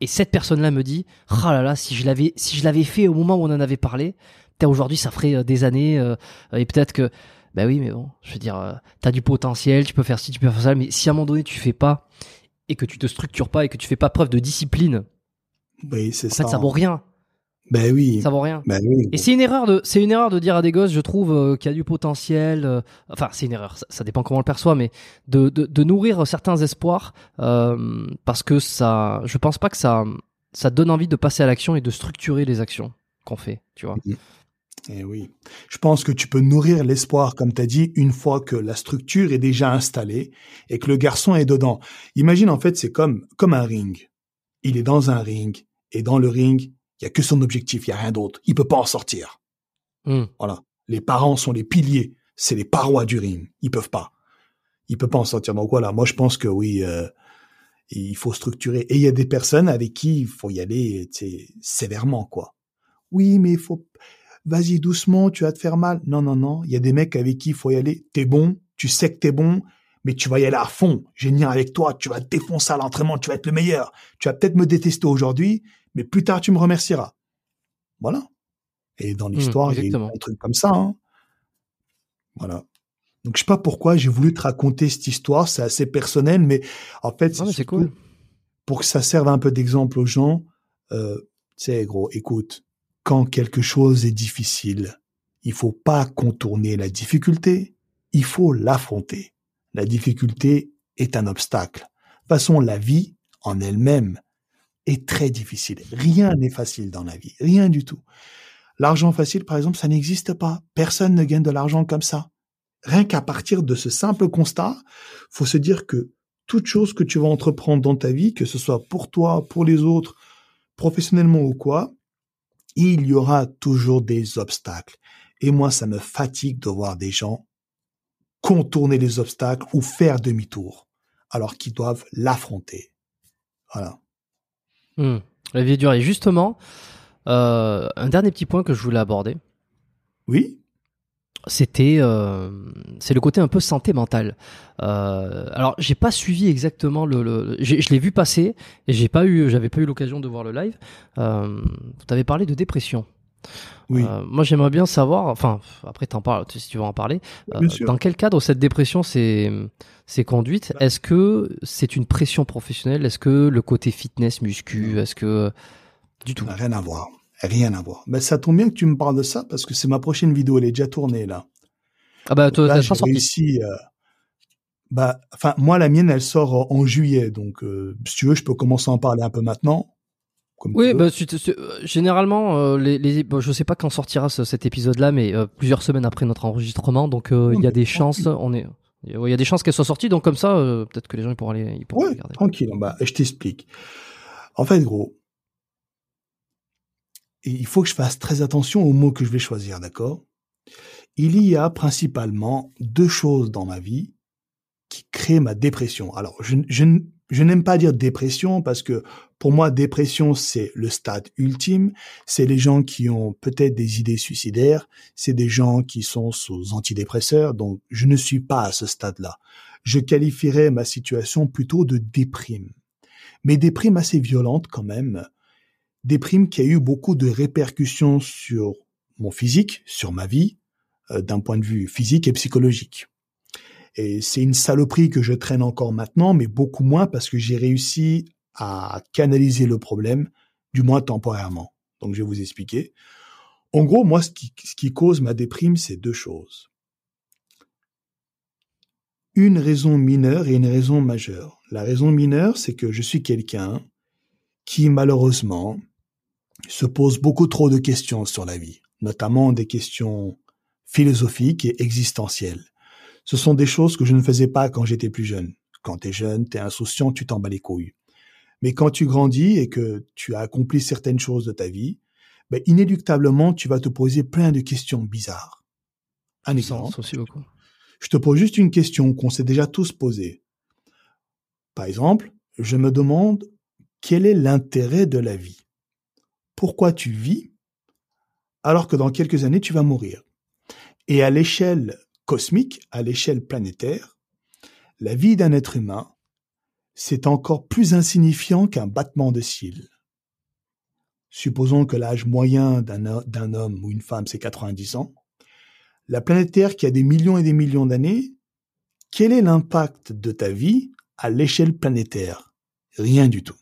S1: et cette personne-là me dit ah là là si je l'avais si je l'avais fait au moment où on en avait parlé, peut-être aujourd'hui ça ferait des années euh, et peut-être que bah oui, mais bon, je veux dire, euh, t'as du potentiel, tu peux faire ci, tu peux faire ça, mais si à un moment donné tu fais pas et que tu te structures pas et que tu fais pas preuve de discipline,
S2: Oui, c'est
S1: en
S2: ça.
S1: fait, ça vaut rien.
S2: Ben oui.
S1: Ça vaut rien.
S2: Ben oui.
S1: Et c'est une erreur de, c'est une erreur de dire à des gosses, je trouve, euh, qu'il y a du potentiel. euh, enfin, c'est une erreur. Ça, ça dépend comment on le perçoit, mais de, de, de nourrir certains espoirs euh, parce que ça, je pense pas que ça, ça donne envie de passer à l'action et de structurer les actions qu'on fait. Tu vois.
S2: Eh oui. Je pense que tu peux nourrir l'espoir, comme tu as dit, une fois que la structure est déjà installée et que le garçon est dedans. Imagine, en fait, c'est comme, comme un ring. Il est dans un ring et dans le ring, il y a que son objectif, il y a rien d'autre. Il peut pas en sortir.
S1: Hmm.
S2: Voilà. Les parents sont les piliers, c'est les parois du ring. Ils peuvent pas. Ils peuvent pas en sortir. Donc voilà, moi je pense que oui, euh, il faut structurer. Et il y a des personnes avec qui il faut y aller, sévèrement quoi. Oui, mais il faut, vas-y doucement, tu vas te faire mal. Non, non, non. Il y a des mecs avec qui il faut y aller. T'es bon, tu sais que t'es bon, mais tu vas y aller à fond. Venir avec toi, tu vas te défoncer à l'entraînement, tu vas être le meilleur. Tu vas peut-être me détester aujourd'hui, mais plus tard tu me remercieras. Voilà. Et dans l'histoire, il y a eu
S1: exactement.
S2: un truc comme ça. Hein. Voilà. Donc je sais pas pourquoi j'ai voulu te raconter cette histoire, c'est assez personnel, mais en fait,
S1: c'est cool.
S2: pour que ça serve un peu d'exemple aux gens. Euh, tu sais, gros, écoute, quand quelque chose est difficile, il faut pas contourner la difficulté, il faut l'affronter. La difficulté est un obstacle. De toute façon, la vie en elle-même est très difficile. Rien n'est facile dans la vie, rien du tout. L'argent facile, par exemple, ça n'existe pas. Personne ne gagne de l'argent comme ça. Rien qu'à partir de ce simple constat, faut se dire que toute chose que tu vas entreprendre dans ta vie, que ce soit pour toi, pour les autres, professionnellement ou quoi, il y aura toujours des obstacles. Et moi, ça me fatigue de voir des gens contourner les obstacles ou faire demi-tour, alors qu'ils doivent l'affronter. Voilà.
S1: Hmm. La vie est dure. Et justement, euh, un dernier petit point que je voulais aborder.
S2: Oui.
S1: C'était, euh, c'est le côté un peu santé mentale. Euh, alors, j'ai pas suivi exactement le, le je l'ai vu passer et j'ai pas eu, j'avais pas eu l'occasion de voir le live. Tu avais parlé de dépression.
S2: Oui.
S1: Euh, moi, j'aimerais bien savoir, enfin, après, t'en parles, si tu veux en parler. Euh, dans quel cadre cette dépression s'est conduite? Est-ce que c'est une pression professionnelle? Est-ce que le côté fitness, muscu Est-ce que du tout?
S2: N'a Rien à voir. Rien à voir. Mais ça tombe bien que tu me parles de ça parce que c'est ma prochaine vidéo. Elle est déjà tournée là.
S1: Ah bah, toi, t'as
S2: j'ai
S1: pas sorti.
S2: réussi. euh, bah, enfin, moi, la mienne, elle sort en juillet. Donc, si tu veux, je peux commencer à en parler un peu maintenant. Comme
S1: Oui, bah, euh, généralement, euh, les, les, bon, je sais pas quand sortira ce- cet épisode-là, mais euh, plusieurs semaines après notre enregistrement, donc euh, il y a des chances, on est, il y a- ouais, il y a des chances qu'elle soit sortie, donc comme ça, euh, peut-être que les gens ils pourront aller, ils pourront
S2: Ouais,
S1: regarder.
S2: tranquille. Bah, je t'explique. En fait, gros, il faut que je fasse très attention aux mots que je vais choisir, d'accord? Il y a principalement deux choses dans ma vie qui créent ma dépression. Alors, je, je, je n'aime pas dire dépression parce que pour moi, dépression, c'est le stade ultime. C'est les gens qui ont peut-être des idées suicidaires. C'est des gens qui sont sous antidépresseurs. Donc, je ne suis pas à ce stade-là. Je qualifierais ma situation plutôt de déprime. Mais déprime assez violente quand même. Déprime qui a eu beaucoup de répercussions sur mon physique, sur ma vie, euh, d'un point de vue physique et psychologique. Et c'est une saloperie que je traîne encore maintenant, mais beaucoup moins parce que j'ai réussi à canaliser le problème, du moins temporairement. Donc je vais vous expliquer. En gros, moi, ce qui, ce qui cause ma déprime, c'est deux choses. Une raison mineure et une raison majeure. La raison mineure, c'est que je suis quelqu'un qui, malheureusement, se pose beaucoup trop de questions sur la vie, notamment des questions philosophiques et existentielles. Ce sont des choses que je ne faisais pas quand j'étais plus jeune. Quand t'es jeune, t'es insouciant, tu t'en bats les couilles. Mais quand tu grandis et que tu as accompli certaines choses de ta vie, ben, inéluctablement, tu vas te poser plein de questions bizarres. Un exemple.
S1: ça aussi beaucoup.
S2: Je te pose juste une question qu'on s'est déjà tous posée. Par exemple, je me demande quel est l'intérêt de la vie? Pourquoi tu vis alors que dans quelques années tu vas mourir? Et à l'échelle cosmique, à l'échelle planétaire, la vie d'un être humain, c'est encore plus insignifiant qu'un battement de cils. Supposons que l'âge moyen d'un homme ou une femme, c'est 90 ans. La planète Terre qui a des millions et des millions d'années, quel est l'impact de ta vie à l'échelle planétaire? Rien du tout.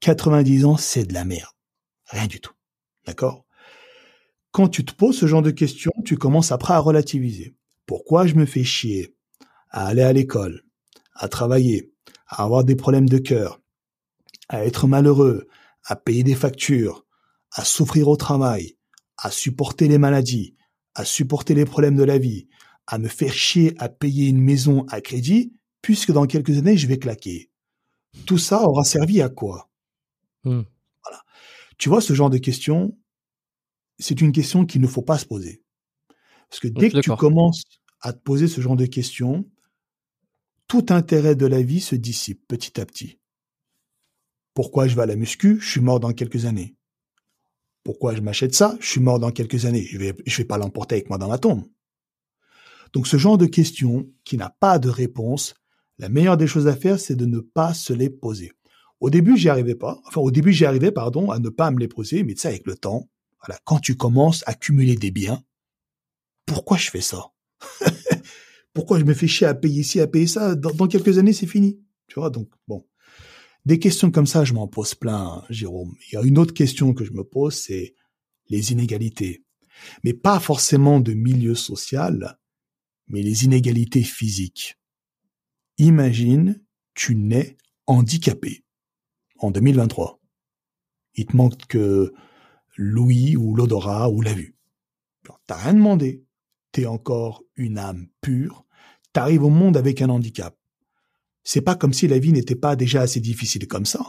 S2: 90 ans, c'est de la merde. Rien du tout. D'accord? Quand tu te poses ce genre de questions, tu commences après à relativiser. Pourquoi je me fais chier à aller à l'école, à travailler, à avoir des problèmes de cœur, à être malheureux, à payer des factures, à souffrir au travail, à supporter les maladies, à supporter les problèmes de la vie, à me faire chier à payer une maison à crédit, puisque dans quelques années, je vais claquer. Tout ça aura servi à quoi?
S1: Hmm.
S2: Voilà. Tu vois, ce genre de question, c'est une question qu'il ne faut pas se poser. Parce que dès que tu commences à te poser ce genre de questions, tout intérêt de la vie se dissipe petit à petit. Pourquoi je vais à la muscu? Je suis mort dans quelques années. Pourquoi je m'achète ça? Je suis mort dans quelques années. Je vais, vais pas l'emporter avec moi dans la tombe. Donc ce genre de questions qui n'a pas de réponse, la meilleure des choses à faire, c'est de ne pas se les poser. Au début, j'y arrivais pas. Enfin, au début, j'y arrivais, pardon, à ne pas me les poser, mais tu sais, avec le temps, voilà, quand tu commences à cumuler des biens, pourquoi je fais ça? Pourquoi je me fais chier à payer ici, à payer ça? Dans, quelques années, c'est fini. Tu vois, donc bon. Des questions comme ça, je m'en pose plein, Jérôme. Il y a une autre question que je me pose, c'est les inégalités. Mais pas forcément de milieu social, mais les inégalités physiques. Imagine, tu nais handicapé en 2023. Il te manque que l'ouïe ou l'odorat ou la vue. T'as rien demandé. T'es encore une âme pure. T'arrives au monde avec un handicap. C'est pas comme si la vie n'était pas déjà assez difficile comme ça.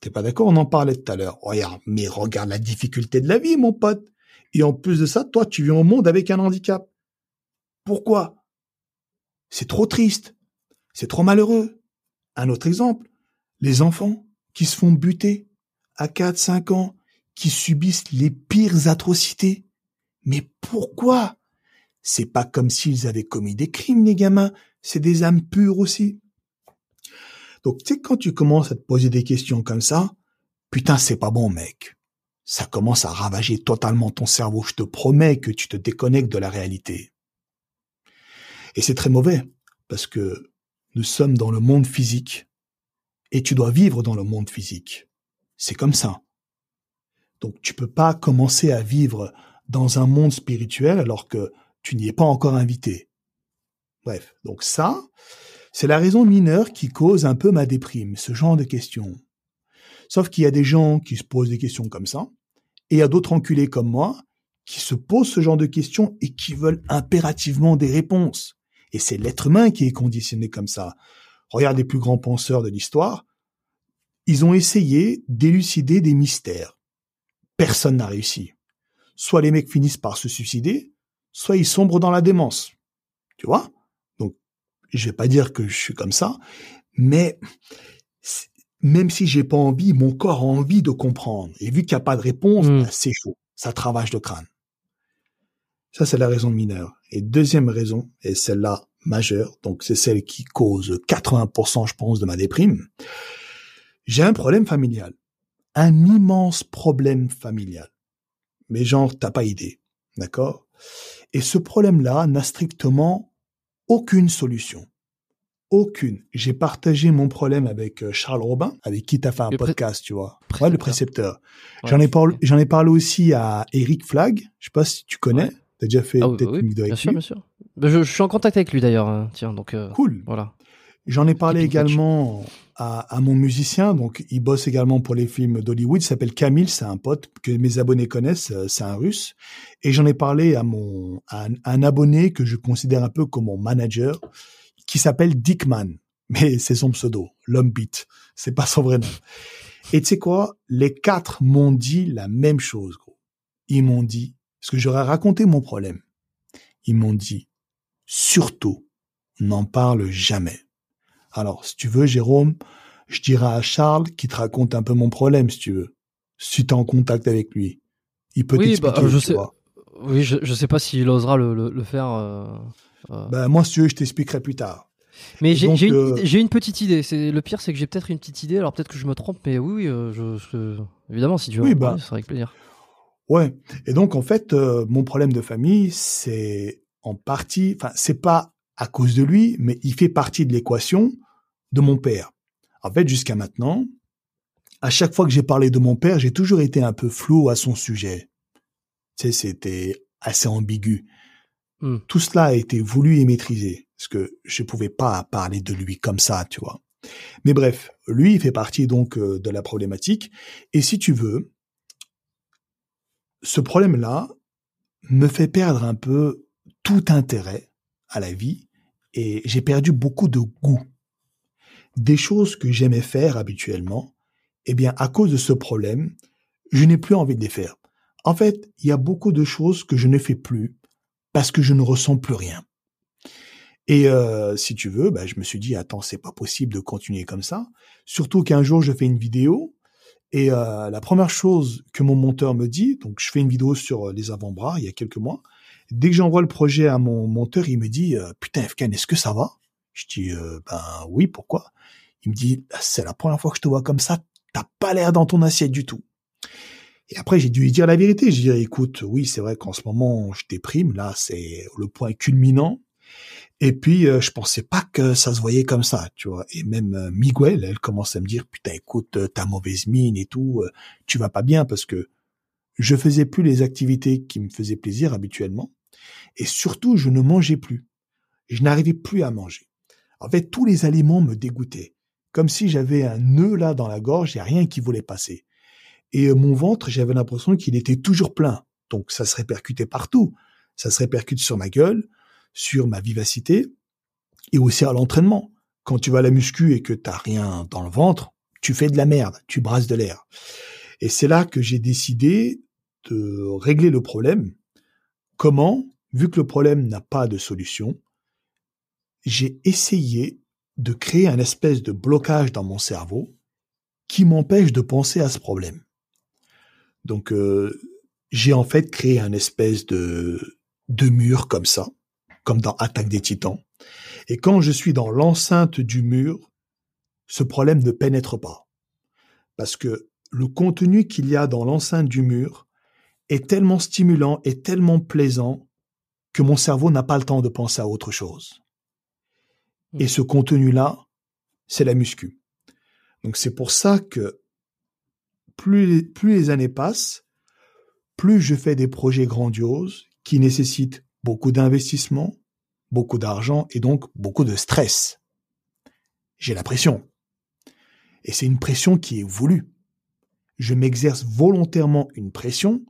S2: T'es pas d'accord? On en parlait tout à l'heure. Regarde, mais regarde la difficulté de la vie, mon pote. Et en plus de ça, toi, tu viens au monde avec un handicap. Pourquoi? C'est trop triste. C'est trop malheureux. Un autre exemple, les enfants qui se font buter à 4-5 ans qui subissent les pires atrocités. Mais pourquoi? C'est pas comme s'ils avaient commis des crimes, les gamins. C'est des âmes pures aussi. Donc, tu sais, quand tu commences à te poser des questions comme ça, putain, c'est pas bon, mec. Ça commence à ravager totalement ton cerveau. Je te promets que tu te déconnectes de la réalité. Et c'est très mauvais, parce que nous sommes dans le monde physique, et tu dois vivre dans le monde physique. C'est comme ça. Donc tu peux pas commencer à vivre dans un monde spirituel alors que tu n'y es pas encore invité. Bref, donc ça, c'est la raison mineure qui cause un peu ma déprime, ce genre de questions. Sauf qu'il y a des gens qui se posent des questions comme ça, et il y a d'autres enculés comme moi qui se posent ce genre de questions et qui veulent impérativement des réponses. Et c'est l'être humain qui est conditionné comme ça. Regarde les plus grands penseurs de l'histoire. Ils ont essayé d'élucider des mystères. Personne n'a réussi. Soit les mecs finissent par se suicider, soit ils sombrent dans la démence. Tu vois? Donc, je vais pas dire que je suis comme ça, mais même si j'ai pas envie, mon corps a envie de comprendre. Et vu qu'il n'y a pas de réponse,
S1: Mm.
S2: bah, c'est chaud. Ça travaille le crâne. Ça, c'est la raison mineure. Et deuxième raison, et celle-là majeure, donc c'est celle qui cause 80%, je pense, de ma déprime. J'ai un problème familial. Un immense problème familial. Mais genre, t'as pas idée. D'accord? Et ce problème-là n'a strictement aucune solution. Aucune. J'ai partagé mon problème avec euh, Charles Robin, avec qui t'as fait un
S1: Le
S2: podcast, tu vois. Ouais, le précepteur.
S1: Ouais.
S2: J'en ai parlé, j'en ai parlé aussi à Eric Flag. Je sais pas si tu connais.
S1: Ouais.
S2: T'as déjà fait
S1: Ah oui,
S2: peut-être
S1: oui,
S2: une vidéo
S1: bien
S2: avec
S1: sûr,
S2: lui.
S1: bien sûr. Ben, je, je suis en contact avec lui d'ailleurs, hein, tiens, donc euh,
S2: Cool.
S1: voilà.
S2: J'en ai parlé également à, à mon musicien, donc il bosse également pour les films d'Hollywood, il s'appelle Camille, c'est un pote que mes abonnés connaissent, euh, c'est un russe. Et j'en ai parlé à mon à un, un abonné que je considère un peu comme mon manager, qui s'appelle Dickman, mais c'est son pseudo, l'homme beat, c'est pas son vrai nom. Et tu sais quoi, les quatre m'ont dit la même chose, gros. Ils m'ont dit, parce que j'aurais raconté mon problème, ils m'ont dit, surtout, n'en parle jamais. Alors, si tu veux, Jérôme, je dirais à Charles qu'il te raconte un peu mon problème, si tu veux. Si tu es en contact avec lui. Il peut
S1: Oui,
S2: t'expliquer,
S1: bah, je
S2: tu
S1: sais-
S2: vois.
S1: Oui, je, je sais pas s'il osera le, le, le faire. euh, euh.
S2: Ben, moi, si tu veux, je t'expliquerai plus tard.
S1: mais j'ai une,
S2: euh,
S1: petite idée. C'est le pire, c'est que j'ai peut-être une petite idée. Alors peut-être que je me trompe, mais oui, euh, je, je- évidemment, si tu veux,
S2: Oui, bah.
S1: sera avec plaisir.
S2: Ouais. Et donc, en fait, euh, mon problème de famille, c'est en partie, enfin, c'est pas à cause de lui, mais il fait partie de l'équation de mon père. En fait, jusqu'à maintenant, à chaque fois que j'ai parlé de mon père, j'ai toujours été un peu flou à son sujet. Tu sais, c'était assez ambigu.
S1: Hmm.
S2: Tout cela a été voulu et maîtrisé, parce que je pouvais pas parler de lui comme ça, tu vois. Mais bref, lui, il fait partie donc euh, de la problématique. Et si tu veux, ce problème-là me fait perdre un peu tout intérêt à la vie et j'ai perdu beaucoup de goût. Des choses que j'aimais faire habituellement, eh bien, à cause de ce problème, je n'ai plus envie de les faire. En fait, il y a beaucoup de choses que je ne fais plus parce que je ne ressens plus rien. Et euh, si tu veux, bah, je me suis dit, attends, c'est pas possible de continuer comme ça. Surtout qu'un jour, je fais une vidéo et euh, la première chose que mon monteur me dit, donc je fais une vidéo sur euh, les avant-bras il y a quelques mois. Dès que j'envoie le projet à mon monteur, il me dit euh, putain Fkan, est-ce que ça va? Je dis euh, ben oui, pourquoi? Il me dit c'est la première fois que je te vois comme ça, t'as pas l'air dans ton assiette du tout. Et après j'ai dû lui dire la vérité. Je dis écoute, oui c'est vrai qu'en ce moment je déprime, là c'est le point culminant. Et puis euh, je pensais pas que ça se voyait comme ça, tu vois. Et même euh, Miguel, elle commence à me dire putain écoute, euh, t'as mauvaise mine et tout, tu vas pas bien parce que je faisais plus les activités qui me faisaient plaisir habituellement. Et surtout, je ne mangeais plus. Je n'arrivais plus à manger. En fait, tous les aliments me dégoûtaient. Comme si j'avais un nœud là dans la gorge et rien qui voulait passer. Et euh, mon ventre, j'avais l'impression qu'il était toujours plein. Donc ça se répercutait partout. Ça se répercute sur ma gueule, sur ma vivacité et aussi à l'entraînement. Quand tu vas à la muscu et que t'as rien dans le ventre, tu fais de la merde, tu brasses de l'air. Et c'est là que j'ai décidé de régler le problème. Comment? Vu que le problème n'a pas de solution, j'ai essayé de créer un espèce de blocage dans mon cerveau qui m'empêche de penser à ce problème. Donc, euh, j'ai en fait créé un espèce de, de mur comme ça, comme dans Attaque des Titans. Et quand je suis dans l'enceinte du mur, ce problème ne pénètre pas. Parce que le contenu qu'il y a dans l'enceinte du mur est tellement stimulant et tellement plaisant que mon cerveau n'a pas le temps de penser à autre chose. Et ce contenu-là, c'est la muscu. Donc c'est pour ça que plus, plus les années passent, plus je fais des projets grandioses qui nécessitent beaucoup d'investissement, beaucoup d'argent et donc beaucoup de stress. J'ai la pression. Et c'est une pression qui est voulue. Je m'exerce volontairement une pression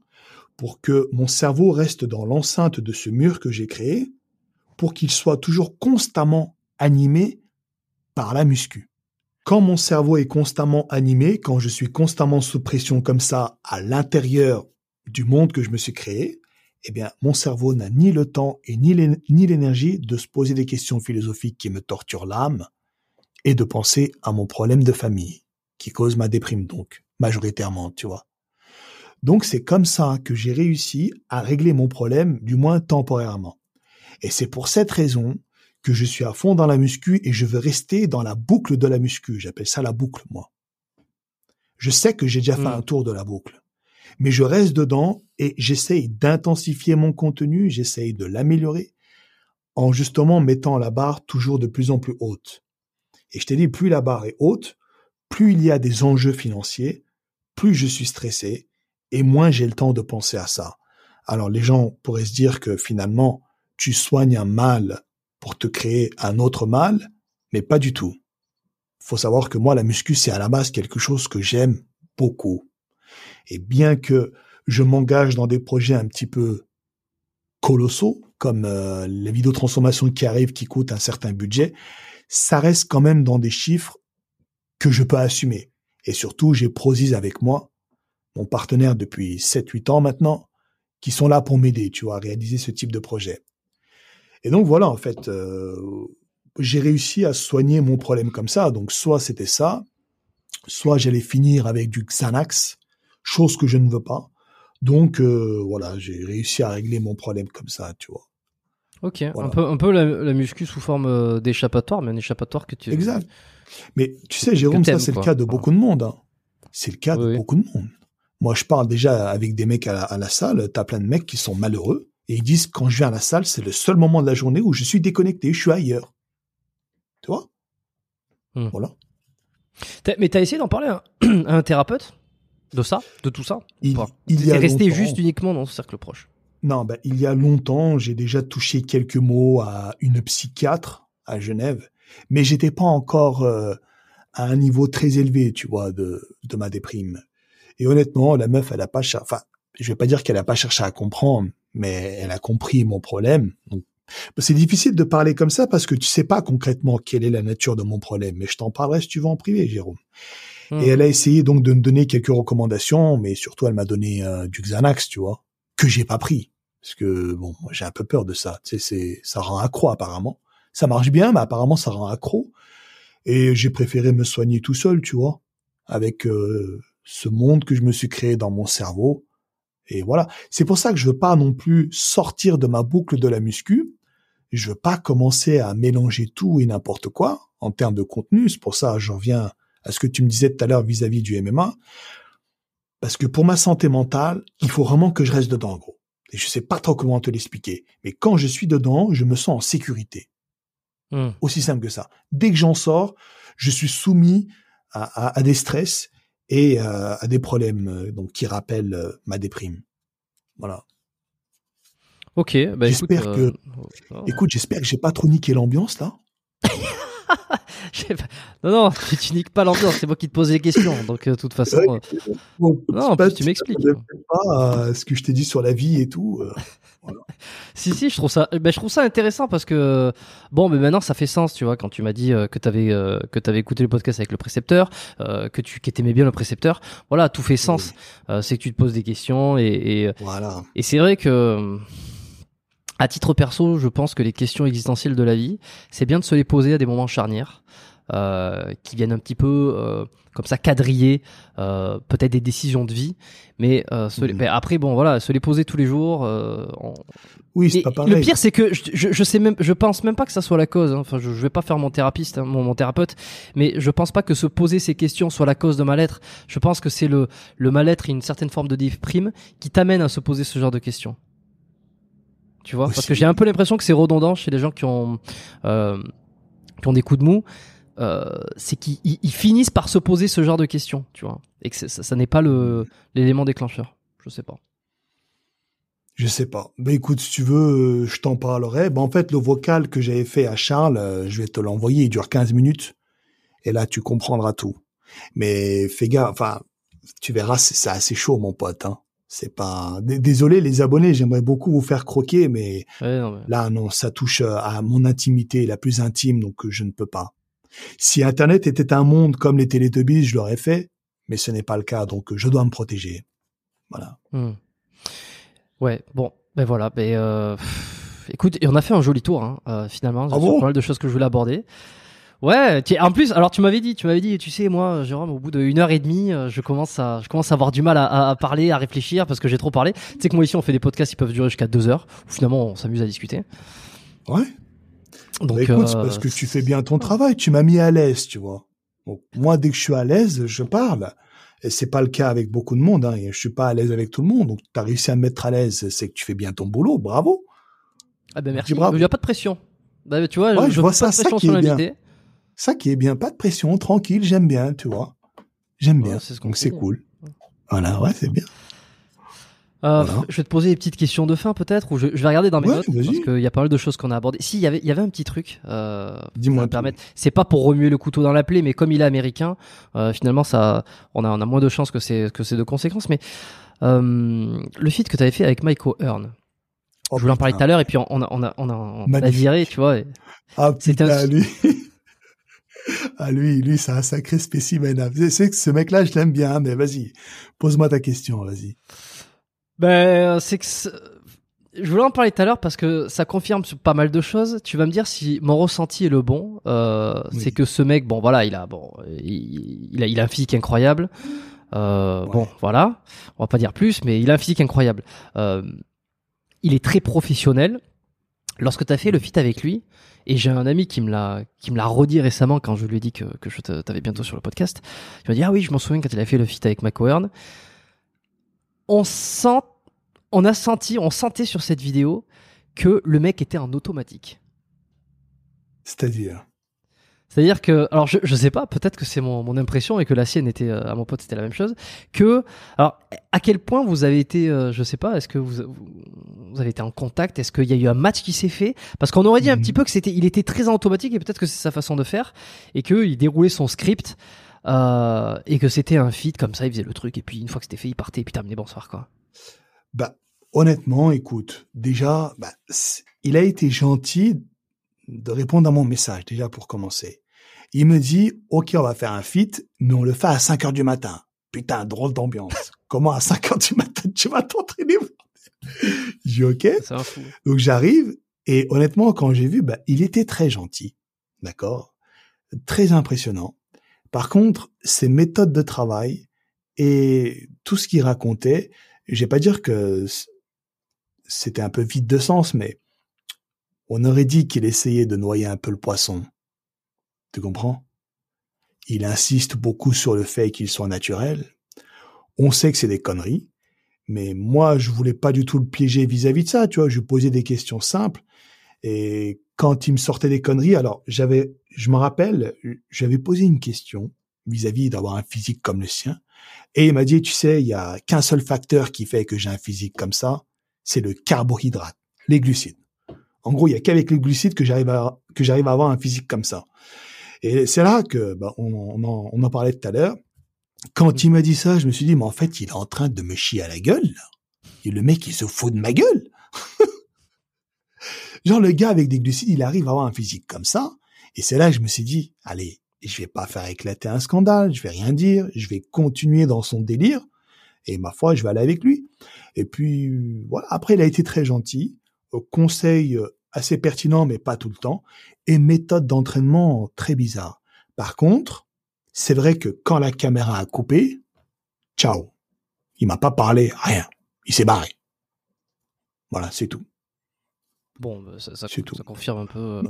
S2: pour que mon cerveau reste dans l'enceinte de ce mur que j'ai créé, pour qu'il soit toujours constamment animé par la muscu. Quand mon cerveau est constamment animé, quand je suis constamment sous pression comme ça à l'intérieur du monde que je me suis créé, eh bien, mon cerveau n'a ni le temps et ni l'énergie de se poser des questions philosophiques qui me torturent l'âme et de penser à mon problème de famille qui cause ma déprime donc, majoritairement, tu vois. Donc c'est comme ça que j'ai réussi à régler mon problème, du moins temporairement. Et c'est pour cette raison que je suis à fond dans la muscu et je veux rester dans la boucle de la muscu. J'appelle ça la boucle, moi. Je sais que j'ai déjà fait hmm. un tour de la boucle mais je reste dedans et j'essaye d'intensifier mon contenu, j'essaye de l'améliorer en justement mettant la barre toujours de plus en plus haute. Et je t'ai dit, plus la barre est haute, plus il y a des enjeux financiers, plus je suis stressé et moins j'ai le temps de penser à ça. Alors les gens pourraient se dire que finalement, tu soignes un mal pour te créer un autre mal, mais pas du tout. Faut savoir que moi, la muscu, c'est à la base quelque chose que j'aime beaucoup. Et bien que je m'engage dans des projets un petit peu colossaux, comme euh, les vidéotransformations qui arrivent, qui coûtent un certain budget, ça reste quand même dans des chiffres que je peux assumer. Et surtout, j'ai Prozis avec moi, mon partenaire depuis 7-8 ans maintenant, qui sont là pour m'aider, tu vois, à réaliser ce type de projet. Et donc voilà, en fait, euh, j'ai réussi à soigner mon problème comme ça. Donc soit c'était ça, soit j'allais finir avec du Xanax, chose que je ne veux pas. Donc euh, voilà, j'ai réussi à régler mon problème comme ça, tu vois.
S1: Ok, un peu, un peu la, muscu sous forme euh, d'échappatoire, mais un échappatoire que tu.
S2: Exact. Mais tu sais, Jérôme, ça c'est le cas de beaucoup de monde. Hein. C'est le cas de beaucoup de monde. Moi, je parle déjà avec des mecs à la, à la salle. T'as plein de mecs qui sont malheureux et ils disent quand je viens à la salle, c'est le seul moment de la journée où je suis déconnecté, je suis ailleurs. Tu vois? Hmm. Voilà.
S1: Mais t'as essayé d'en parler à un thérapeute de ça De tout ça
S2: Il, il
S1: est resté juste uniquement dans ce cercle proche
S2: Non, ben, il y a longtemps, j'ai déjà touché quelques mots à une psychiatre à Genève, mais j'étais pas encore euh, à un niveau très élevé, tu vois, de, de ma déprime. Et honnêtement, la meuf, elle a pas enfin, je vais pas dire qu'elle a pas cherché à comprendre, mais elle a compris mon problème. c'est difficile de parler comme ça parce que tu sais pas concrètement quelle est la nature de mon problème, mais je t'en parlerai si tu veux en privé, Jérôme. Et hmm. elle a essayé donc de me donner quelques recommandations, mais surtout elle m'a donné euh, du Xanax, tu vois, que j'ai pas pris parce que bon, j'ai un peu peur de ça. Tu sais, c'est ça rend accro apparemment. Ça marche bien, mais apparemment ça rend accro. Et j'ai préféré me soigner tout seul, tu vois, avec euh, ce monde que je me suis créé dans mon cerveau. Et voilà. C'est pour ça que je veux pas non plus sortir de ma boucle de la muscu. Je veux pas commencer à mélanger tout et n'importe quoi en termes de contenu. C'est pour ça j'en viens à ce que tu me disais tout à l'heure vis-à-vis du MMA. Parce que pour ma santé mentale, il faut vraiment que je reste dedans, gros. Et je sais pas trop comment te l'expliquer. Mais quand je suis dedans, je me sens en sécurité. Hmm. Aussi simple que ça. Dès que j'en sors, je suis soumis à, des stress et euh, à des problèmes euh, donc qui rappellent euh, ma déprime. Voilà.
S1: Ok, bah
S2: j'espère que,
S1: oh.
S2: écoute, j'espère que j'ai pas trop niqué l'ambiance là.
S1: non, non, tu niques pas l'ambiance, c'est moi qui te pose les questions. Donc, euh, de toute façon. Euh, non, tu m'expliques.
S2: pas euh, ce que je t'ai dit sur la vie et tout.
S1: si, si, je trouve ça, ben, je trouve ça intéressant parce que, bon, mais maintenant ça fait sens, tu vois, quand tu m'as dit que tu avais, que avais écouté le podcast avec le précepteur, que tu que aimais bien le précepteur. Voilà, tout fait sens. c'est que tu te poses des questions et, et,
S2: voilà.
S1: et c'est vrai que à titre perso, je pense que les questions existentielles de la vie, c'est bien de se les poser à des moments charnières. euh, qui viennent un petit peu euh, comme ça quadriller euh, peut-être des décisions de vie. Mais, euh, se les-
S2: Mhm.
S1: mais après, bon, voilà, se les poser tous les jours. euh, on-
S2: Oui, c'est pas pareil.
S1: le pire, c'est que je, je, je sais même, je pense même pas que ça soit la cause. hein. Enfin, je, je vais pas faire mon thérapeute, hein, mon, mon thérapeute, mais je pense pas que se poser ces questions soit la cause de mal-être. Je pense que c'est le, le mal-être et une certaine forme de déprime qui t'amène à se poser ce genre de questions. Tu vois, parce que j'ai un peu l'impression que c'est redondant chez les gens qui ont, euh, qui ont des coups de mou. Euh, c'est qu'ils ils- ils finissent par se poser ce genre de questions, tu vois, et que ça, ça n'est pas le l'élément déclencheur. Je sais pas.
S2: Je sais pas. Ben écoute, si tu veux, euh, je t'en parlerai. Ben en fait, le vocal que j'avais fait à Charles, je vais te l'envoyer. Il dure 15 minutes. Et là, tu comprendras tout. Mais fais gaffe. Enfin, tu verras, c'est c'est assez chaud, mon pote. Hein. C'est pas. Désolé, les abonnés. J'aimerais beaucoup vous faire croquer, mais
S1: Ouais, non, mais-
S2: là, non, ça touche euh, à mon intimité la plus intime, donc euh, je ne peux pas. Si Internet était un monde comme les Télétobies, je l'aurais fait. Mais ce n'est pas le cas, donc euh, je dois me protéger. Voilà.
S1: Hmm. Ouais, bon, ben voilà, ben euh, écoute, on a fait un joli tour hein, euh, finalement,
S2: Ah bon?
S1: pas mal de choses que je voulais aborder. Ouais, en plus, alors tu m'avais dit, tu m'avais dit, tu sais, moi, Jérôme, au bout d'une heure et demie, euh, je commence à, je commence à avoir du mal à, à- parler, à réfléchir parce que j'ai trop parlé. Tu sais que moi ici, on fait des podcasts qui peuvent durer jusqu'à deux heures, où finalement, on s'amuse à discuter.
S2: Ouais.
S1: Donc,
S2: Bah écoute, c'est
S1: euh,
S2: parce que tu fais bien ton travail. Tu m'as mis à l'aise, tu vois. Donc, moi, dès que je suis à l'aise, je parle. Et c'est pas le cas avec beaucoup de monde. Hein. Je suis pas à l'aise avec tout le monde. Donc, tu as réussi à me mettre à l'aise. C'est que tu fais bien ton boulot. Bravo.
S1: ah ben merci. Il n'y a pas de pression. Bah, tu vois,
S2: Ouais,
S1: je,
S2: je vois
S1: pas
S2: ça,
S1: de
S2: ça
S1: pression
S2: qui
S1: sur
S2: est bien. Ça qui est bien. Pas de pression. Tranquille. J'aime bien, tu vois. J'aime
S1: Ouais,
S2: bien.
S1: c'est ce qu'on
S2: Donc, c'est cool. Voilà. Ouais, c'est bien.
S1: Euh,
S2: Voilà.
S1: Je vais te poser des petites questions de fin peut-être, ou je, je vais regarder dans mes
S2: Ouais,
S1: notes parce qu'il y a pas mal de choses qu'on a abordées. Si, il y avait, il y avait un petit truc. Euh,
S2: Dis-moi
S1: permettre. C'est pas pour remuer le couteau dans la plaie, mais comme il est américain, euh, finalement, ça, on a, on a moins de chances que c'est que c'est de conséquences. Mais euh, le feat que tu avais fait avec Michael Hearn,
S2: Oh,
S1: je voulais en parler tout à l'heure, et puis on, on a, on a, on a, on a viré, tu vois. et-
S2: Ah,
S1: C'était un-
S2: lui. ah, lui, lui, c'est un sacré spécimen. C'est que ce mec-là, je l'aime bien, mais vas-y. Pose-moi ta question, vas-y.
S1: Ben, c'est que je voulais en parler tout à l'heure parce que ça confirme pas mal de choses. Tu vas me dire si mon ressenti est le bon. Euh,
S2: Oui.
S1: C'est que ce mec, bon voilà, il a bon, il, il a, il a un physique incroyable. Euh,
S2: Ouais.
S1: Bon, voilà, on va pas dire plus, mais il a un physique incroyable. Euh, il est très professionnel. Lorsque tu as fait le feat avec lui, et j'ai un ami qui me l'a qui me l'a redit récemment quand je lui ai dit que, que je t'avais bientôt sur le podcast. Il m'a dit ah oui, je m'en souviens quand il a fait le feat avec McCoern. On sent, on a senti, on sentait sur cette vidéo que le mec était en automatique.
S2: C'est-à-dire?
S1: C'est-à-dire que, alors je, je sais pas, peut-être que c'est mon, mon impression et que la sienne était euh, à mon pote c'était la même chose. Que, alors à quel point vous avez été, euh, je sais pas, est-ce que vous, vous avez été en contact, est-ce qu'il y a eu un match qui s'est fait? Parce qu'on aurait dit un
S2: Mhm.
S1: petit peu que c'était, il était très automatique et peut-être que c'est sa façon de faire et que il déroulait son script euh, et que c'était un feat comme ça, il faisait le truc et puis une fois que c'était fait, il partait et puis terminé bonsoir quoi.
S2: Bah, honnêtement, écoute, déjà, bah, il a été gentil de répondre à mon message, déjà pour commencer. Il me dit, OK, on va faire un feat, mais on le fait à 5 heures du matin. Putain, drôle d'ambiance. Comment à 5 heures du matin, tu vas t'entraîner? J'ai dit, OK. Donc j'arrive, et honnêtement, quand j'ai vu, bah, il était très gentil. D'accord? Très impressionnant. Par contre, ses méthodes de travail et tout ce qu'il racontait, je vais pas dire que c'était un peu vide de sens, mais on aurait dit qu'il essayait de noyer un peu le poisson. Tu comprends? Il insiste beaucoup sur le fait qu'il soit naturel. On sait que c'est des conneries, mais moi, je voulais pas du tout le piéger vis-à-vis de ça, tu vois. Je posais des questions simples. Et quand il me sortait des conneries, alors j'avais, je me rappelle, j'avais posé une question vis-à-vis d'avoir un physique comme le sien. Et il m'a dit, tu sais, il y a qu'un seul facteur qui fait que j'ai un physique comme ça, c'est le carbohydrate, les glucides. En gros, il y a qu'avec les glucides que j'arrive à, que j'arrive à avoir un physique comme ça. Et c'est là que, bah, on, on en, on en parlait tout à l'heure. Quand il m'a dit ça, je me suis dit, mais en fait, il est en train de me chier à la gueule. Et le mec, il se fout de ma gueule. Genre, le gars avec des glucides, il arrive à avoir un physique comme ça. Et c'est là que je me suis dit, allez, je vais pas faire éclater un scandale, je vais rien dire, je vais continuer dans son délire. Et ma foi, je vais aller avec lui. Et puis, voilà. Après, il a été très gentil. Euh, Conseil euh, assez pertinent, mais pas tout le temps. Et méthode d'entraînement très bizarre. Par contre, c'est vrai que quand la caméra a coupé, ciao. Il m'a pas parlé, rien. Il s'est barré. Voilà, c'est tout.
S1: Bon, bah, ça,
S2: tout.
S1: confirme un peu. euh,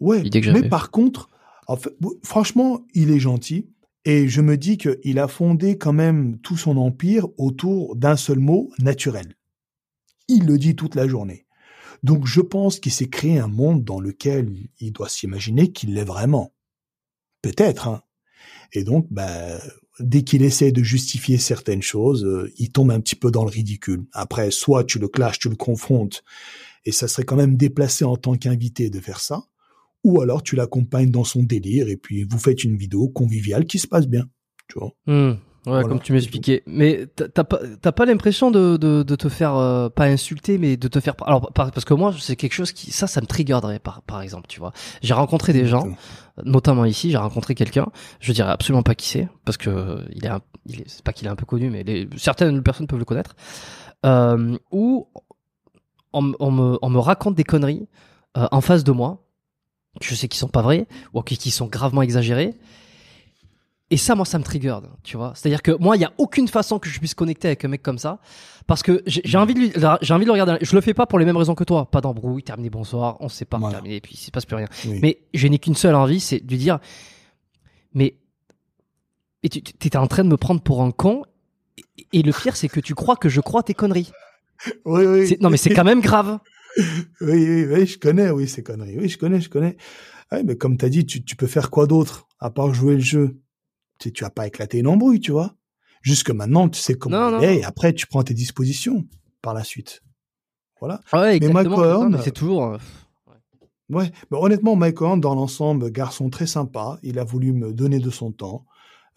S2: Ouais,
S1: L'idée que
S2: mais par contre, en fait, bon, franchement, il est gentil. Et je me dis qu'il a fondé quand même tout son empire autour d'un seul mot, naturel. Il le dit toute la journée. Donc je pense qu'il s'est créé un monde dans lequel il doit s'imaginer qu'il l'est vraiment. Peut-être. Hein. Et donc, bah, dès qu'il essaie de justifier certaines choses, euh, il tombe un petit peu dans le ridicule. Après, soit tu le clashes, tu le confrontes, et ça serait quand même déplacé en tant qu'invité de faire ça, ou alors tu l'accompagnes dans son délire et puis vous faites une vidéo conviviale qui se passe bien. Tu vois.
S1: Hmm, ouais,
S2: Voilà,
S1: comme tu m'expliquais. Mais t'as pas, t'as pas l'impression de, de, de te faire euh, pas insulter, mais de te faire. Alors par- parce que moi, c'est quelque chose qui ça, ça me triggererait par par exemple, tu vois. J'ai rencontré des gens, notamment ici, j'ai rencontré quelqu'un. Je dirais absolument pas qui c'est, parce que il est, un- il est c'est pas qu'il est un peu connu, mais les, certaines personnes peuvent le connaître. Euh, où on, me on me raconte des conneries euh, en face de moi, que je sais qui sont pas vraies ou qui, qui sont gravement exagérées. Et ça, moi, ça me trigger, tu vois. C'est-à-dire que moi, il y a aucune façon que je puisse connecter avec un mec comme ça, parce que j'ai envie de lui, j'ai envie de le regarder. Je le fais pas pour les mêmes raisons que toi. Pas d'embrouille, terminé, bonsoir, on se sépare,
S2: Voilà.
S1: terminé, et puis il se passe plus rien.
S2: Oui.
S1: Mais je n'ai qu'une seule envie, c'est de lui dire, mais, et tu étais en train de me prendre pour un con. et- Et le pire, c'est que tu crois que je crois tes conneries.
S2: oui, oui.
S1: Non, mais c'est quand même grave.
S2: Oui, oui, oui, je connais, oui, ces conneries. Oui, je connais, je connais. Ouais, mais comme t'as dit, tu, tu peux faire quoi d'autre à part jouer le jeu? Tu, vas pas éclater une embrouille, tu vois. Jusque maintenant, tu sais comment
S1: Non,
S2: il
S1: non,
S2: est, et après, tu prends tes dispositions par la suite. Voilà.
S1: Ouais,
S2: Mais. Mike Horn-
S1: c'est toujours. euh,
S2: Ouais, mais honnêtement, Mike Horn, dans l'ensemble, garçon très sympa. Il a voulu me donner de son temps.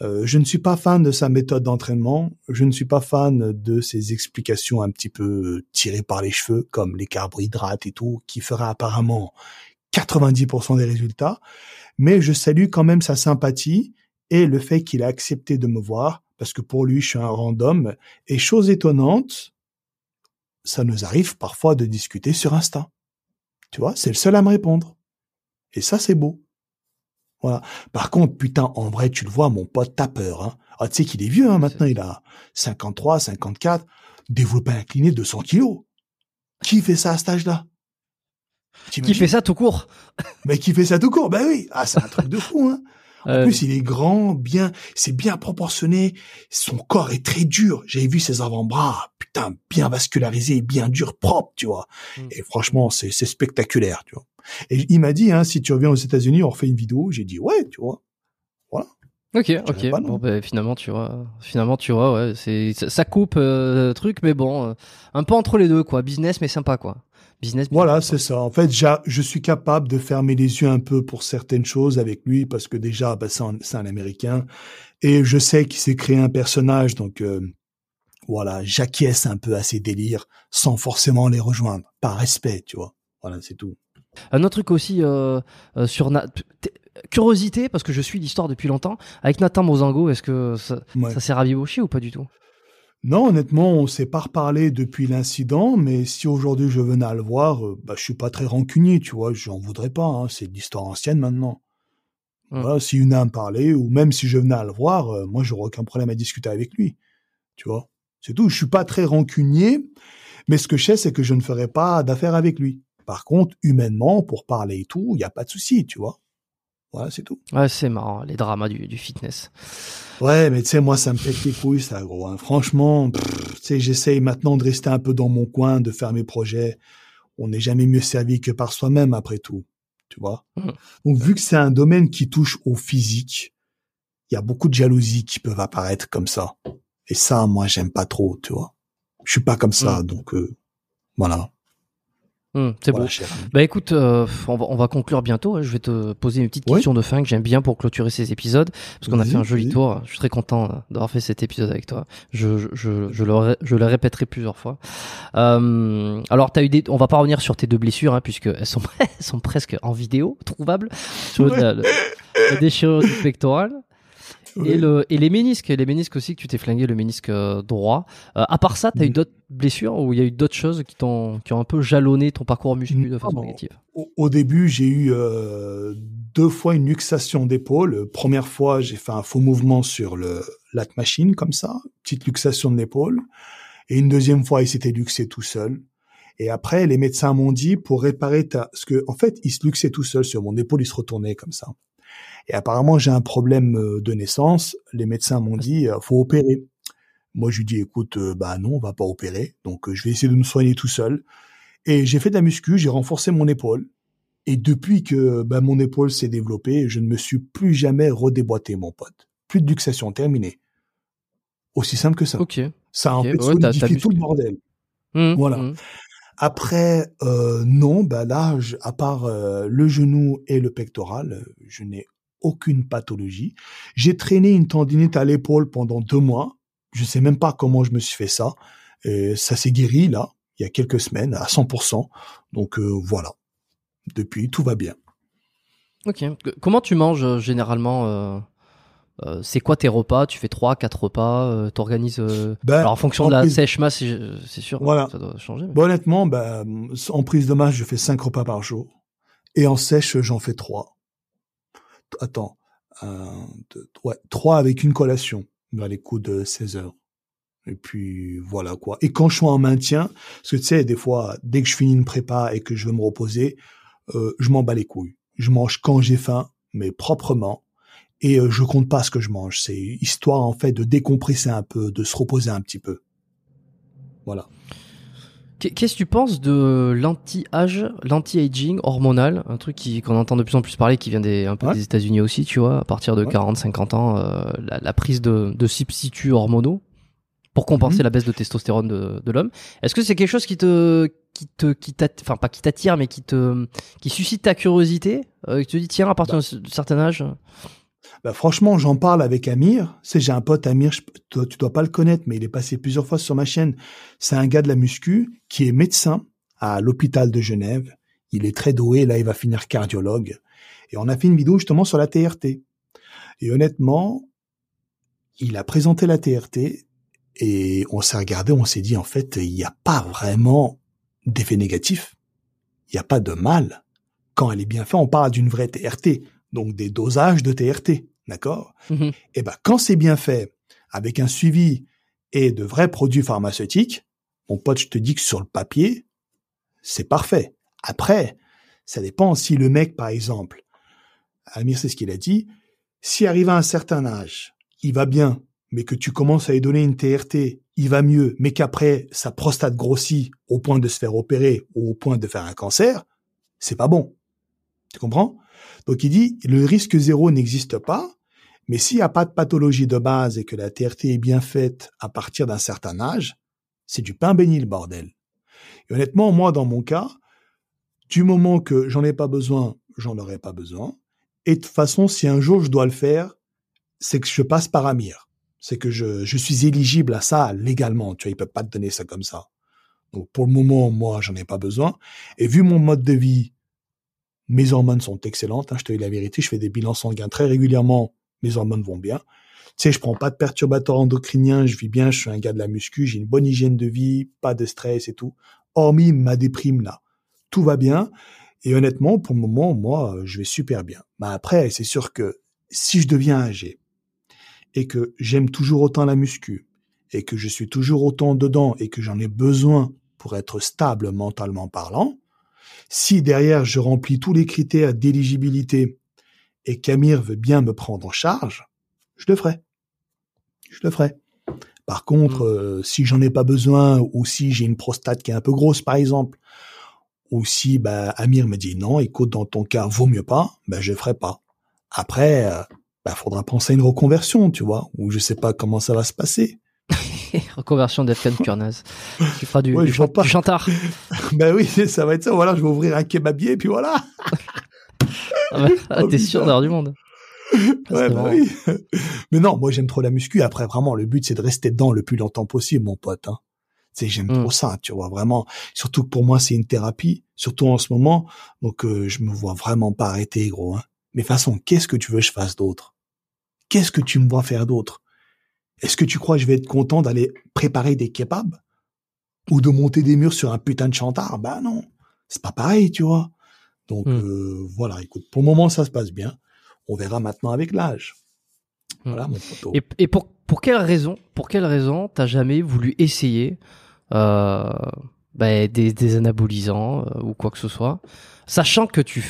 S2: Euh, je ne suis pas fan de sa méthode d'entraînement. Je ne suis pas fan de ses explications un petit peu tirées par les cheveux, comme les carbohydrates et tout, qui fera apparemment 90% des résultats. Mais je salue quand même sa sympathie et le fait qu'il a accepté de me voir, parce que pour lui, je suis un random. Et chose étonnante, ça nous arrive parfois de discuter sur Insta. Tu vois, c'est le seul à me répondre. Et ça, c'est beau. Voilà. Par contre, putain, en vrai, tu le vois, mon pote, t'as peur. Hein. Ah, tu sais qu'il est vieux, hein, maintenant, il a 53, 54, développé incliné 200 kilos. Qui fait ça à cet âge-là?
S1: Qui fait ça tout court?
S2: Mais qui fait ça tout court? Ben oui. Ah, c'est un truc de fou, hein. En
S1: Euh,
S2: plus, il est grand, bien, c'est bien proportionné. Son corps est très dur. J'avais vu ses avant-bras, putain, bien vascularisé, bien dur, propre, tu vois.
S1: Mm.
S2: Et franchement, c'est c'est spectaculaire, tu vois. Et il m'a dit, hein, si tu reviens aux États-Unis, on refait une vidéo. J'ai dit, ouais, tu vois.
S1: Ok, ok.
S2: pas non.
S1: Bon, ben, finalement, tu vois, finalement, tu vois, ouais, c'est ça, ça coupe euh, truc, mais bon, euh, un peu entre les deux, quoi. Business, mais sympa, quoi. Business.
S2: Voilà, c'est ça. En fait, je suis capable de fermer les yeux un peu pour certaines choses avec lui parce que déjà, bah, c'est un, Américain et je sais qu'il s'est créé un personnage, donc euh, voilà, j'acquiesce un peu à ses délires sans forcément les rejoindre, par respect, tu vois. Voilà, c'est tout.
S1: Un autre truc aussi euh, euh, sur Na- curiosité, parce que je suis l'histoire depuis longtemps. Avec Nathan Mozango, est-ce que ça,
S2: Ouais.
S1: ça s'est rabiboché ou pas du tout?
S2: Non, honnêtement, on s'est pas reparlé depuis l'incident, mais si aujourd'hui je venais à le voir, euh, bah, je suis pas très rancunier, tu vois, j'en voudrais pas, hein, c'est de l'histoire ancienne maintenant. Voilà, s'il venait à me parler, ou même si je venais à le voir, euh, moi j'aurais aucun problème à discuter avec lui, tu vois. C'est tout, je suis pas très rancunier, mais ce que je sais, c'est que je ne ferai pas d'affaires avec lui. Par contre, humainement, pour parler et tout, il n'y a pas de souci, tu vois. Voilà, c'est tout.
S1: Ouais, c'est marrant, les dramas du, du fitness.
S2: Ouais, mais tu sais, moi, ça me pète les couilles, ça, gros. hein. Franchement, tu sais, j'essaye maintenant de rester un peu dans mon coin, de faire mes projets. On n'est jamais mieux servi que par soi-même, après tout. Tu vois
S1: Mhm.
S2: Donc, vu que c'est un domaine qui touche au physique, il y a beaucoup de jalousies qui peuvent apparaître comme ça. Et ça, moi, j'aime pas trop, tu vois. Je suis pas comme ça,
S1: Mhm.
S2: donc euh, voilà.
S1: Hum, c'est
S2: Voilà,
S1: beau.
S2: cher.
S1: Bah écoute, euh, on, va, on va conclure bientôt. hein. Je vais te poser une petite question de fin que j'aime bien pour clôturer ces épisodes, parce qu'on a fait un joli tour. Je suis très content euh, d'avoir fait cet épisode avec toi. Je, je, je, je le, ré- je le répéterai plusieurs fois. Euh, alors, t'as eu des, on va pas revenir sur tes deux blessures, hein, puisque elles sont, elles sont presque en vidéo trouvables sur
S2: Ouais.
S1: la, la- la déchirure du pectoral. Et, le, et les ménisques, les ménisques aussi que tu t'es flingué le ménisque euh, droit. Euh, à part ça, tu as eu mm. d'autres blessures ou il y a eu d'autres choses qui, t'ont, qui ont un peu jalonné ton parcours musculaire de façon négative?
S2: Au, début, j'ai eu euh, deux fois une luxation d'épaule. Première fois, j'ai fait un faux mouvement sur le lat machine comme ça, petite luxation de l'épaule. Et une deuxième fois, il s'était luxé tout seul. Et après, les médecins m'ont dit pour réparer ta, parce que en fait, il se luxait tout seul sur mon épaule, il se retournait comme ça. Et apparemment, j'ai un problème euh, de naissance. Les médecins m'ont dit, euh, faut opérer. Moi, je lui dis, écoute, euh, bah non, on va pas opérer. Donc, je vais essayer de me soigner tout seul. Et j'ai fait de la muscu, j'ai renforcé mon épaule. Et depuis que bah, mon épaule s'est développée, je ne me suis plus jamais redéboîté, mon pote. Plus de luxation, terminé. Aussi simple que ça.
S1: Ok.
S2: Ça a en fait tout le bordel. Mmh, voilà. Mmh. Après, euh, non, bah là, à part euh, le genou et le pectoral, je n'ai aucune pathologie. J'ai traîné une tendinite à l'épaule pendant deux mois. Je sais même pas comment je me suis fait ça. Et ça s'est guéri là, il y a quelques semaines, à 100%. Donc euh, voilà. Depuis, tout va bien.
S1: Ok. Comment tu manges généralement euh, c'est quoi tes repas? Tu fais trois, quatre repas euh, T'organises euh, ben, Alors en fonction de la sèche masse, c'est sûr.
S2: Voilà.
S1: Ça doit changer.
S2: honnêtement, ben, en prise de masse, je fais cinq repas par jour, et en sèche, j'en fais trois. Attends, trois avec une collation dans les coups de 16 heures. Et puis voilà quoi. Et quand je suis en maintien, parce que tu sais, des fois, dès que je finis une prépa et que je veux me reposer, je m'en bats les couilles. Je mange quand j'ai faim, mais proprement et euh, je compte pas ce que je mange. C'est histoire en fait de décompresser un peu, de se reposer un petit peu. Voilà.
S1: Qu'est-ce que tu penses de l'anti-âge, l'anti-aging hormonal, un truc qui qu'on entend de plus en plus parler, qui vient des un peu des États-Unis aussi, tu vois, à partir de 40-50 ans, euh, la, prise de, de substituts hormonaux pour compenser mhm. la baisse de testostérone de, de l'homme? Est-ce que c'est quelque chose qui te qui te qui enfin pas qui t'attire mais qui te qui suscite ta curiosité, euh, qui te dit tiens à partir bah. d'un certain âge
S2: bah, franchement, j'en parle avec Amir. C'est j'ai un pote Amir, tu, dois pas le connaître, mais il est passé plusieurs fois sur ma chaîne. C'est un gars de la muscu qui est médecin à l'hôpital de Genève. Il est très doué. Là, il va finir cardiologue. Et on a fait une vidéo justement sur la TRT. Et honnêtement, il a présenté la TRT et on s'est regardé, on s'est dit en fait, il n'y a pas vraiment d'effet négatif. Il n'y a pas de mal. Quand elle est bien faite, on parle d'une vraie TRT donc des dosages de TRT, d'accord? Et mhm. Eh ben quand c'est bien fait, avec un suivi et de vrais produits pharmaceutiques, mon pote, je te dis que sur le papier, c'est parfait. Après, ça dépend si le mec, par exemple, Amir, c'est ce qu'il a dit, si arrive à un certain âge, il va bien, mais que tu commences à lui donner une TRT, il va mieux, mais qu'après sa prostate grossit au point de se faire opérer ou au point de faire un cancer, c'est pas bon. Tu comprends? Donc il dit, le risque zéro n'existe pas, mais s'il n'y a pas de pathologie de base et que la TRT est bien faite à partir d'un certain âge, c'est du pain béni le bordel. Et honnêtement, moi, dans mon cas, du moment que j'en ai pas besoin, j'en aurai pas besoin. Et de toute façon, si un jour je dois le faire, c'est que je passe par Amir. C'est que je, suis éligible à ça légalement. Tu vois, il peut pas te donner ça comme ça. Donc pour le moment, moi, j'en ai pas besoin. Et vu mon mode de vie, mes hormones sont excellentes. Hein, je te dis la vérité, je fais des bilans sanguins très régulièrement. Mes hormones vont bien. Tu sais, je prends pas de perturbateurs endocriniens, je vis bien, je suis un gars de la muscu, j'ai une bonne hygiène de vie, pas de stress et tout. Hormis ma déprime là, tout va bien. Et honnêtement, pour le moment, moi, je vais super bien. Mais après, c'est sûr que si je deviens âgé et que j'aime toujours autant la muscu et que je suis toujours autant dedans et que j'en ai besoin pour être stable mentalement parlant, si derrière je remplis tous les critères d'éligibilité et qu'Amir veut bien me prendre en charge, je le ferai. Je le ferai. Par contre, mm. euh, si j'en ai pas besoin ou si j'ai une prostate qui est un peu grosse, par exemple, ou si bah, Amir me dit non, écoute, dans ton cas, vaut mieux pas, ben je ferai pas. Après, il euh, bah, faudra penser à une reconversion, tu vois, ou je sais pas comment ça va se passer.
S1: Reconversion d'Afghan Kurnaz. Tu feras du, du, chantard.
S2: ben oui, ça va être ça. Voilà, je vais ouvrir un kebabier et puis voilà.
S1: ah bah, ah, T'es sûr d'avoir du monde.
S2: ouais, bah oui. Mais non, moi j'aime trop la muscu. Après, vraiment, le but c'est de rester dedans le plus longtemps possible, mon pote. Hein. Tu sais, j'aime trop hmm. ça, tu vois, vraiment. Surtout que pour moi, c'est une thérapie, surtout en ce moment. Donc, euh, je me vois vraiment pas arrêter, gros. Hein. Mais de toute façon, qu'est-ce que tu veux que je fasse d'autre? Qu'est-ce que tu me vois faire d'autre? Est-ce que tu crois que je vais être content d'aller préparer des kebabs ou de monter des murs sur un putain de chantard? Ben non, c'est pas pareil, tu vois. Donc
S1: Hmm.
S2: euh, voilà, écoute, pour le moment ça se passe bien. On verra maintenant avec l'âge.
S1: Hmm.
S2: Voilà mon poteau.
S1: Et, et pour, pour quelle raison, pour quelle raison t'as jamais voulu essayer euh, bah, des, des anabolisants euh, ou quoi que ce soit, sachant que tu,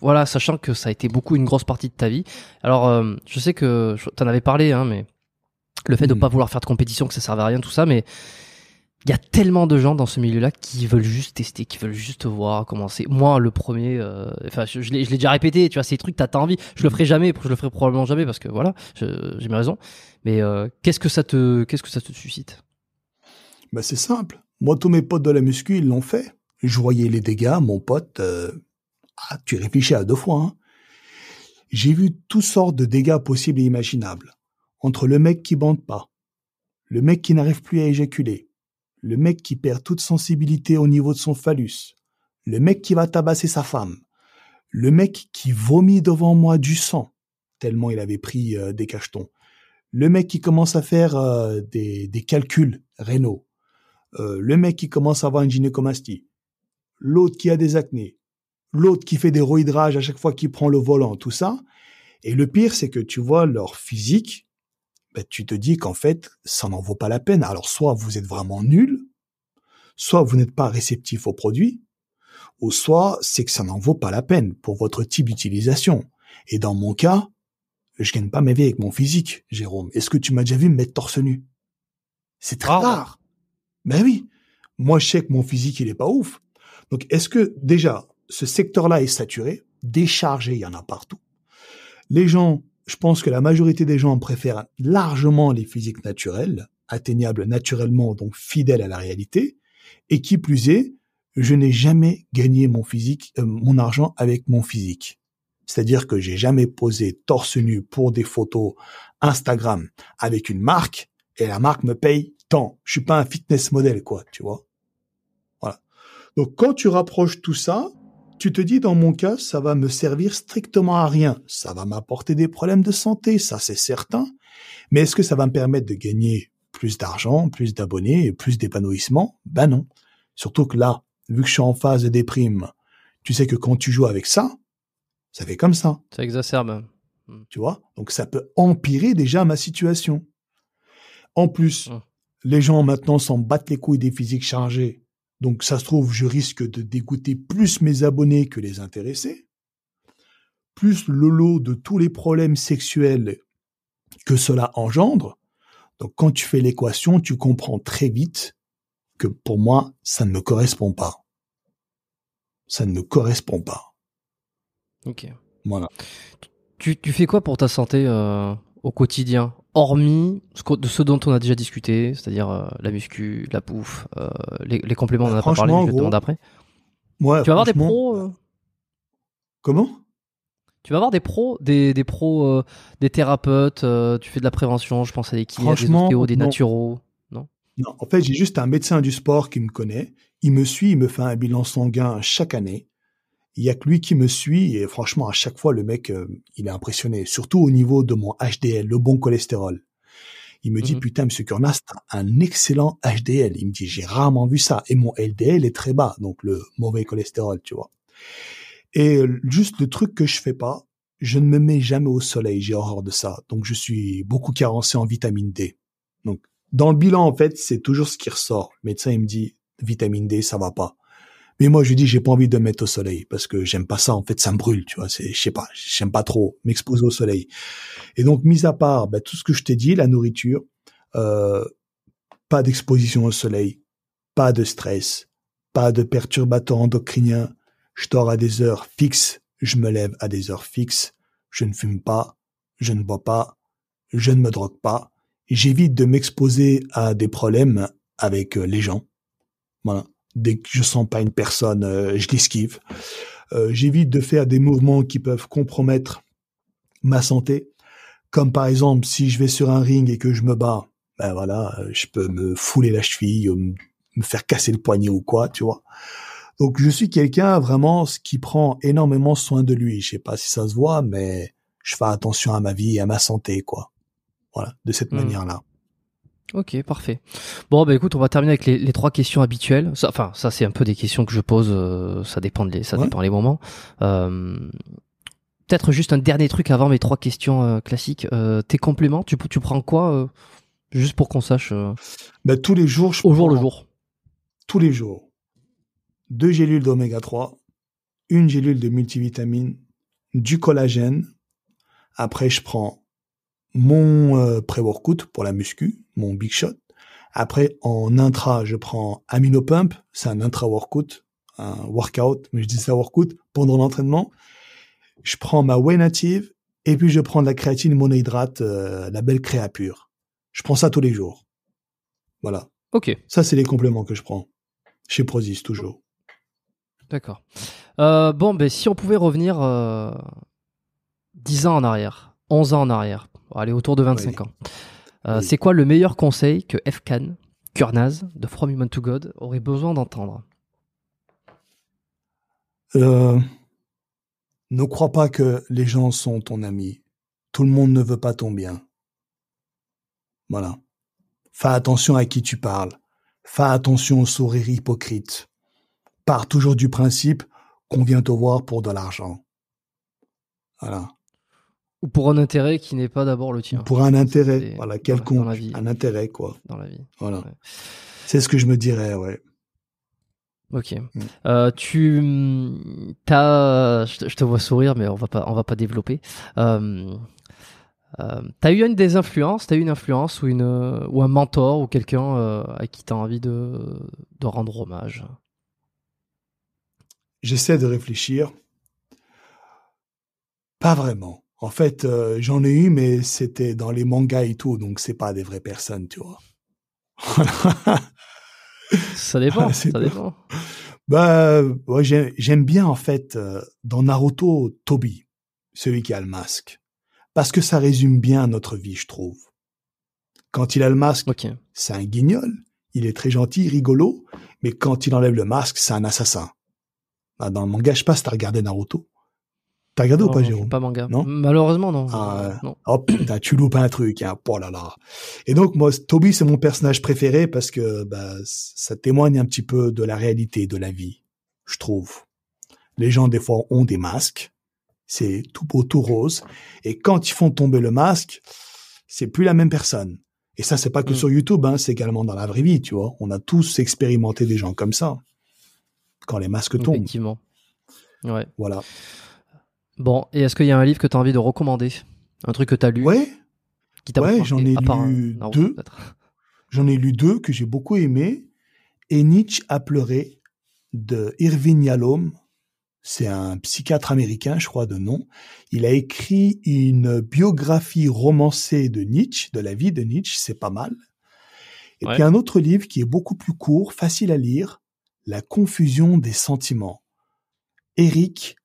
S1: voilà, sachant que ça a été beaucoup une grosse partie de ta vie. Alors, je sais que t'en avais parlé, hein, mais le fait de
S2: Mm.
S1: pas vouloir faire de compétition, que ça servait à rien, tout ça, mais il y a tellement de gens dans ce milieu-là qui veulent juste tester, qui veulent juste voir comment c'est. Moi, le premier, euh, enfin, je, je l'ai je l'ai déjà répété, tu vois, ces trucs, t'as envie. Je le ferai jamais, je le ferai probablement jamais parce que voilà, j'ai mes raisons. Mais euh, qu'est-ce que ça te, qu'est-ce que ça te suscite?
S2: Ben, c'est simple. Moi, tous mes potes de la muscu, ils l'ont fait. Je voyais les dégâts, mon pote. euh, Ah, tu réfléchis à deux fois. Hein. J'ai vu toutes sortes de dégâts possibles et imaginables. Entre le mec qui bande pas, le mec qui n'arrive plus à éjaculer, le mec qui perd toute sensibilité au niveau de son phallus, le mec qui va tabasser sa femme, le mec qui vomit devant moi du sang, tellement il avait pris euh, des cachetons, le mec qui commence à faire euh, des, calculs rénaux, euh, le mec qui commence à avoir une gynécomastie, l'autre qui a des acnés, l'autre qui fait des rehydrages à chaque fois qu'il prend le volant, tout ça. Et le pire, c'est que tu vois leur physique, ben, tu te dis qu'en fait, ça n'en vaut pas la peine. Alors, soit vous êtes vraiment nul, soit vous n'êtes pas réceptif au produit, ou soit c'est que ça n'en vaut pas la peine pour votre type d'utilisation. Et dans mon cas, je gagne pas ma vie avec mon physique, Jérôme. Est-ce que tu m'as déjà vu me mettre torse nu? C'est très
S1: Ah.
S2: rare. Ben oui. Moi, je sais que mon physique, il est pas ouf. Donc, est-ce que déjà, ce secteur-là est saturé, déchargé, il y en a partout. Les gens, je pense que la majorité des gens préfèrent largement les physiques naturelles, atteignables naturellement, donc fidèles à la réalité. Et qui plus est, je n'ai jamais gagné mon physique, euh, mon argent avec mon physique. C'est-à-dire que j'ai jamais posé torse nu pour des photos Instagram avec une marque et la marque me paye tant. Je suis pas un fitness model, quoi, tu vois. Voilà. Donc, quand tu rapproches tout ça, tu te dis, dans mon cas, ça va me servir strictement à rien. Ça va m'apporter des problèmes de santé, ça c'est certain. Mais est-ce que ça va me permettre de gagner plus d'argent, plus d'abonnés, et plus d'épanouissement? Ben non. Surtout que là, vu que je suis en phase de déprime, tu sais que quand tu joues avec ça, ça fait comme ça,
S1: Ça exacerbe.
S2: tu vois? Donc ça peut empirer déjà ma situation. En plus,
S1: Hum.
S2: les gens maintenant s'en battent les couilles des physiques chargées. Donc ça se trouve, je risque de dégoûter plus mes abonnés que les intéressés. Plus le lot de tous les problèmes sexuels que cela engendre. Donc quand tu fais l'équation, tu comprends très vite que pour moi, ça ne me correspond pas. Ça ne me correspond pas.
S1: Ok.
S2: Voilà.
S1: Tu, tu fais quoi pour ta santé euh, au quotidien Hormis de ce dont on a déjà discuté, c'est-à-dire euh, la muscu, la bouffe, euh, les, les compléments, on en a pas parlé, je te
S2: gros,
S1: demander après.
S2: Ouais,
S1: Tu vas avoir des pros euh,
S2: Comment?
S1: Tu vas avoir des pros, des, des pros, des thérapeutes, tu fais de la prévention, je pense à des kinés, des ostéos, des
S2: non.
S1: naturaux.
S2: Non, en fait, j'ai juste un médecin du sport qui me connaît. Il me suit, il me fait un bilan sanguin chaque année. Il y a que lui qui me suit et franchement, à chaque fois, le mec, euh, il est impressionné. Surtout au niveau de mon HDL, le bon cholestérol. Il me dit,
S1: Mhm.
S2: putain, monsieur Kurnas, t'as un excellent HDL. Il me dit, j'ai rarement vu ça. Et mon LDL est très bas, donc le mauvais cholestérol, tu vois. Et juste le truc que je fais pas, je ne me mets jamais au soleil. J'ai horreur de ça. Donc, je suis beaucoup carencé en vitamine D. Donc, dans le bilan, en fait, c'est toujours ce qui ressort. Le médecin, il me dit, vitamine D, ça va pas. Mais moi, je dis, j'ai pas envie de me mettre au soleil parce que j'aime pas ça. En fait, ça me brûle, tu vois. C'est, je sais pas, j'aime pas trop m'exposer au soleil. Et donc, mis à part bah, tout ce que je t'ai dit, la nourriture, euh, pas d'exposition au soleil, pas de stress, pas de perturbateurs endocriniens. Je dors à des heures fixes, je me lève à des heures fixes. Je ne fume pas, je ne bois pas, je ne me drogue pas. J'évite de m'exposer à des problèmes avec euh, les gens. Voilà. Dès que je sens pas une personne, euh, je l'esquive. Euh, J'évite de faire des mouvements qui peuvent compromettre ma santé. Comme par exemple, si je vais sur un ring et que je me bats, ben voilà, euh, je peux me fouler la cheville, euh, me faire casser le poignet ou quoi, tu vois. Donc je suis quelqu'un vraiment qui prend énormément soin de lui. Je sais pas si ça se voit, mais je fais attention à ma vie et à ma santé, quoi. Voilà, de cette
S1: Hmm.
S2: manière-là.
S1: Ok, parfait. Bon, bah écoute, on va terminer avec les, les trois questions habituelles. Ça, enfin, ça c'est un peu des questions que je pose. euh, ça dépend les, ça
S2: Ouais.
S1: dépend les moments. Euh, Peut-être juste un dernier truc avant mes trois questions euh, classiques. Euh, tes compléments, tu, tu prends quoi euh, Juste pour qu'on sache euh,
S2: Ben, tous les jours, je
S1: au jour le
S2: prends-
S1: jour?
S2: Tous les jours. Deux gélules d'oméga 3, une gélule de multivitamine, du collagène. Après, je prends mon euh, pré-workout pour la muscu, mon big shot. Après, en intra, je prends Amino Pump, c'est un intra-workout, un workout, mais je dis ça workout, pendant l'entraînement. Je prends ma whey native, et puis je prends de la créatine monohydrate, euh, la belle créa pure. Je prends ça tous les jours. Voilà.
S1: Ok,
S2: Ça, c'est les compléments que je prends. Chez Prozis, toujours.
S1: d'accord. Euh, bon, ben si on pouvait revenir euh, 10 ans en arrière, 11 ans en arrière, allez, autour de 25 ans. Euh,
S2: Oui.
S1: C'est quoi le meilleur conseil que FCAN, Kurnaz, de From Human to God, aurait besoin d'entendre?
S2: Euh, ne crois pas que les gens sont ton ami. Tout le monde ne veut pas ton bien. Voilà. Fais attention à qui tu parles. Fais attention au sourire hypocrite. Pars toujours du principe qu'on vient te voir pour de l'argent. Voilà.
S1: Ou pour un intérêt qui n'est pas d'abord le tien.
S2: Pour un intérêt, voilà,
S1: dans
S2: quelconque.
S1: la vie.
S2: Un intérêt, quoi.
S1: Dans la vie.
S2: Voilà.
S1: Ouais.
S2: C'est ce que je me dirais, ouais.
S1: Ok.
S2: Mm.
S1: Euh, tu hum, t'as, je te, vois sourire, mais on va pas, on va pas développer. Euh, euh, t'as eu une des influences, t'as eu une influence ou une ou un mentor ou quelqu'un euh, à qui t'as envie de de rendre hommage?
S2: J'essaie de réfléchir. Pas vraiment. En fait, euh, j'en ai eu, mais c'était dans les mangas et tout, donc c'est pas des vraies personnes, tu vois.
S1: Ça dépend, ça dépend.
S2: bah, ouais, j'ai- j'aime bien en fait euh, dans Naruto Toby, celui qui a le masque, parce que ça résume bien notre vie, je trouve. Quand il a le masque, c'est un guignol, il est très gentil, rigolo, mais quand il enlève le masque, c'est un assassin. Ah, dans le manga, je sais pas si t'as regardé Naruto. T'as regardé ou pas,
S1: non,
S2: Jérôme
S1: pas manga.
S2: Non
S1: Malheureusement non.
S2: Ah,
S1: non.
S2: Oh putain, tu loupes un truc, hein. Oh là là. Et donc moi, Toby, c'est mon personnage préféré parce que bah, ça témoigne un petit peu de la réalité de la vie, je trouve. Les gens des fois ont des masques, c'est tout beau, tout rose, et quand ils font tomber le masque, c'est plus la même personne. Et ça, c'est pas que
S1: Mm.
S2: sur YouTube, hein, c'est également dans la vraie vie, tu vois. On a tous expérimenté des gens comme ça. Quand les masques tombent,
S1: Effectivement. Ouais.
S2: voilà.
S1: Bon, et est-ce qu'il y a un livre que t'as envie de recommander, un truc que t'as lu,
S2: Ouais,
S1: qui t'a
S2: ouais, j'en ai lu deux. J'en ai lu deux que j'ai beaucoup aimés. Et Nietzsche a pleuré de Irving Yalom. C'est un psychiatre américain, je crois, de nom. Il a écrit une biographie romancée de Nietzsche, de la vie de Nietzsche, c'est pas mal. Et
S1: Ouais.
S2: puis un autre livre qui est beaucoup plus court, facile à lire, La confusion des sentiments. Eric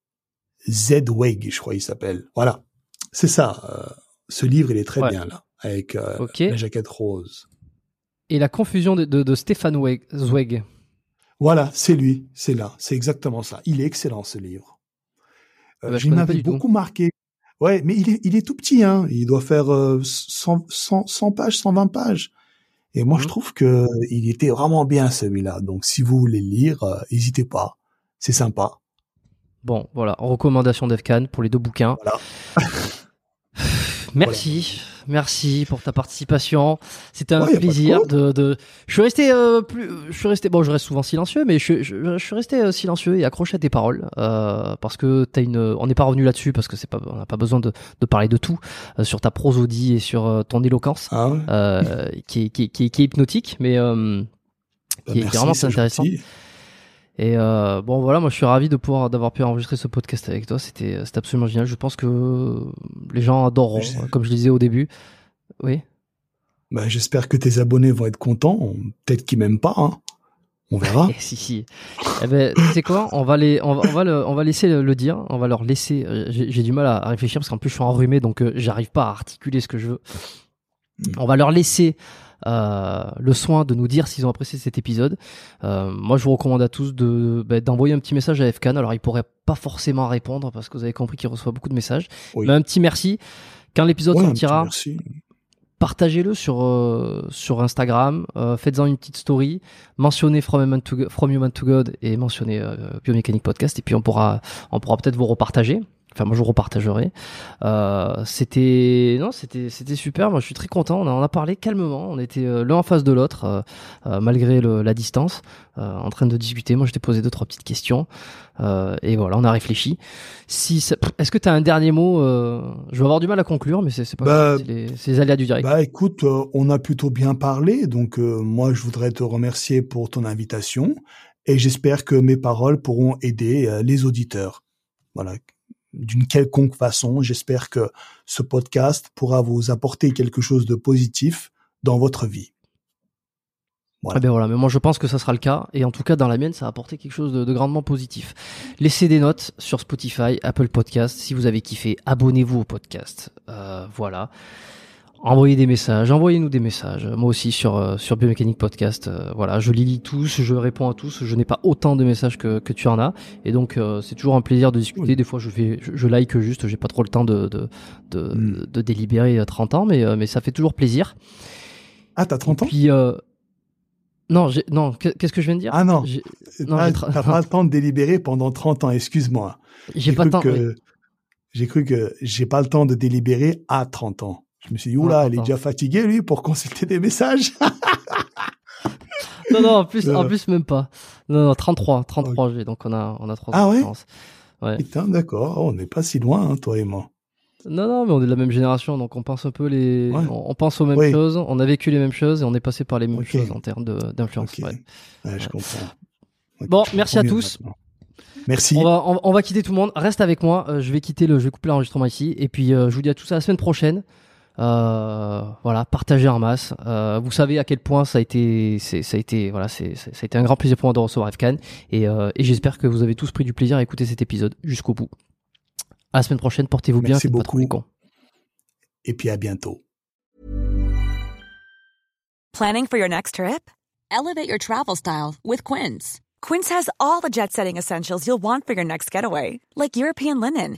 S2: Zedweg, je crois il s'appelle. Voilà, c'est ça. euh, ce livre, il est très
S1: Ouais.
S2: bien là, avec euh, la jaquette rose.
S1: Et la confusion de, de, de Stéphane Zweig.
S2: Voilà, c'est lui, c'est là, c'est exactement ça. Il est excellent ce livre. Euh,
S1: Ah bah, je tout.
S2: beaucoup marqué. Ouais, mais il est, il est tout petit, hein. Il doit faire euh, 100, 100, 100 pages, 120 pages. Et moi, je
S1: Mhm.
S2: trouve que il était vraiment bien celui-là. Donc, si vous voulez lire, euh, n'hésitez pas. C'est sympa.
S1: Bon, voilà, recommandation d'Efcan pour les deux bouquins.
S2: Voilà.
S1: Merci, merci pour ta participation. C'était un
S2: Ouais, de
S1: plaisir de, de. Je suis resté euh, plus, je suis resté. Bon, je reste souvent silencieux, mais je, je, je suis resté euh, silencieux et accroché à tes paroles euh, parce que t'as une. On n'est pas revenu là-dessus parce que c'est pas, on n'a pas besoin de, de parler de tout euh, sur ta prosodie et sur euh, ton éloquence
S2: Ah ouais.
S1: euh, qui, est, qui, est- qui, est- qui est hypnotique, mais euh,
S2: Bah,
S1: qui est vraiment intéressant.
S2: gentil.
S1: Et euh, bon voilà, moi je suis ravi de pouvoir d'avoir pu enregistrer ce podcast avec toi. C'était c'était absolument génial. Je pense que les gens adoreront,
S2: Je-
S1: comme je le disais au début. Oui.
S2: Bah, j'espère que tes abonnés vont être contents. Peut-être qu'ils m'aiment pas, hein. On verra.
S1: Si si. Eh ben, tu sais quoi? On va les, on va, on va le, on va laisser le, le dire. On va leur laisser. euh, J'ai du mal à, réfléchir parce qu'en plus je suis enrhumé, donc euh, j'arrive pas à articuler ce que je veux.
S2: Mm.
S1: On va leur laisser euh, le soin de nous dire s'ils ont apprécié cet épisode. Euh, moi, je vous recommande à tous de bah, d'envoyer un petit message à FCAN. Alors, ils pourraient pas pas forcément répondre parce que vous avez compris qu'il reçoit beaucoup de messages.
S2: Oui.
S1: Mais un petit merci. Quand l'épisode
S2: Ouais,
S1: sortira, partagez-le sur euh, sur Instagram, euh, faites-en une petite story, mentionnez From Human to, From Human to God et mentionnez euh, Biomécanique Podcast et puis on pourra on pourra peut-être vous repartager. Enfin moi je vous repartagerai. Euh, c'était non c'était c'était super. Moi je suis très content. On en a parlé calmement. On était euh, l'un en face de l'autre euh, malgré le- la distance, euh, en train de discuter. Moi je t'ai posé deux trois petites questions et voilà on a réfléchi. Si ça- est-ce que tu as un dernier mot Je vais avoir du mal à conclure mais c'est pas
S2: Bah,
S1: c'est les, les aléas du direct.
S2: Bah écoute, on a plutôt bien parlé, donc moi je voudrais te remercier pour ton invitation et j'espère que mes paroles pourront aider les auditeurs. Voilà, d'une quelconque façon, j'espère que ce podcast pourra vous apporter quelque chose de positif dans votre vie. Voilà.
S1: Ah ben voilà, mais moi je pense que ça sera le cas, et en tout cas dans la mienne ça a apporté quelque chose de, de grandement positif. Laissez des notes sur Spotify, Apple Podcast, si vous avez kiffé, abonnez-vous au podcast. Euh, voilà. Envoyez des messages, envoyez-nous des messages. Moi aussi sur euh, sur Biomécanique Podcast, euh, voilà, je les lis tous, je réponds à tous. Je n'ai pas autant de messages que, que tu en as, et donc euh, c'est toujours un plaisir de discuter.
S2: Oui.
S1: Des fois je fais, je, je like juste, j'ai pas trop le temps de de de,
S2: Mm.
S1: de délibérer à 30 ans, mais euh, mais ça fait toujours plaisir.
S2: Ah, t'as 30 ans?
S1: Puis euh, non, non, qu'est- qu'est-ce que je viens de dire?
S2: Ah non,
S1: tra-
S2: t'as pas le temps de délibérer pendant 30 ans, excuse-moi.
S1: J'ai pas le temps.
S2: que-
S1: oui.
S2: J'ai cru que j'ai pas le temps de délibérer à 30 ans. Je me suis dit, oula, il est déjà fatigué, lui, pour consulter des messages.
S1: Non, non, en plus, en plus même pas. Non, non, 33, 33 j'ai, donc on a, on a trois
S2: Ah
S1: ans de
S2: ouais. Putain, d'accord, on n'est pas si loin, hein, toi et moi.
S1: Non, non, mais on est de la même génération, donc on pense un peu les,
S2: Ouais.
S1: on, on pense aux mêmes
S2: Oui.
S1: choses, on a vécu les mêmes choses et on est passé par les mêmes choses en termes d'influence.
S2: Ok.
S1: ouais.
S2: Ouais, je comprends.
S1: Bon,
S2: je
S1: merci à tous.
S2: maintenant. Merci.
S1: On va, on, on va quitter tout le monde. Reste avec moi. euh, je vais quitter le, je vais couper l'enregistrement ici. Et puis, euh, je vous dis à tous à la semaine prochaine. Euh, voilà, partagez en masse. Euh, vous savez à quel point ça a été, c'est, ça a été, voilà, c'est, c'est- ça a été un grand plaisir pour moi de recevoir FCAN. Et, euh, et j'espère que vous avez tous pris du plaisir à écouter cet épisode jusqu'au bout. À la semaine prochaine. Portez-vous bien.
S2: Merci
S1: faites pas trop
S2: beaucoup.
S1: les cons.
S2: Et puis à bientôt.
S3: Planning for your next trip? Elevate your travel style with Quince. Quince has all the jet setting essentials you'll want for your next getaway, like European linen,